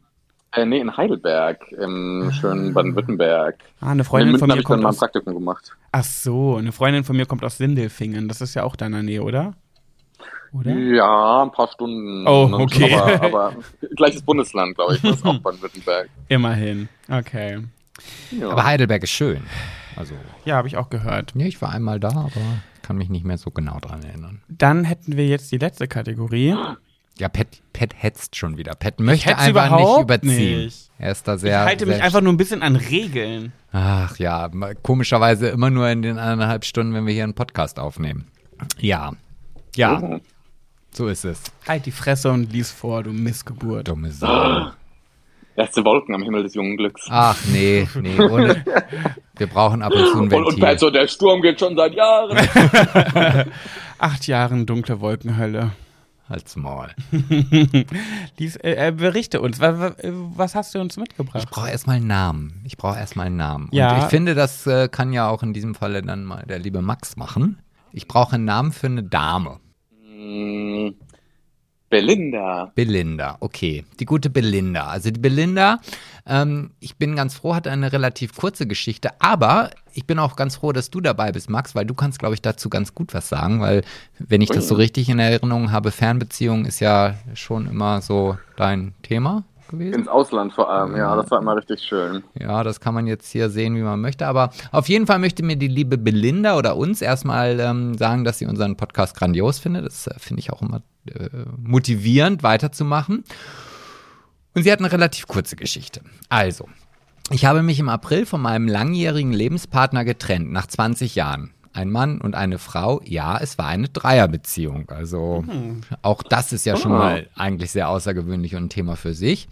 S3: Äh, nee, in Heidelberg, im schönen Baden-Württemberg.
S1: Ah, eine
S3: In
S1: Freundin von mir
S3: ich
S1: kommt
S3: mal ein
S1: aus.
S3: Praktikum gemacht.
S1: Ach so, eine Freundin von mir kommt aus Sindelfingen. Das ist ja auch deiner Nähe, oder? Oder?
S3: Ja, ein paar Stunden.
S1: Oh,
S3: ne?
S1: okay.
S3: Aber, aber gleiches Bundesland, glaube ich, das ist auch Baden-Württemberg.
S1: Immerhin. Okay.
S3: Ja.
S2: Aber Heidelberg ist schön. Also,
S1: Ja, habe ich auch gehört.
S2: ja, ich war einmal da, aber kann mich nicht mehr so genau dran erinnern.
S1: Dann hätten wir jetzt die letzte Kategorie.
S2: Ja, Pat, Pat hetzt schon wieder. Pat möchte einfach nicht überziehen.
S1: nicht.
S2: Er ist da
S1: Ich
S2: sehr.
S1: halte mich
S2: sehr
S1: einfach nur ein bisschen an Regeln.
S2: Ach ja, komischerweise immer nur in den eineinhalb Stunden, wenn wir hier einen Podcast aufnehmen. Ja. Ja,
S3: Oh.
S2: so ist es.
S1: Halt die Fresse und lies vor, du Missgeburt.
S2: Dumme Sau.
S3: Erste Wolken am Himmel des jungen Glücks.
S2: Ach nee, nee, ohne. Wir brauchen ab und zu ein
S3: und, und
S2: Ventil.
S3: Pat so, der Sturm geht schon seit Jahren.
S1: Acht Jahren dunkle Wolkenhölle.
S2: Halt's Maul.
S1: Lies, äh, äh, berichte uns. Was, was, hast du uns
S2: Ich
S1: mitgebracht?
S2: brauche erstmal einen Namen. Ich brauche erstmal einen Namen.
S1: Ja.
S2: Und ich finde, das äh, kann ja auch in diesem Falle dann mal der liebe Max machen. Ich brauche einen Namen für eine Dame.
S3: Hm, Belinda.
S2: Belinda, okay. Die gute Belinda. Also die Belinda, ähm, ich bin ganz froh, hat eine relativ kurze Geschichte, aber ich bin auch ganz froh, dass du dabei bist, Max, weil du kannst, glaube ich, dazu ganz gut was sagen, weil wenn ich das so richtig in Erinnerung habe, Fernbeziehung ist ja schon immer so dein Thema gewesen.
S3: Ins Ausland vor allem, ja, das war immer richtig schön.
S2: Ja, das kann man jetzt hier sehen, wie man möchte. Aber auf jeden Fall möchte mir die liebe Belinda oder uns erstmal ähm, sagen, dass sie unseren Podcast grandios findet. Das äh, finde ich auch immer äh, motivierend, weiterzumachen. Und sie hat eine relativ kurze Geschichte. Also, ich habe mich im April von meinem langjährigen Lebenspartner getrennt, nach 20 Jahren. Ein Mann und eine Frau, ja, es war eine Dreierbeziehung. Also auch das ist ja schon
S3: Oh.
S2: mal eigentlich sehr außergewöhnlich und ein Thema für sich.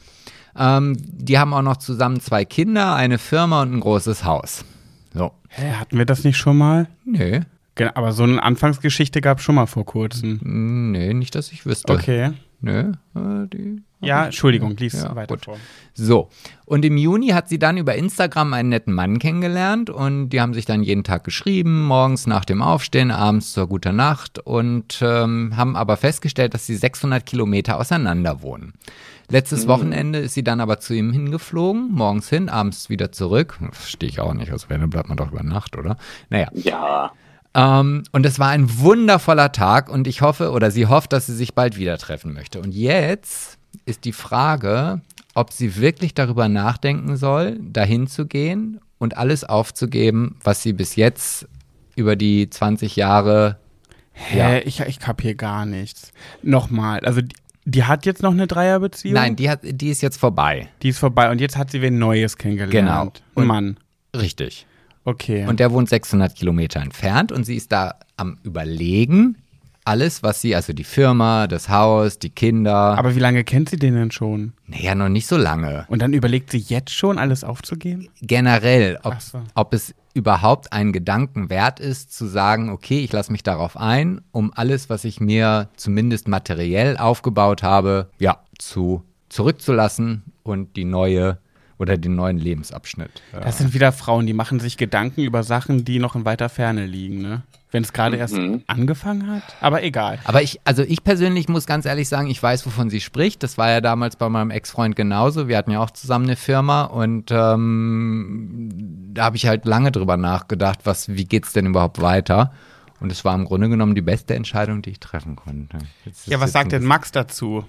S2: Ähm, die haben auch noch zusammen zwei Kinder, eine Firma und ein großes Haus. So.
S1: Hä, hatten wir das nicht schon mal?
S2: Nö,
S1: Ge- Aber so eine Anfangsgeschichte gab es schon mal vor kurzem.
S2: nö, nicht, dass ich wüsste.
S1: Okay.
S2: Nö, äh, die
S1: Ja, Entschuldigung, lies
S2: Ja,
S1: weiter
S2: gut.
S1: vor.
S2: So, und im Juni hat sie dann über Instagram einen netten Mann kennengelernt und die haben sich dann jeden Tag geschrieben, morgens nach dem Aufstehen, abends zur guter Nacht und ähm, haben aber festgestellt, dass sie 600 Kilometer auseinander wohnen. Letztes Wochenende ist sie dann aber zu ihm hingeflogen, morgens hin, abends wieder zurück. Verstehe ich auch nicht, also wenn, dann bleibt man doch über Nacht, oder? Naja.
S3: Ja.
S2: Ähm, und es war ein wundervoller Tag und ich hoffe oder sie hofft, dass sie sich bald wieder treffen möchte. Und jetzt ist die Frage, ob sie wirklich darüber nachdenken soll, dahin zu gehen und alles aufzugeben, was sie bis jetzt über die 20 Jahre
S1: Hä,
S2: Ja.
S1: ich, ich kapier gar nichts. Nochmal, also die, die hat jetzt noch eine Dreierbeziehung?
S2: Nein, die, hat, die ist jetzt vorbei.
S1: Die ist vorbei und jetzt hat sie wen Neues kennengelernt.
S2: Genau. Und-
S1: Mann.
S2: Richtig.
S1: Okay.
S2: Und der wohnt 600 Kilometer entfernt und sie ist da am Überlegen, alles, was sie, also die Firma, das Haus, die Kinder,
S1: Aber wie lange kennt sie den denn schon?
S2: naja, noch nicht so lange.
S1: Und dann überlegt sie jetzt schon, alles aufzugeben?
S2: Generell, ob,
S1: so.
S2: ob es überhaupt einen Gedanken wert ist, zu sagen, okay, ich lasse mich darauf ein, um alles, was ich mir zumindest materiell aufgebaut habe, ja, zu zurückzulassen und die neue oder den neuen Lebensabschnitt.
S1: Das sind wieder Frauen, die machen sich Gedanken über Sachen, die noch in weiter Ferne liegen, ne? Wenn es gerade erst
S3: Mhm.
S1: angefangen hat. Aber egal.
S2: Aber ich, also ich persönlich muss ganz ehrlich sagen, ich weiß, wovon sie spricht. Das war ja damals bei meinem Ex-Freund genauso. Wir hatten ja auch zusammen eine Firma und ähm, da habe ich halt lange drüber nachgedacht, was, wie geht's denn überhaupt weiter? Und es war im Grunde genommen die beste Entscheidung, die ich treffen konnte. Jetzt
S1: Ja, was sagt denn Max dazu?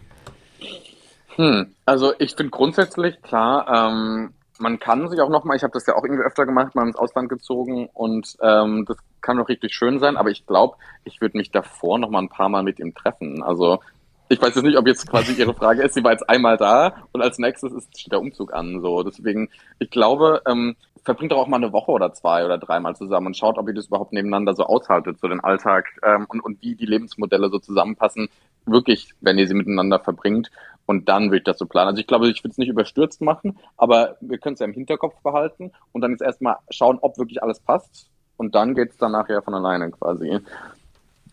S3: Hm, also ich finde grundsätzlich klar, ähm, man kann sich auch nochmal, ich habe das ja auch irgendwie öfter gemacht, mal ins Ausland gezogen und ähm, das kann auch richtig schön sein, aber ich glaube, ich würde mich davor nochmal ein paar Mal mit ihm treffen. Also ich weiß jetzt nicht, ob jetzt quasi Ihre Frage ist, sie war jetzt einmal da und als nächstes ist, steht der Umzug an. So, deswegen, ich glaube, ähm, verbringt doch auch mal eine Woche oder zwei oder dreimal zusammen und schaut, ob ihr das überhaupt nebeneinander so aushaltet, so den Alltag ähm, und, und wie die Lebensmodelle so zusammenpassen, wirklich, wenn ihr sie miteinander verbringt. Und dann will ich das so planen. Also ich glaube, ich würde es nicht überstürzt machen, aber wir können es ja im Hinterkopf behalten und dann jetzt erstmal schauen, ob wirklich alles passt. Und dann geht es dann nachher von alleine quasi.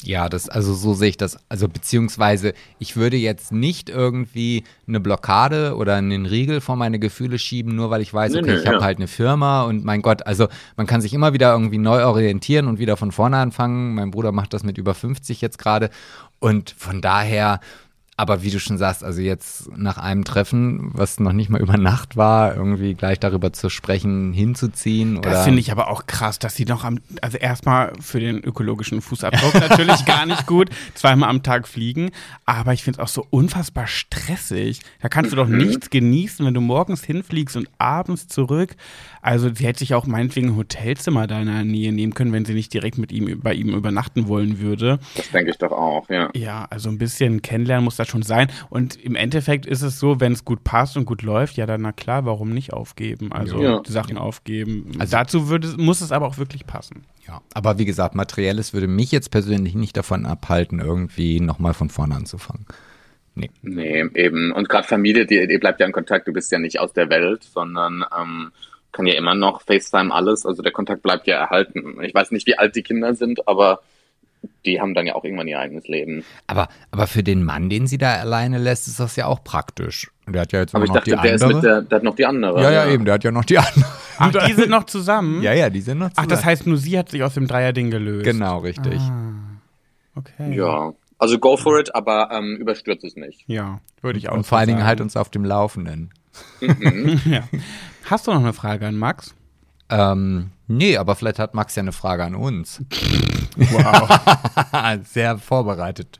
S2: Ja, das, also so sehe ich das. Also beziehungsweise, ich würde jetzt nicht irgendwie eine Blockade oder einen Riegel vor meine Gefühle schieben, nur weil ich weiß,
S3: Nee,
S2: okay,
S3: nee,
S2: ich habe
S3: ja.
S2: halt eine Firma und mein Gott, also man kann sich immer wieder irgendwie neu orientieren und wieder von vorne anfangen. Mein Bruder macht das mit über 50 jetzt gerade. Und von daher, aber wie du schon sagst, also jetzt nach einem Treffen, was noch nicht mal über Nacht war, irgendwie gleich darüber zu sprechen, hinzuziehen oder.
S1: Das finde ich aber auch krass, dass sie noch am, also erstmal für den ökologischen Fußabdruck natürlich gar nicht gut, zweimal am Tag fliegen, aber ich finde es auch so unfassbar stressig. Da kannst du doch nichts genießen, wenn du morgens hinfliegst und abends zurück. Also sie hätte sich auch meinetwegen ein Hotelzimmer da in der Nähe nehmen können, wenn sie nicht direkt mit ihm bei ihm übernachten wollen würde.
S3: Das denke ich doch auch, ja.
S1: Ja, also ein bisschen kennenlernen muss das schon sein. Und im Endeffekt ist es so, wenn es gut passt und gut läuft, ja dann na klar, warum nicht aufgeben? Also
S3: Ja.
S1: die Sachen aufgeben.
S2: Also-
S1: Dazu würde, muss es aber auch wirklich passen.
S2: Ja, aber wie gesagt, Materielles würde mich jetzt persönlich nicht davon abhalten, irgendwie nochmal von vorne anzufangen. Nee.
S3: Nee, eben. Und gerade Familie, die, die bleibt ja in Kontakt. Du bist ja nicht aus der Welt, sondern ähm, kann ja immer noch FaceTime alles. Also der Kontakt bleibt ja erhalten. Ich weiß nicht, wie alt die Kinder sind, aber die haben dann ja auch irgendwann ihr eigenes Leben.
S2: Aber, aber für den Mann, den sie da alleine lässt, ist das ja auch praktisch. Der hat ja jetzt
S3: Aber ich
S2: noch
S3: dachte,
S2: die
S3: der ist
S2: andere.
S3: mit der, der hat noch die andere.
S2: ja, ja, eben, der hat ja noch die andere.
S1: Ach, die sind noch zusammen?
S2: Ja, ja, die sind noch
S1: Ach, das
S2: zusammen.
S1: heißt, nur sie hat sich aus dem Dreierding gelöst.
S2: Genau, richtig.
S1: Ah, okay.
S3: Ja. Also go for it, aber ähm, überstürzt es nicht.
S1: Ja, würde ich auch
S2: Und vor allen Dingen halt uns auf dem Laufenden.
S1: ja. Hast du noch eine Frage an Max?
S2: Ähm, nee, aber vielleicht hat Max ja eine Frage an uns.
S1: Wow.
S2: Sehr vorbereitet.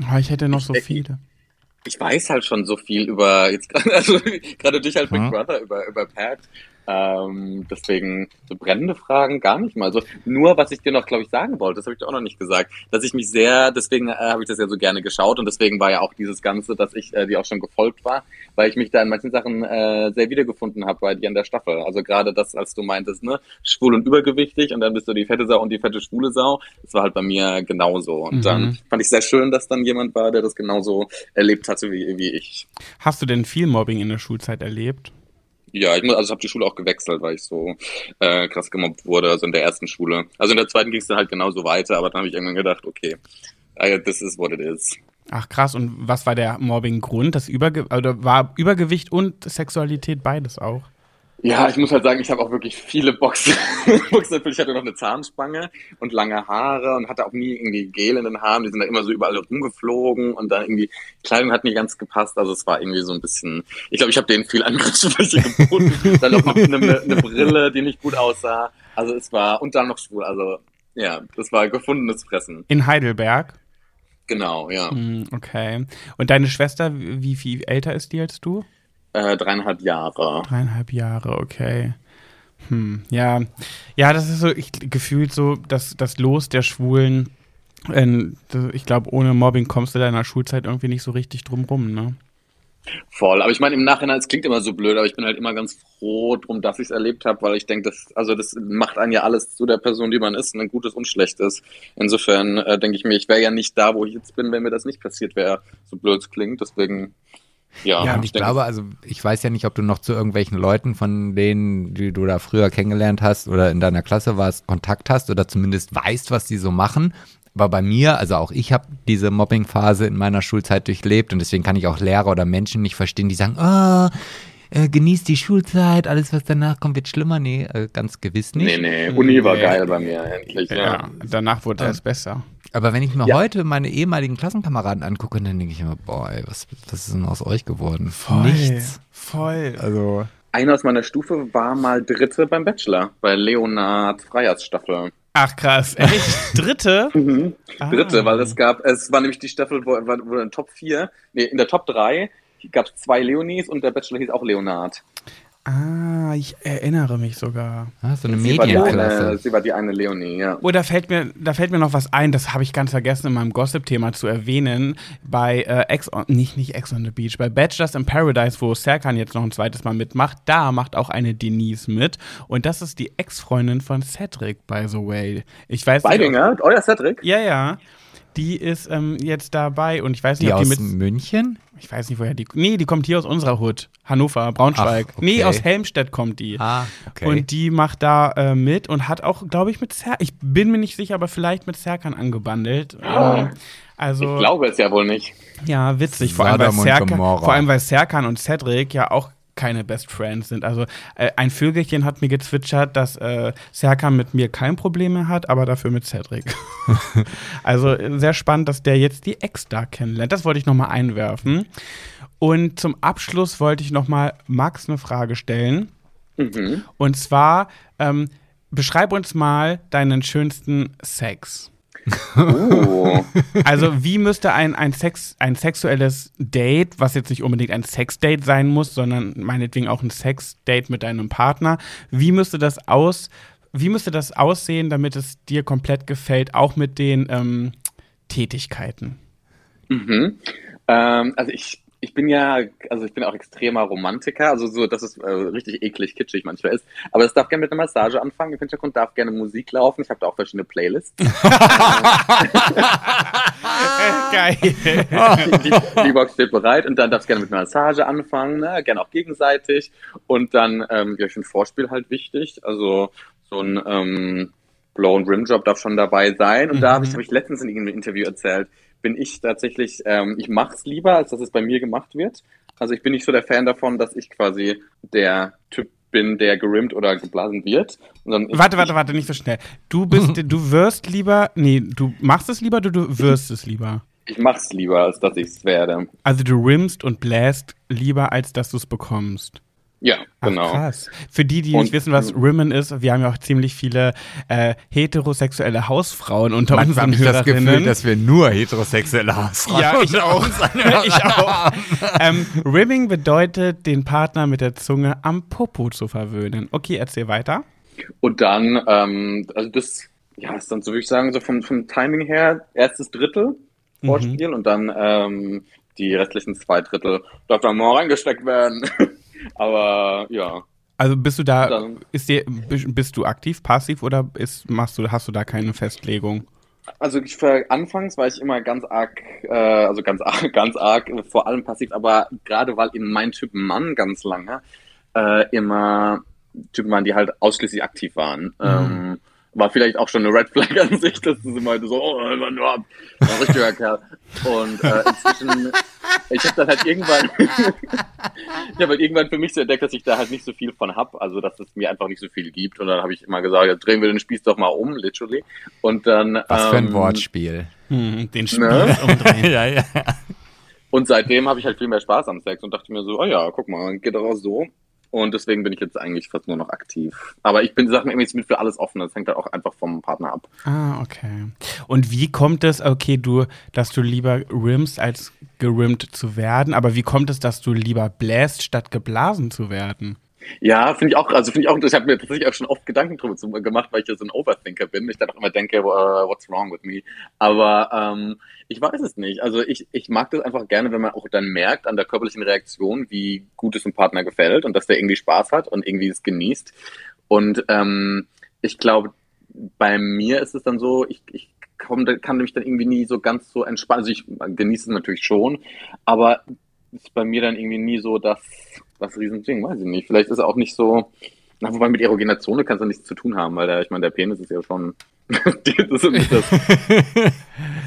S1: oh, ich hätte noch so viele.
S3: Ich weiß halt schon so viel über jetzt gerade also gerade durch halt Big
S2: Hm.
S3: Brother über über Pat. Ähm, deswegen so brennende Fragen gar nicht mal. So nur was ich dir noch, glaube ich, sagen wollte, das habe ich dir auch noch nicht gesagt, dass ich mich sehr, deswegen äh, habe ich das ja so gerne geschaut und deswegen war ja auch dieses Ganze, dass ich äh, dir auch schon gefolgt war, weil ich mich da in manchen Sachen äh, sehr wiedergefunden habe bei dir an der Staffel. Also gerade das, als du meintest, ne, schwul und übergewichtig und dann bist du die fette Sau und die fette schwule Sau. Das war halt bei mir genauso. Und
S1: Mhm.
S3: dann fand ich sehr schön, dass dann jemand war, der das genauso erlebt hatte wie, wie ich.
S1: Hast du denn viel Mobbing in der Schulzeit erlebt?
S3: Ja, ich muss, also ich habe die Schule auch gewechselt, weil ich so äh, krass gemobbt wurde, also in der ersten Schule. Also in der zweiten ging es dann halt genauso weiter, aber dann habe ich irgendwann gedacht, okay, äh, this is what it is.
S1: Ach krass, und was war der Mobbing-Grund? Das Überge oder war Übergewicht und Sexualität beides auch?
S3: Ja, ich muss halt sagen, ich habe auch wirklich viele Boxen. Boxen. Ich hatte noch eine Zahnspange und lange Haare und hatte auch nie irgendwie Gel in den Haaren. Die sind da immer so überall rumgeflogen und dann irgendwie Kleidung hat nicht ganz gepasst. Also es war irgendwie so ein bisschen. Ich glaube, ich habe denen viel Angriffsfläche geboten. dann noch eine, eine Brille, die nicht gut aussah. Also es war und dann noch schwul. Also ja, das war gefundenes Fressen.
S1: In Heidelberg?
S3: Genau, ja.
S1: Hm, okay. Und deine Schwester, wie viel älter ist die als du?
S3: Äh, dreieinhalb Jahre.
S1: Dreieinhalb Jahre, okay. Hm, ja. Ja, das ist so ich, gefühlt so, dass das Los der Schwulen, äh, ich glaube, ohne Mobbing kommst du deiner Schulzeit irgendwie nicht so richtig drum rum, ne?
S3: Voll, aber ich meine, im Nachhinein, es klingt immer so blöd, aber ich bin halt immer ganz froh drum, dass ich es erlebt habe, weil ich denke, das, also das macht einen ja alles zu der Person, die man ist, ein gutes und schlechtes. Insofern äh, denke ich mir, ich wäre ja nicht da, wo ich jetzt bin, wenn mir das nicht passiert wäre, so blöd es klingt. Deswegen, ja.
S2: Ja, und ich, glaube, also ich weiß ja nicht, ob du noch zu irgendwelchen Leuten, von denen, die du da früher kennengelernt hast oder in deiner Klasse warst, Kontakt hast oder zumindest weißt, was die so machen. Aber bei mir, also auch ich habe diese Mobbing-Phase in meiner Schulzeit durchlebt und deswegen kann ich auch Lehrer oder Menschen nicht verstehen, die sagen, oh, äh, genießt die Schulzeit, alles was danach kommt wird schlimmer. Nee, äh, ganz gewiss nicht.
S3: Nee, nee, Uni war geil bei mir, endlich, ja.
S1: Ja, danach wurde es besser.
S2: Aber wenn ich mir
S3: Ja.
S2: heute meine ehemaligen Klassenkameraden angucke, dann denke ich immer, boah, ey, was, was ist denn aus euch geworden?
S1: Voll.
S2: Nichts.
S1: Voll.
S2: Also,
S3: Einer aus meiner Stufe war mal Dritte beim Bachelor, bei Leonard Freyers Staffel.
S1: Ach krass, echt? Dritte?
S3: Mhm.
S1: Ah.
S3: Dritte, weil es gab, es war nämlich die Staffel, wo, wo in Top 4, nee, in der Top 3 gab es zwei Leonis und der Bachelor hieß auch Leonard.
S1: Ah, ich erinnere mich sogar.
S2: ah, so eine
S3: Sie war, die eine,
S2: Medienklasse.
S3: sie war die eine Leonie, ja.
S1: Oh, da fällt mir, da fällt mir noch was ein, das habe ich ganz vergessen in meinem Gossip-Thema zu erwähnen. Bei äh, Ex on, nicht, nicht Ex on the Beach, bei Bachelors in Paradise, wo Serkan jetzt noch ein zweites Mal mitmacht, da macht auch eine Denise mit. Und das ist die Ex-Freundin von Cedric, by the way. Ich weiß nicht.
S3: Beidinger, euer Cedric?
S1: Ja, ja. Die ist ähm, jetzt dabei und ich weiß nicht,
S2: Die
S1: ob die
S2: aus
S1: mit.
S2: München?
S1: Ich weiß nicht, woher die. Nee, die kommt hier aus unserer Hut. Hannover, Braunschweig.
S2: Ach, okay.
S1: Nee, aus Helmstedt kommt die.
S2: Ah, okay.
S1: Und die macht da äh, mit und hat auch, glaube ich, mit Serkan, ich bin mir nicht sicher, aber vielleicht mit Serkan angebandelt. Ähm, also,
S3: Ich glaube es ja wohl nicht.
S1: ja, witzig. Vor allem, weil Serkan, vor allem, weil Serkan und Cedric ja auch keine Best Friends sind. Also äh, ein Vögelchen hat mir gezwitschert, dass äh, Serkan mit mir kein Problem mehr hat, aber dafür mit Cedric. also äh, sehr spannend, dass der jetzt die Ex da kennenlernt. Das wollte ich nochmal einwerfen. Und zum Abschluss wollte ich nochmal Max eine Frage stellen.
S3: Mhm.
S1: Und zwar, ähm, beschreib uns mal deinen schönsten Sex.
S3: Oh.
S1: Also, wie müsste ein, ein, Sex, ein sexuelles Date, was jetzt nicht unbedingt ein Sexdate sein muss, sondern meinetwegen auch ein Sexdate mit deinem Partner, wie müsste das aus, wie müsste das aussehen, damit es dir komplett gefällt, auch mit den ähm, Tätigkeiten?
S3: Mhm. Ähm, also ich, ich bin ja, also ich bin auch extremer Romantiker, also so, dass es äh, richtig eklig kitschig manchmal ist. Aber es darf gerne mit einer Massage anfangen. Im Hintergrund darf gerne Musik laufen. Ich habe da auch verschiedene Playlists.
S1: Geil.
S3: die, die Box steht bereit und dann darf es gerne mit einer Massage anfangen, ne? gerne auch gegenseitig. Und dann, ähm, ja, ich finde Vorspiel halt wichtig. Also so ein ähm, Blow and Rim Job darf schon dabei sein. Und da habe ich, habe ich letztens in irgendeinem Interview erzählt, bin ich tatsächlich, ähm, ich mache es lieber, als dass es bei mir gemacht wird. Also ich bin nicht so der Fan davon, dass ich quasi der Typ bin, der gerimmt oder geblasen wird.
S1: Warte, warte, warte, nicht so schnell. Du bist, du wirst lieber, nee, du machst es lieber, du, du wirst es lieber.
S3: Ich, ich mach's lieber, als dass ich es werde.
S1: Also du rimmst und bläst lieber, als dass du es bekommst.
S3: Ja,
S1: Ach,
S3: genau.
S1: krass. Für die, die
S3: Und-
S1: nicht wissen, was Rimmen ist, wir haben ja auch ziemlich viele äh, heterosexuelle Hausfrauen unter
S2: Manchmal habe
S1: unseren
S2: ich das Gefühl,
S1: Hörerinnen.
S2: dass wir nur heterosexuelle Hausfrauen
S1: ja, ich auch.
S2: uns
S1: ich auch. Ähm, Rimming bedeutet, den Partner mit der Zunge am Popo zu verwöhnen. Okay, erzähl weiter.
S3: Und dann, ähm, also das, ja, ist dann so, würde ich sagen, so vom, vom Timing her, erstes Drittel Vorspiel und dann ähm, die restlichen zwei Drittel darf dann mal reingesteckt werden. Aber ja,
S1: Also bist du da,
S3: Dann-
S1: ist dir, bist du aktiv, passiv oder ist, machst du, hast du da keine Festlegung?
S3: also ich für, anfangs war ich immer ganz arg, äh, also ganz arg, ganz arg, vor allem passiv, aber gerade weil eben mein Typ Mann ganz lange äh, immer Typen waren, die halt ausschließlich aktiv waren. Ähm, war vielleicht auch schon eine Red Flag an sich, dass sie meinte so, oh, immer nur ab. Ein richtiger Kerl. Und äh, inzwischen, ich habe dann halt irgendwann, ich habe halt irgendwann für mich so entdeckt, dass ich da halt nicht so viel von hab, also dass es mir einfach nicht so viel gibt. Und dann habe ich immer gesagt, ja, drehen wir den Spieß doch mal um, literally. Und dann.
S2: Was für ein
S3: ähm,
S2: Wortspiel.
S1: Hm, den Spieß
S3: Ne?
S1: umdrehen.
S2: ja, ja.
S3: Und seitdem habe ich halt viel mehr Spaß am Sex und dachte mir so, oh ja, guck mal, geht doch auch so. Und deswegen bin ich jetzt eigentlich fast nur noch aktiv. Aber ich bin, sag mir jetzt mit für alles offen. Das hängt halt auch einfach vom Partner ab.
S1: Ah, okay. Und wie kommt es, okay, du, dass du lieber rimmst, als gerimmt zu werden, aber wie kommt es, dass du lieber bläst, statt geblasen zu werden?
S3: Ja, finde ich auch, also finde ich auch, ich habe mir tatsächlich auch schon oft Gedanken drüber zu- gemacht, weil ich ja so ein Overthinker bin. Ich dann auch immer denke, uh, what's wrong with me? Aber ähm, ich weiß es nicht. Also ich, ich mag das einfach gerne, wenn man auch dann merkt an der körperlichen Reaktion, wie gut es dem Partner gefällt und dass der irgendwie Spaß hat und irgendwie es genießt. Und ähm, ich glaube, bei mir ist es dann so, ich, ich komm, kann mich dann irgendwie nie so ganz so entspannen. Also ich genieße es natürlich schon, aber ist bei mir dann irgendwie nie so das, das Riesending, weiß ich nicht. Vielleicht ist er auch nicht so, na, wobei mit erogener Zone kannst du nichts zu tun haben, weil der, ich meine, der Penis ist ja schon, das ist nicht das.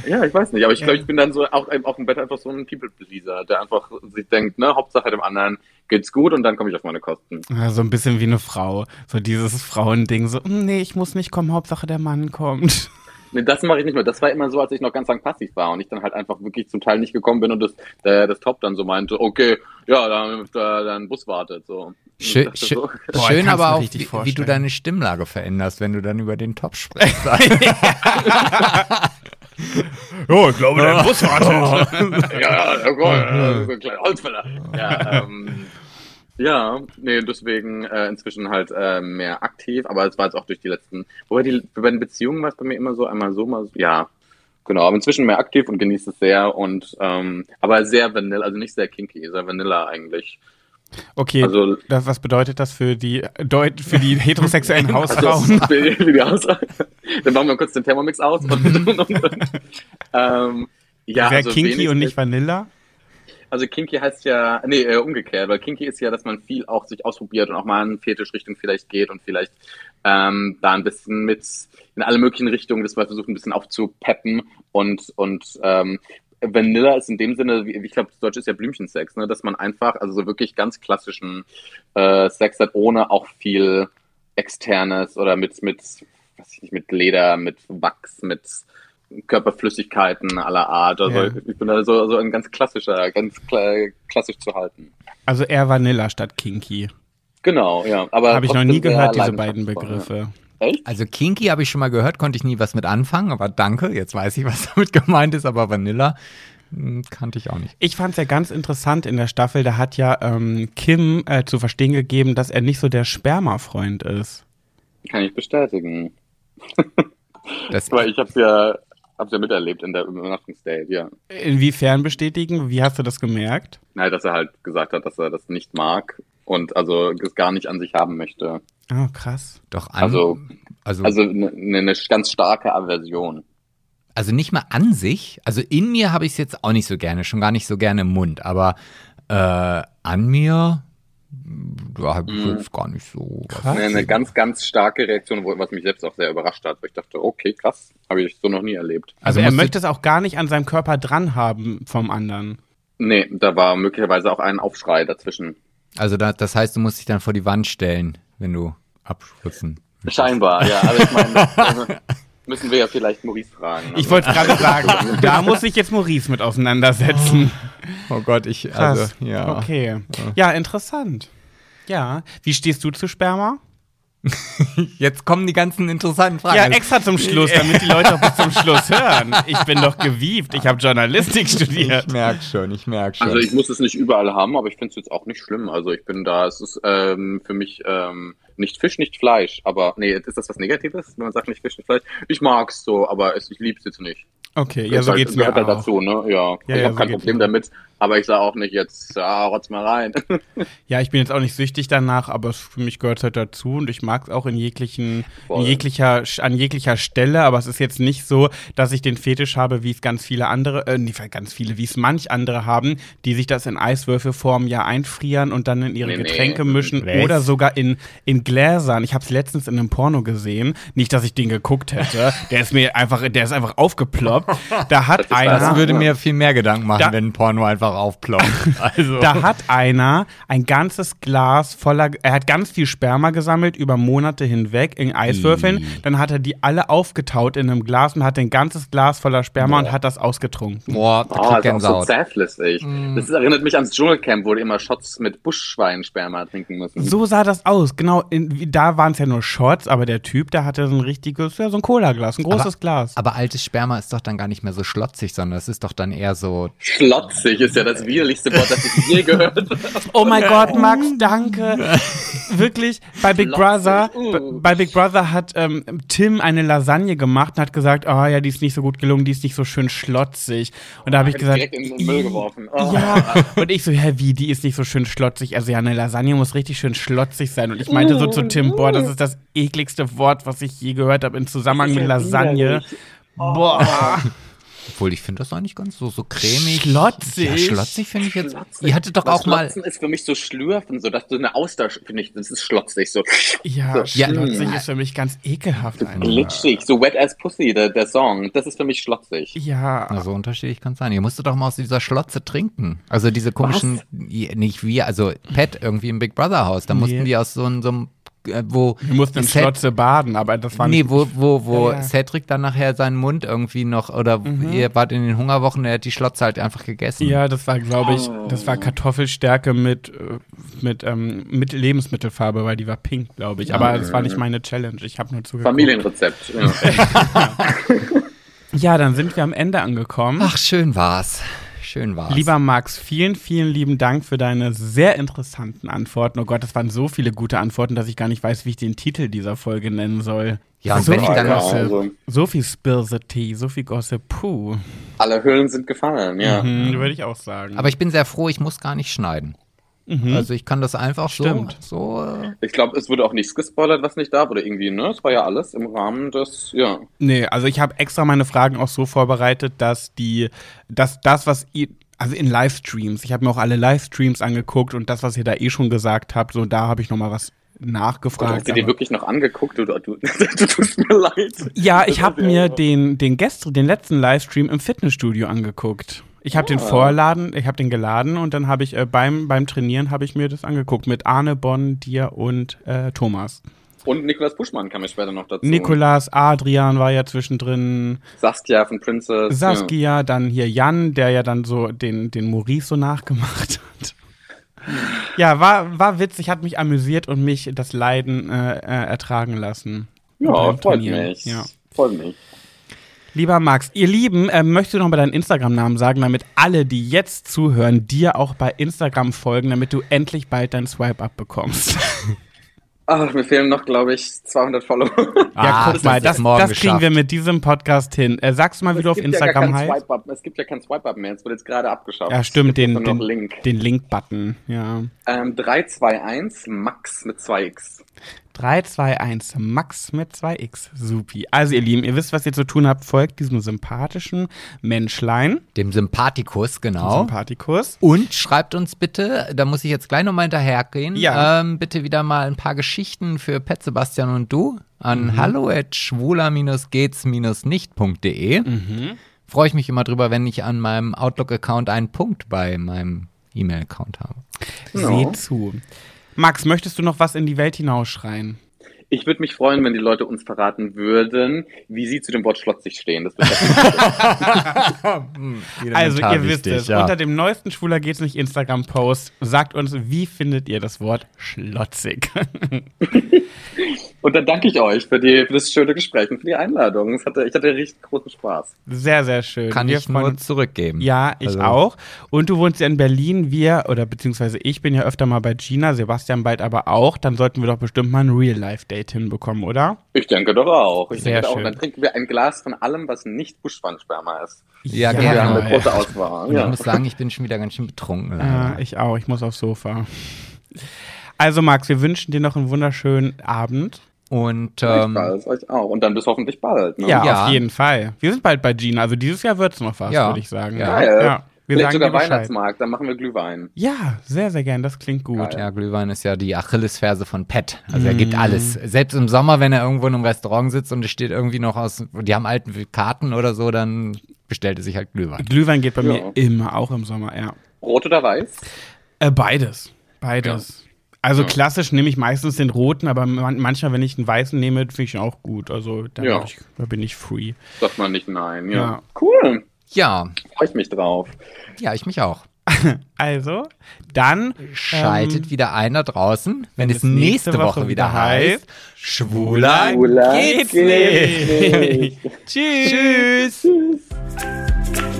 S3: Ja, ich weiß nicht, aber ich glaube, ich bin dann so auch, auch im Bett einfach so ein People-Pleaser, der einfach sich denkt, ne, Hauptsache dem anderen geht's gut und dann komme ich auf meine Kosten.
S1: Ja, so ein bisschen wie eine Frau. So dieses Frauending, so, "Hm, nee, ich muss nicht kommen, Hauptsache der Mann kommt.
S3: Nee, das mache ich nicht mehr. Das war immer so, als ich noch ganz lang passiv war und ich dann halt einfach wirklich zum Teil nicht gekommen bin und das, der, das Top dann so meinte, okay, ja, dann, da, dann Bus wartet. So.
S2: Schön, schön,
S3: so,
S1: Boah,
S2: schön aber auch, wie, wie du deine Stimmlage veränderst, wenn du dann über den Top sprichst.
S1: Oh, ich glaube, der Bus wartet.
S3: ja, ja, oh Gott, so ein kleiner Holzfäller. Ja, ähm, ja, nee, deswegen äh, inzwischen halt äh, mehr aktiv, aber es war jetzt auch durch die letzten, wobei die, bei den Beziehungen war es bei mir immer so, einmal so, mal so, ja, genau, aber inzwischen mehr aktiv und genieße es sehr und, ähm, aber sehr vanilla, also nicht sehr kinky, sehr vanilla eigentlich.
S1: Okay,
S3: Also-
S1: das, was bedeutet das für die, Deut für die heterosexuellen
S3: Also,
S1: Hausfrauen?
S3: wie, wie die Auswahl. Dann machen wir kurz den Thermomix aus und, und, und, ähm, ja,
S1: Sehr
S3: also
S1: kinky und nicht Vanilla?
S3: Also Kinky heißt ja, nee, äh, umgekehrt, weil Kinky ist ja, dass man viel auch sich ausprobiert und auch mal in Fetischrichtung vielleicht geht und vielleicht ähm, da ein bisschen mit in alle möglichen Richtungen das mal versucht ein bisschen aufzupeppen und und ähm, Vanilla ist in dem Sinne, ich glaube, das Deutsche ist ja Blümchensex, ne, dass man einfach, also so wirklich ganz klassischen äh, Sex hat, ohne auch viel Externes oder mit, mit, weiß ich nicht, mit Leder, mit Wachs, mit Körperflüssigkeiten aller Art. Also
S1: Ja.
S3: ich bin da so, so ein ganz klassischer, ganz kla klassisch zu halten.
S1: Also eher Vanilla statt Kinky.
S3: Genau, ja. Aber
S1: Habe ich noch nie gehört, diese beiden Begriffe.
S3: Ja. Echt?
S2: Also Kinky habe ich schon mal gehört, konnte ich nie was mit anfangen, aber danke, jetzt weiß ich, was damit gemeint ist, aber Vanilla hm, kannte ich auch nicht.
S1: Ich fand es ja ganz interessant in der Staffel, da hat ja ähm, Kim äh, zu verstehen gegeben, dass er nicht so der Spermafreund ist.
S3: Kann ich bestätigen.
S2: Das,
S3: Weil ich habe ja, hab's ja miterlebt in der Übernachtungsdate, ja.
S1: Inwiefern bestätigen? Wie hast du das gemerkt?
S3: Nein, dass er halt gesagt hat, dass er das nicht mag und also es gar nicht an sich haben möchte.
S1: Oh, krass.
S2: doch an,
S3: Also-
S2: also,
S3: Also eine ne, ne ganz starke Aversion.
S2: also nicht mal an sich, also in mir habe ich es jetzt auch nicht so gerne, schon gar nicht so gerne im Mund, aber äh, an mir, da habe ich
S3: Mhm.
S2: jetzt gar nicht so. was
S1: Krass.
S3: Eine, eine ganz, ganz starke Reaktion, was mich selbst auch sehr überrascht hat. Weil ich dachte, okay, krass, habe ich so noch nie erlebt.
S1: Also,
S2: Also
S1: er möchte es auch gar nicht an seinem Körper dran haben vom anderen.
S3: Nee, da war möglicherweise auch ein Aufschrei dazwischen.
S2: Also da, das heißt, du musst dich dann vor die Wand stellen, wenn du abspritzen. möchtest.
S3: Scheinbar, ja. Aber ich meine, also, müssen wir ja vielleicht Maurice fragen.
S1: Ich
S3: Also,
S1: wollte gerade sagen, da muss sich jetzt Maurice mit auseinandersetzen.
S2: Oh Gott, ich,
S1: Krass.
S2: also, ja.
S1: Okay. Ja, interessant. Ja. Wie stehst du zu Sperma?
S2: Jetzt kommen die ganzen interessanten Fragen.
S1: Ja, extra zum Schluss, damit die Leute auch bis zum Schluss hören. Ich bin doch gewieft. Ich habe Journalistik studiert.
S2: Ich merke schon, ich merke schon.
S3: Also ich muss es nicht überall haben, aber ich finde es jetzt auch nicht schlimm. Also ich bin da, es ist ähm, für mich ähm, nicht Fisch, nicht Fleisch. Aber nee, ist das was Negatives, wenn man sagt nicht Fisch, nicht Fleisch? Ich mag's so, aber es, ich lieb's jetzt nicht.
S1: Okay, ja, so
S3: halt-
S1: geht's mir
S3: gehört halt
S1: auch.
S3: dazu, ne? Ja.
S1: Ja,
S3: ich
S1: ja,
S3: habe
S1: so
S3: kein Problem damit, aber ich sage auch nicht jetzt, ja, rotz mal rein.
S1: Ja, ich bin jetzt auch nicht süchtig danach, aber für mich gehört es halt dazu und ich mag es auch in jeglichen, in jeglicher, an jeglicher Stelle, aber es ist jetzt nicht so, dass ich den Fetisch habe, wie es ganz viele andere, äh, nicht ganz viele, wie es manch andere haben, die sich das in Eiswürfelform ja einfrieren und dann in ihre
S3: Nee, nee.
S1: Getränke mischen
S2: Was?
S1: oder sogar in, in Gläsern. Ich habe es letztens in einem Porno gesehen, nicht, dass ich den geguckt hätte, der ist mir einfach, der ist einfach aufgeploppt. Da hat einer.
S2: Das würde mir viel mehr Gedanken machen,
S1: Da-
S2: wenn ein Porno einfach aufploppt. Also.
S1: Da hat einer ein ganzes Glas voller, er hat ganz viel Sperma gesammelt über Monate hinweg in Eiswürfeln. Dann hat er die alle aufgetaut in einem Glas und hat ein ganzes Glas voller Sperma und hat das ausgetrunken.
S2: Boah, da
S3: Oh,
S2: krieg
S3: ist auch so
S2: Gänsehaut.
S3: zähflüssig. Das erinnert mich ans Dschungelcamp, wo die immer Shots mit Buschschweinsperma trinken müssen.
S1: So sah das aus. Genau, in, da waren es ja nur Shots, aber der Typ, der hatte so ein richtiges, ja, so ein Cola-Glas, ein großes
S2: aber,
S1: Glas.
S2: Aber altes Sperma ist doch dann gar nicht mehr so schlotzig, sondern es ist doch dann eher so.
S3: Schlotzig ist ja das widerlichste Wort, das ich je gehört habe.
S1: Oh mein Gott, Max, danke. Wirklich, bei Big
S3: Schlotzig,
S1: Brother,
S3: uh.
S1: bei Big Brother hat ähm, Tim eine Lasagne gemacht und hat gesagt, oh ja, die ist nicht so gut gelungen, die ist nicht so schön schlotzig. Und da habe ich
S3: Hätte
S1: gesagt,
S3: direkt in den Müll geworfen. Oh.
S1: ja. Und ich so, hä, wie, die ist nicht so schön schlotzig. Also ja, eine Lasagne muss richtig schön schlotzig sein. Und ich meinte so zu Tim, boah, das ist das ekligste Wort, was ich je gehört habe im Zusammenhang mit Lasagne. Boah.
S2: Obwohl, ich finde das eigentlich ganz so, so cremig.
S1: Schlotzig?
S2: Ja, schlotzig finde ich jetzt.
S3: Schlotzig.
S2: Ihr hattet doch
S3: Das
S2: auch mal.
S3: Schlotzen ist für mich so schlürfen, so dass du eine Auster, finde ich, das ist schlotzig, so
S1: Ja,
S3: So,
S2: Ja.
S1: schlotzig ist für mich ganz ekelhaft. einfach.
S3: glitschig, so wet as pussy, der, der Song. Das ist für mich schlotzig.
S1: Ja.
S2: Na, so unterschiedlich kann es sein. Ihr musstet doch mal aus dieser Schlotze trinken. Also diese komischen, i- nicht wir, also Pet irgendwie im Big Brother Haus. Da mussten
S1: Nee.
S2: die aus so einem, so einem wo
S1: Wir mussten in
S2: Ced-
S1: Schlotze baden, aber das war
S2: Nee,
S1: nicht
S2: wo, wo, wo
S1: Ja, ja.
S2: Cedric dann nachher seinen Mund irgendwie noch, oder ihr wart in den Hungerwochen, er hat die Schlotze halt einfach gegessen.
S1: Ja, das war, glaube ich, das war Kartoffelstärke mit, äh, mit, ähm, mit Lebensmittelfarbe, weil die war pink, glaube ich. Aber das war nicht meine Challenge. Ich habe nur zugeguckt.
S3: Familienrezept. Ja.
S1: Ja, dann sind wir am Ende angekommen.
S2: Ach, schön war's. Schön war's.
S1: Lieber Max, vielen, vielen lieben Dank für deine sehr interessanten Antworten. Oh Gott, das waren so viele gute Antworten, dass ich gar nicht weiß, wie ich den Titel dieser Folge nennen soll.
S2: Ja, und
S1: so
S2: wenn ich
S1: viel
S2: dann-
S1: Gossip,
S3: also-
S1: so viel Spill the Tea, so viel Gossip, puh.
S3: Alle Hüllen sind gefallen, ja.
S1: Hm, würde ich auch sagen.
S2: Aber ich bin sehr froh, ich muss gar nicht schneiden. Also ich kann das einfach
S1: Stimmt.
S2: so, so äh,
S3: Ich glaube, es wurde auch nichts gespoilert, was nicht darf, oder irgendwie, ne? Es war ja alles im Rahmen des, ja.
S1: Nee, also ich habe extra meine Fragen auch so vorbereitet, dass die, dass das, was ihr, also in Livestreams, ich habe mir auch alle Livestreams angeguckt und das, was ihr da eh schon gesagt habt, so da habe ich noch mal was nachgefragt.
S3: hast du dir wirklich noch angeguckt? Du, du, du, du tust mir leid.
S1: ja, ich habe mir den, den gestern, den letzten Livestream im Fitnessstudio angeguckt. Ich habe den
S3: Ah.
S1: vorladen, ich habe den geladen und dann habe ich äh, beim, beim Trainieren habe ich mir das angeguckt mit Arne, Bonn, dir und äh, Thomas.
S3: Und Nikolaus Buschmann kam ja später noch dazu.
S1: Nikolas, Adrian war ja zwischendrin,
S3: Saskia von Princess.
S1: Saskia, dann hier Jan, der ja dann so den, den Maurice so nachgemacht hat. Ja, war, war witzig, hat mich amüsiert und mich das Leiden äh, äh, ertragen lassen.
S3: Ja, ja freut mich.
S1: Ja.
S3: Freut mich.
S1: Lieber Max, ihr Lieben, äh, möchtest du noch mal deinen Instagram-Namen sagen, damit alle, die jetzt zuhören, dir auch bei Instagram folgen, damit du endlich bald dein Swipe-Up bekommst?
S3: Ach, mir fehlen noch, glaube ich, 200 Follower.
S1: ja,
S2: Ah,
S1: guck mal,
S2: ist
S1: das, das kriegen wir mit diesem Podcast hin. Äh, sagst du mal, wie du auf Instagram
S3: ja
S1: heißt?
S3: Es gibt ja kein Swipe-Up mehr. Es wird jetzt gerade abgeschafft.
S1: Ja, stimmt, den, den,
S3: Link.
S1: den Link-Button, ja.
S3: Ähm, 321 Max mit 2x.
S1: 321 Max mit 2x. Supi. Also, ihr Lieben, ihr wisst, was ihr zu tun habt. Folgt diesem sympathischen Menschlein.
S2: dem Sympathikus, genau.
S1: Sympathikus.
S2: Und schreibt uns bitte, da muss ich jetzt gleich nochmal hinterhergehen,
S1: Ja.
S2: ähm, bitte wieder mal ein paar Geschichten für Pet Sebastian und du
S1: Mhm.
S2: an hallo at schwuler-gehts-nicht.de.
S1: Mhm.
S2: Freue ich mich immer drüber, wenn ich an meinem Outlook-Account einen Punkt bei meinem E-Mail-Account habe.
S3: Genau.
S1: Seht zu. Max, möchtest du noch was in die Welt hinausschreien?
S3: Ich würde mich freuen, wenn die Leute uns verraten würden, wie sie zu dem Wort schlotzig stehen. Das wird
S1: Also, ihr wisst es.
S2: ja.
S1: Unter dem neuesten Schwuler geht's nicht Instagram-Post. Sagt uns, wie findet ihr das Wort schlotzig?
S3: Und dann danke ich euch für, die, für das schöne Gespräch und für die Einladung. Es hatte, ich hatte richtig großen Spaß.
S1: Sehr, sehr schön.
S2: Kann
S1: Wir
S2: ich nur zurückgeben.
S1: Ja, ich
S2: Also-
S1: auch. Und du wohnst ja in Berlin, wir, oder beziehungsweise ich bin ja öfter mal bei Gina, Sebastian bald aber auch. Dann sollten wir doch bestimmt mal ein Real-Life-Date hinbekommen, oder?
S3: Ich denke doch auch. Ich
S1: Sehr
S3: denke auch.
S1: schön.
S3: Dann trinken wir ein Glas von allem, was nicht Buschwandsperma ist.
S2: Ja,
S3: Wir haben
S2: gerne.
S3: eine große Auswahl.
S2: Und ich
S3: Ja.
S2: muss sagen, ich bin schon wieder ganz schön betrunken.
S1: Ja, ich auch. Ich muss aufs Sofa. Also, Max, wir wünschen dir noch einen wunderschönen Abend.
S2: Und ähm,
S3: Gleichfalls, euch auch. Und dann bis hoffentlich bald. Ne?
S1: Ja,
S2: Ja.
S1: auf jeden Fall. Wir sind bald bei Gina. Also dieses Jahr wird es noch was,
S2: Ja.
S1: würde ich sagen.
S2: Ja.
S3: Geil.
S1: ja. Wir
S3: Vielleicht
S1: sagen
S3: sogar. Weihnachtsmarkt, dann machen wir Glühwein.
S1: Ja, sehr, sehr gern. Das klingt gut.
S3: Geil.
S2: ja, Glühwein ist ja die Achillesferse von Pet. Also er gibt
S1: Mm.
S2: alles. Selbst im Sommer, wenn er irgendwo in einem Restaurant sitzt und es steht irgendwie noch aus, die haben alten Karten oder so, dann bestellt er sich halt Glühwein.
S1: Glühwein geht bei
S3: Ja.
S1: mir immer, auch im Sommer, ja.
S3: Rot oder weiß?
S1: Äh, beides. Beides. Also klassisch nehme ich meistens den roten, aber man manchmal, wenn ich einen weißen nehme, finde ich ihn auch gut. Also da,
S3: Ja.
S1: ich, da bin ich free.
S3: Sagt man nicht nein. Ja.
S1: Ja.
S3: Cool.
S2: Ja,
S3: Freue ich mich drauf.
S2: ja, ich mich auch.
S1: Also, dann
S2: Schaltet
S1: ähm,
S2: wieder ein da draußen, wenn,
S1: wenn
S2: es nächste Woche, wieder heißt, Schwuler
S3: Schwuler
S1: geht's
S3: geht's
S1: nicht.
S3: nicht.
S1: Tschüss.
S3: Tschüss.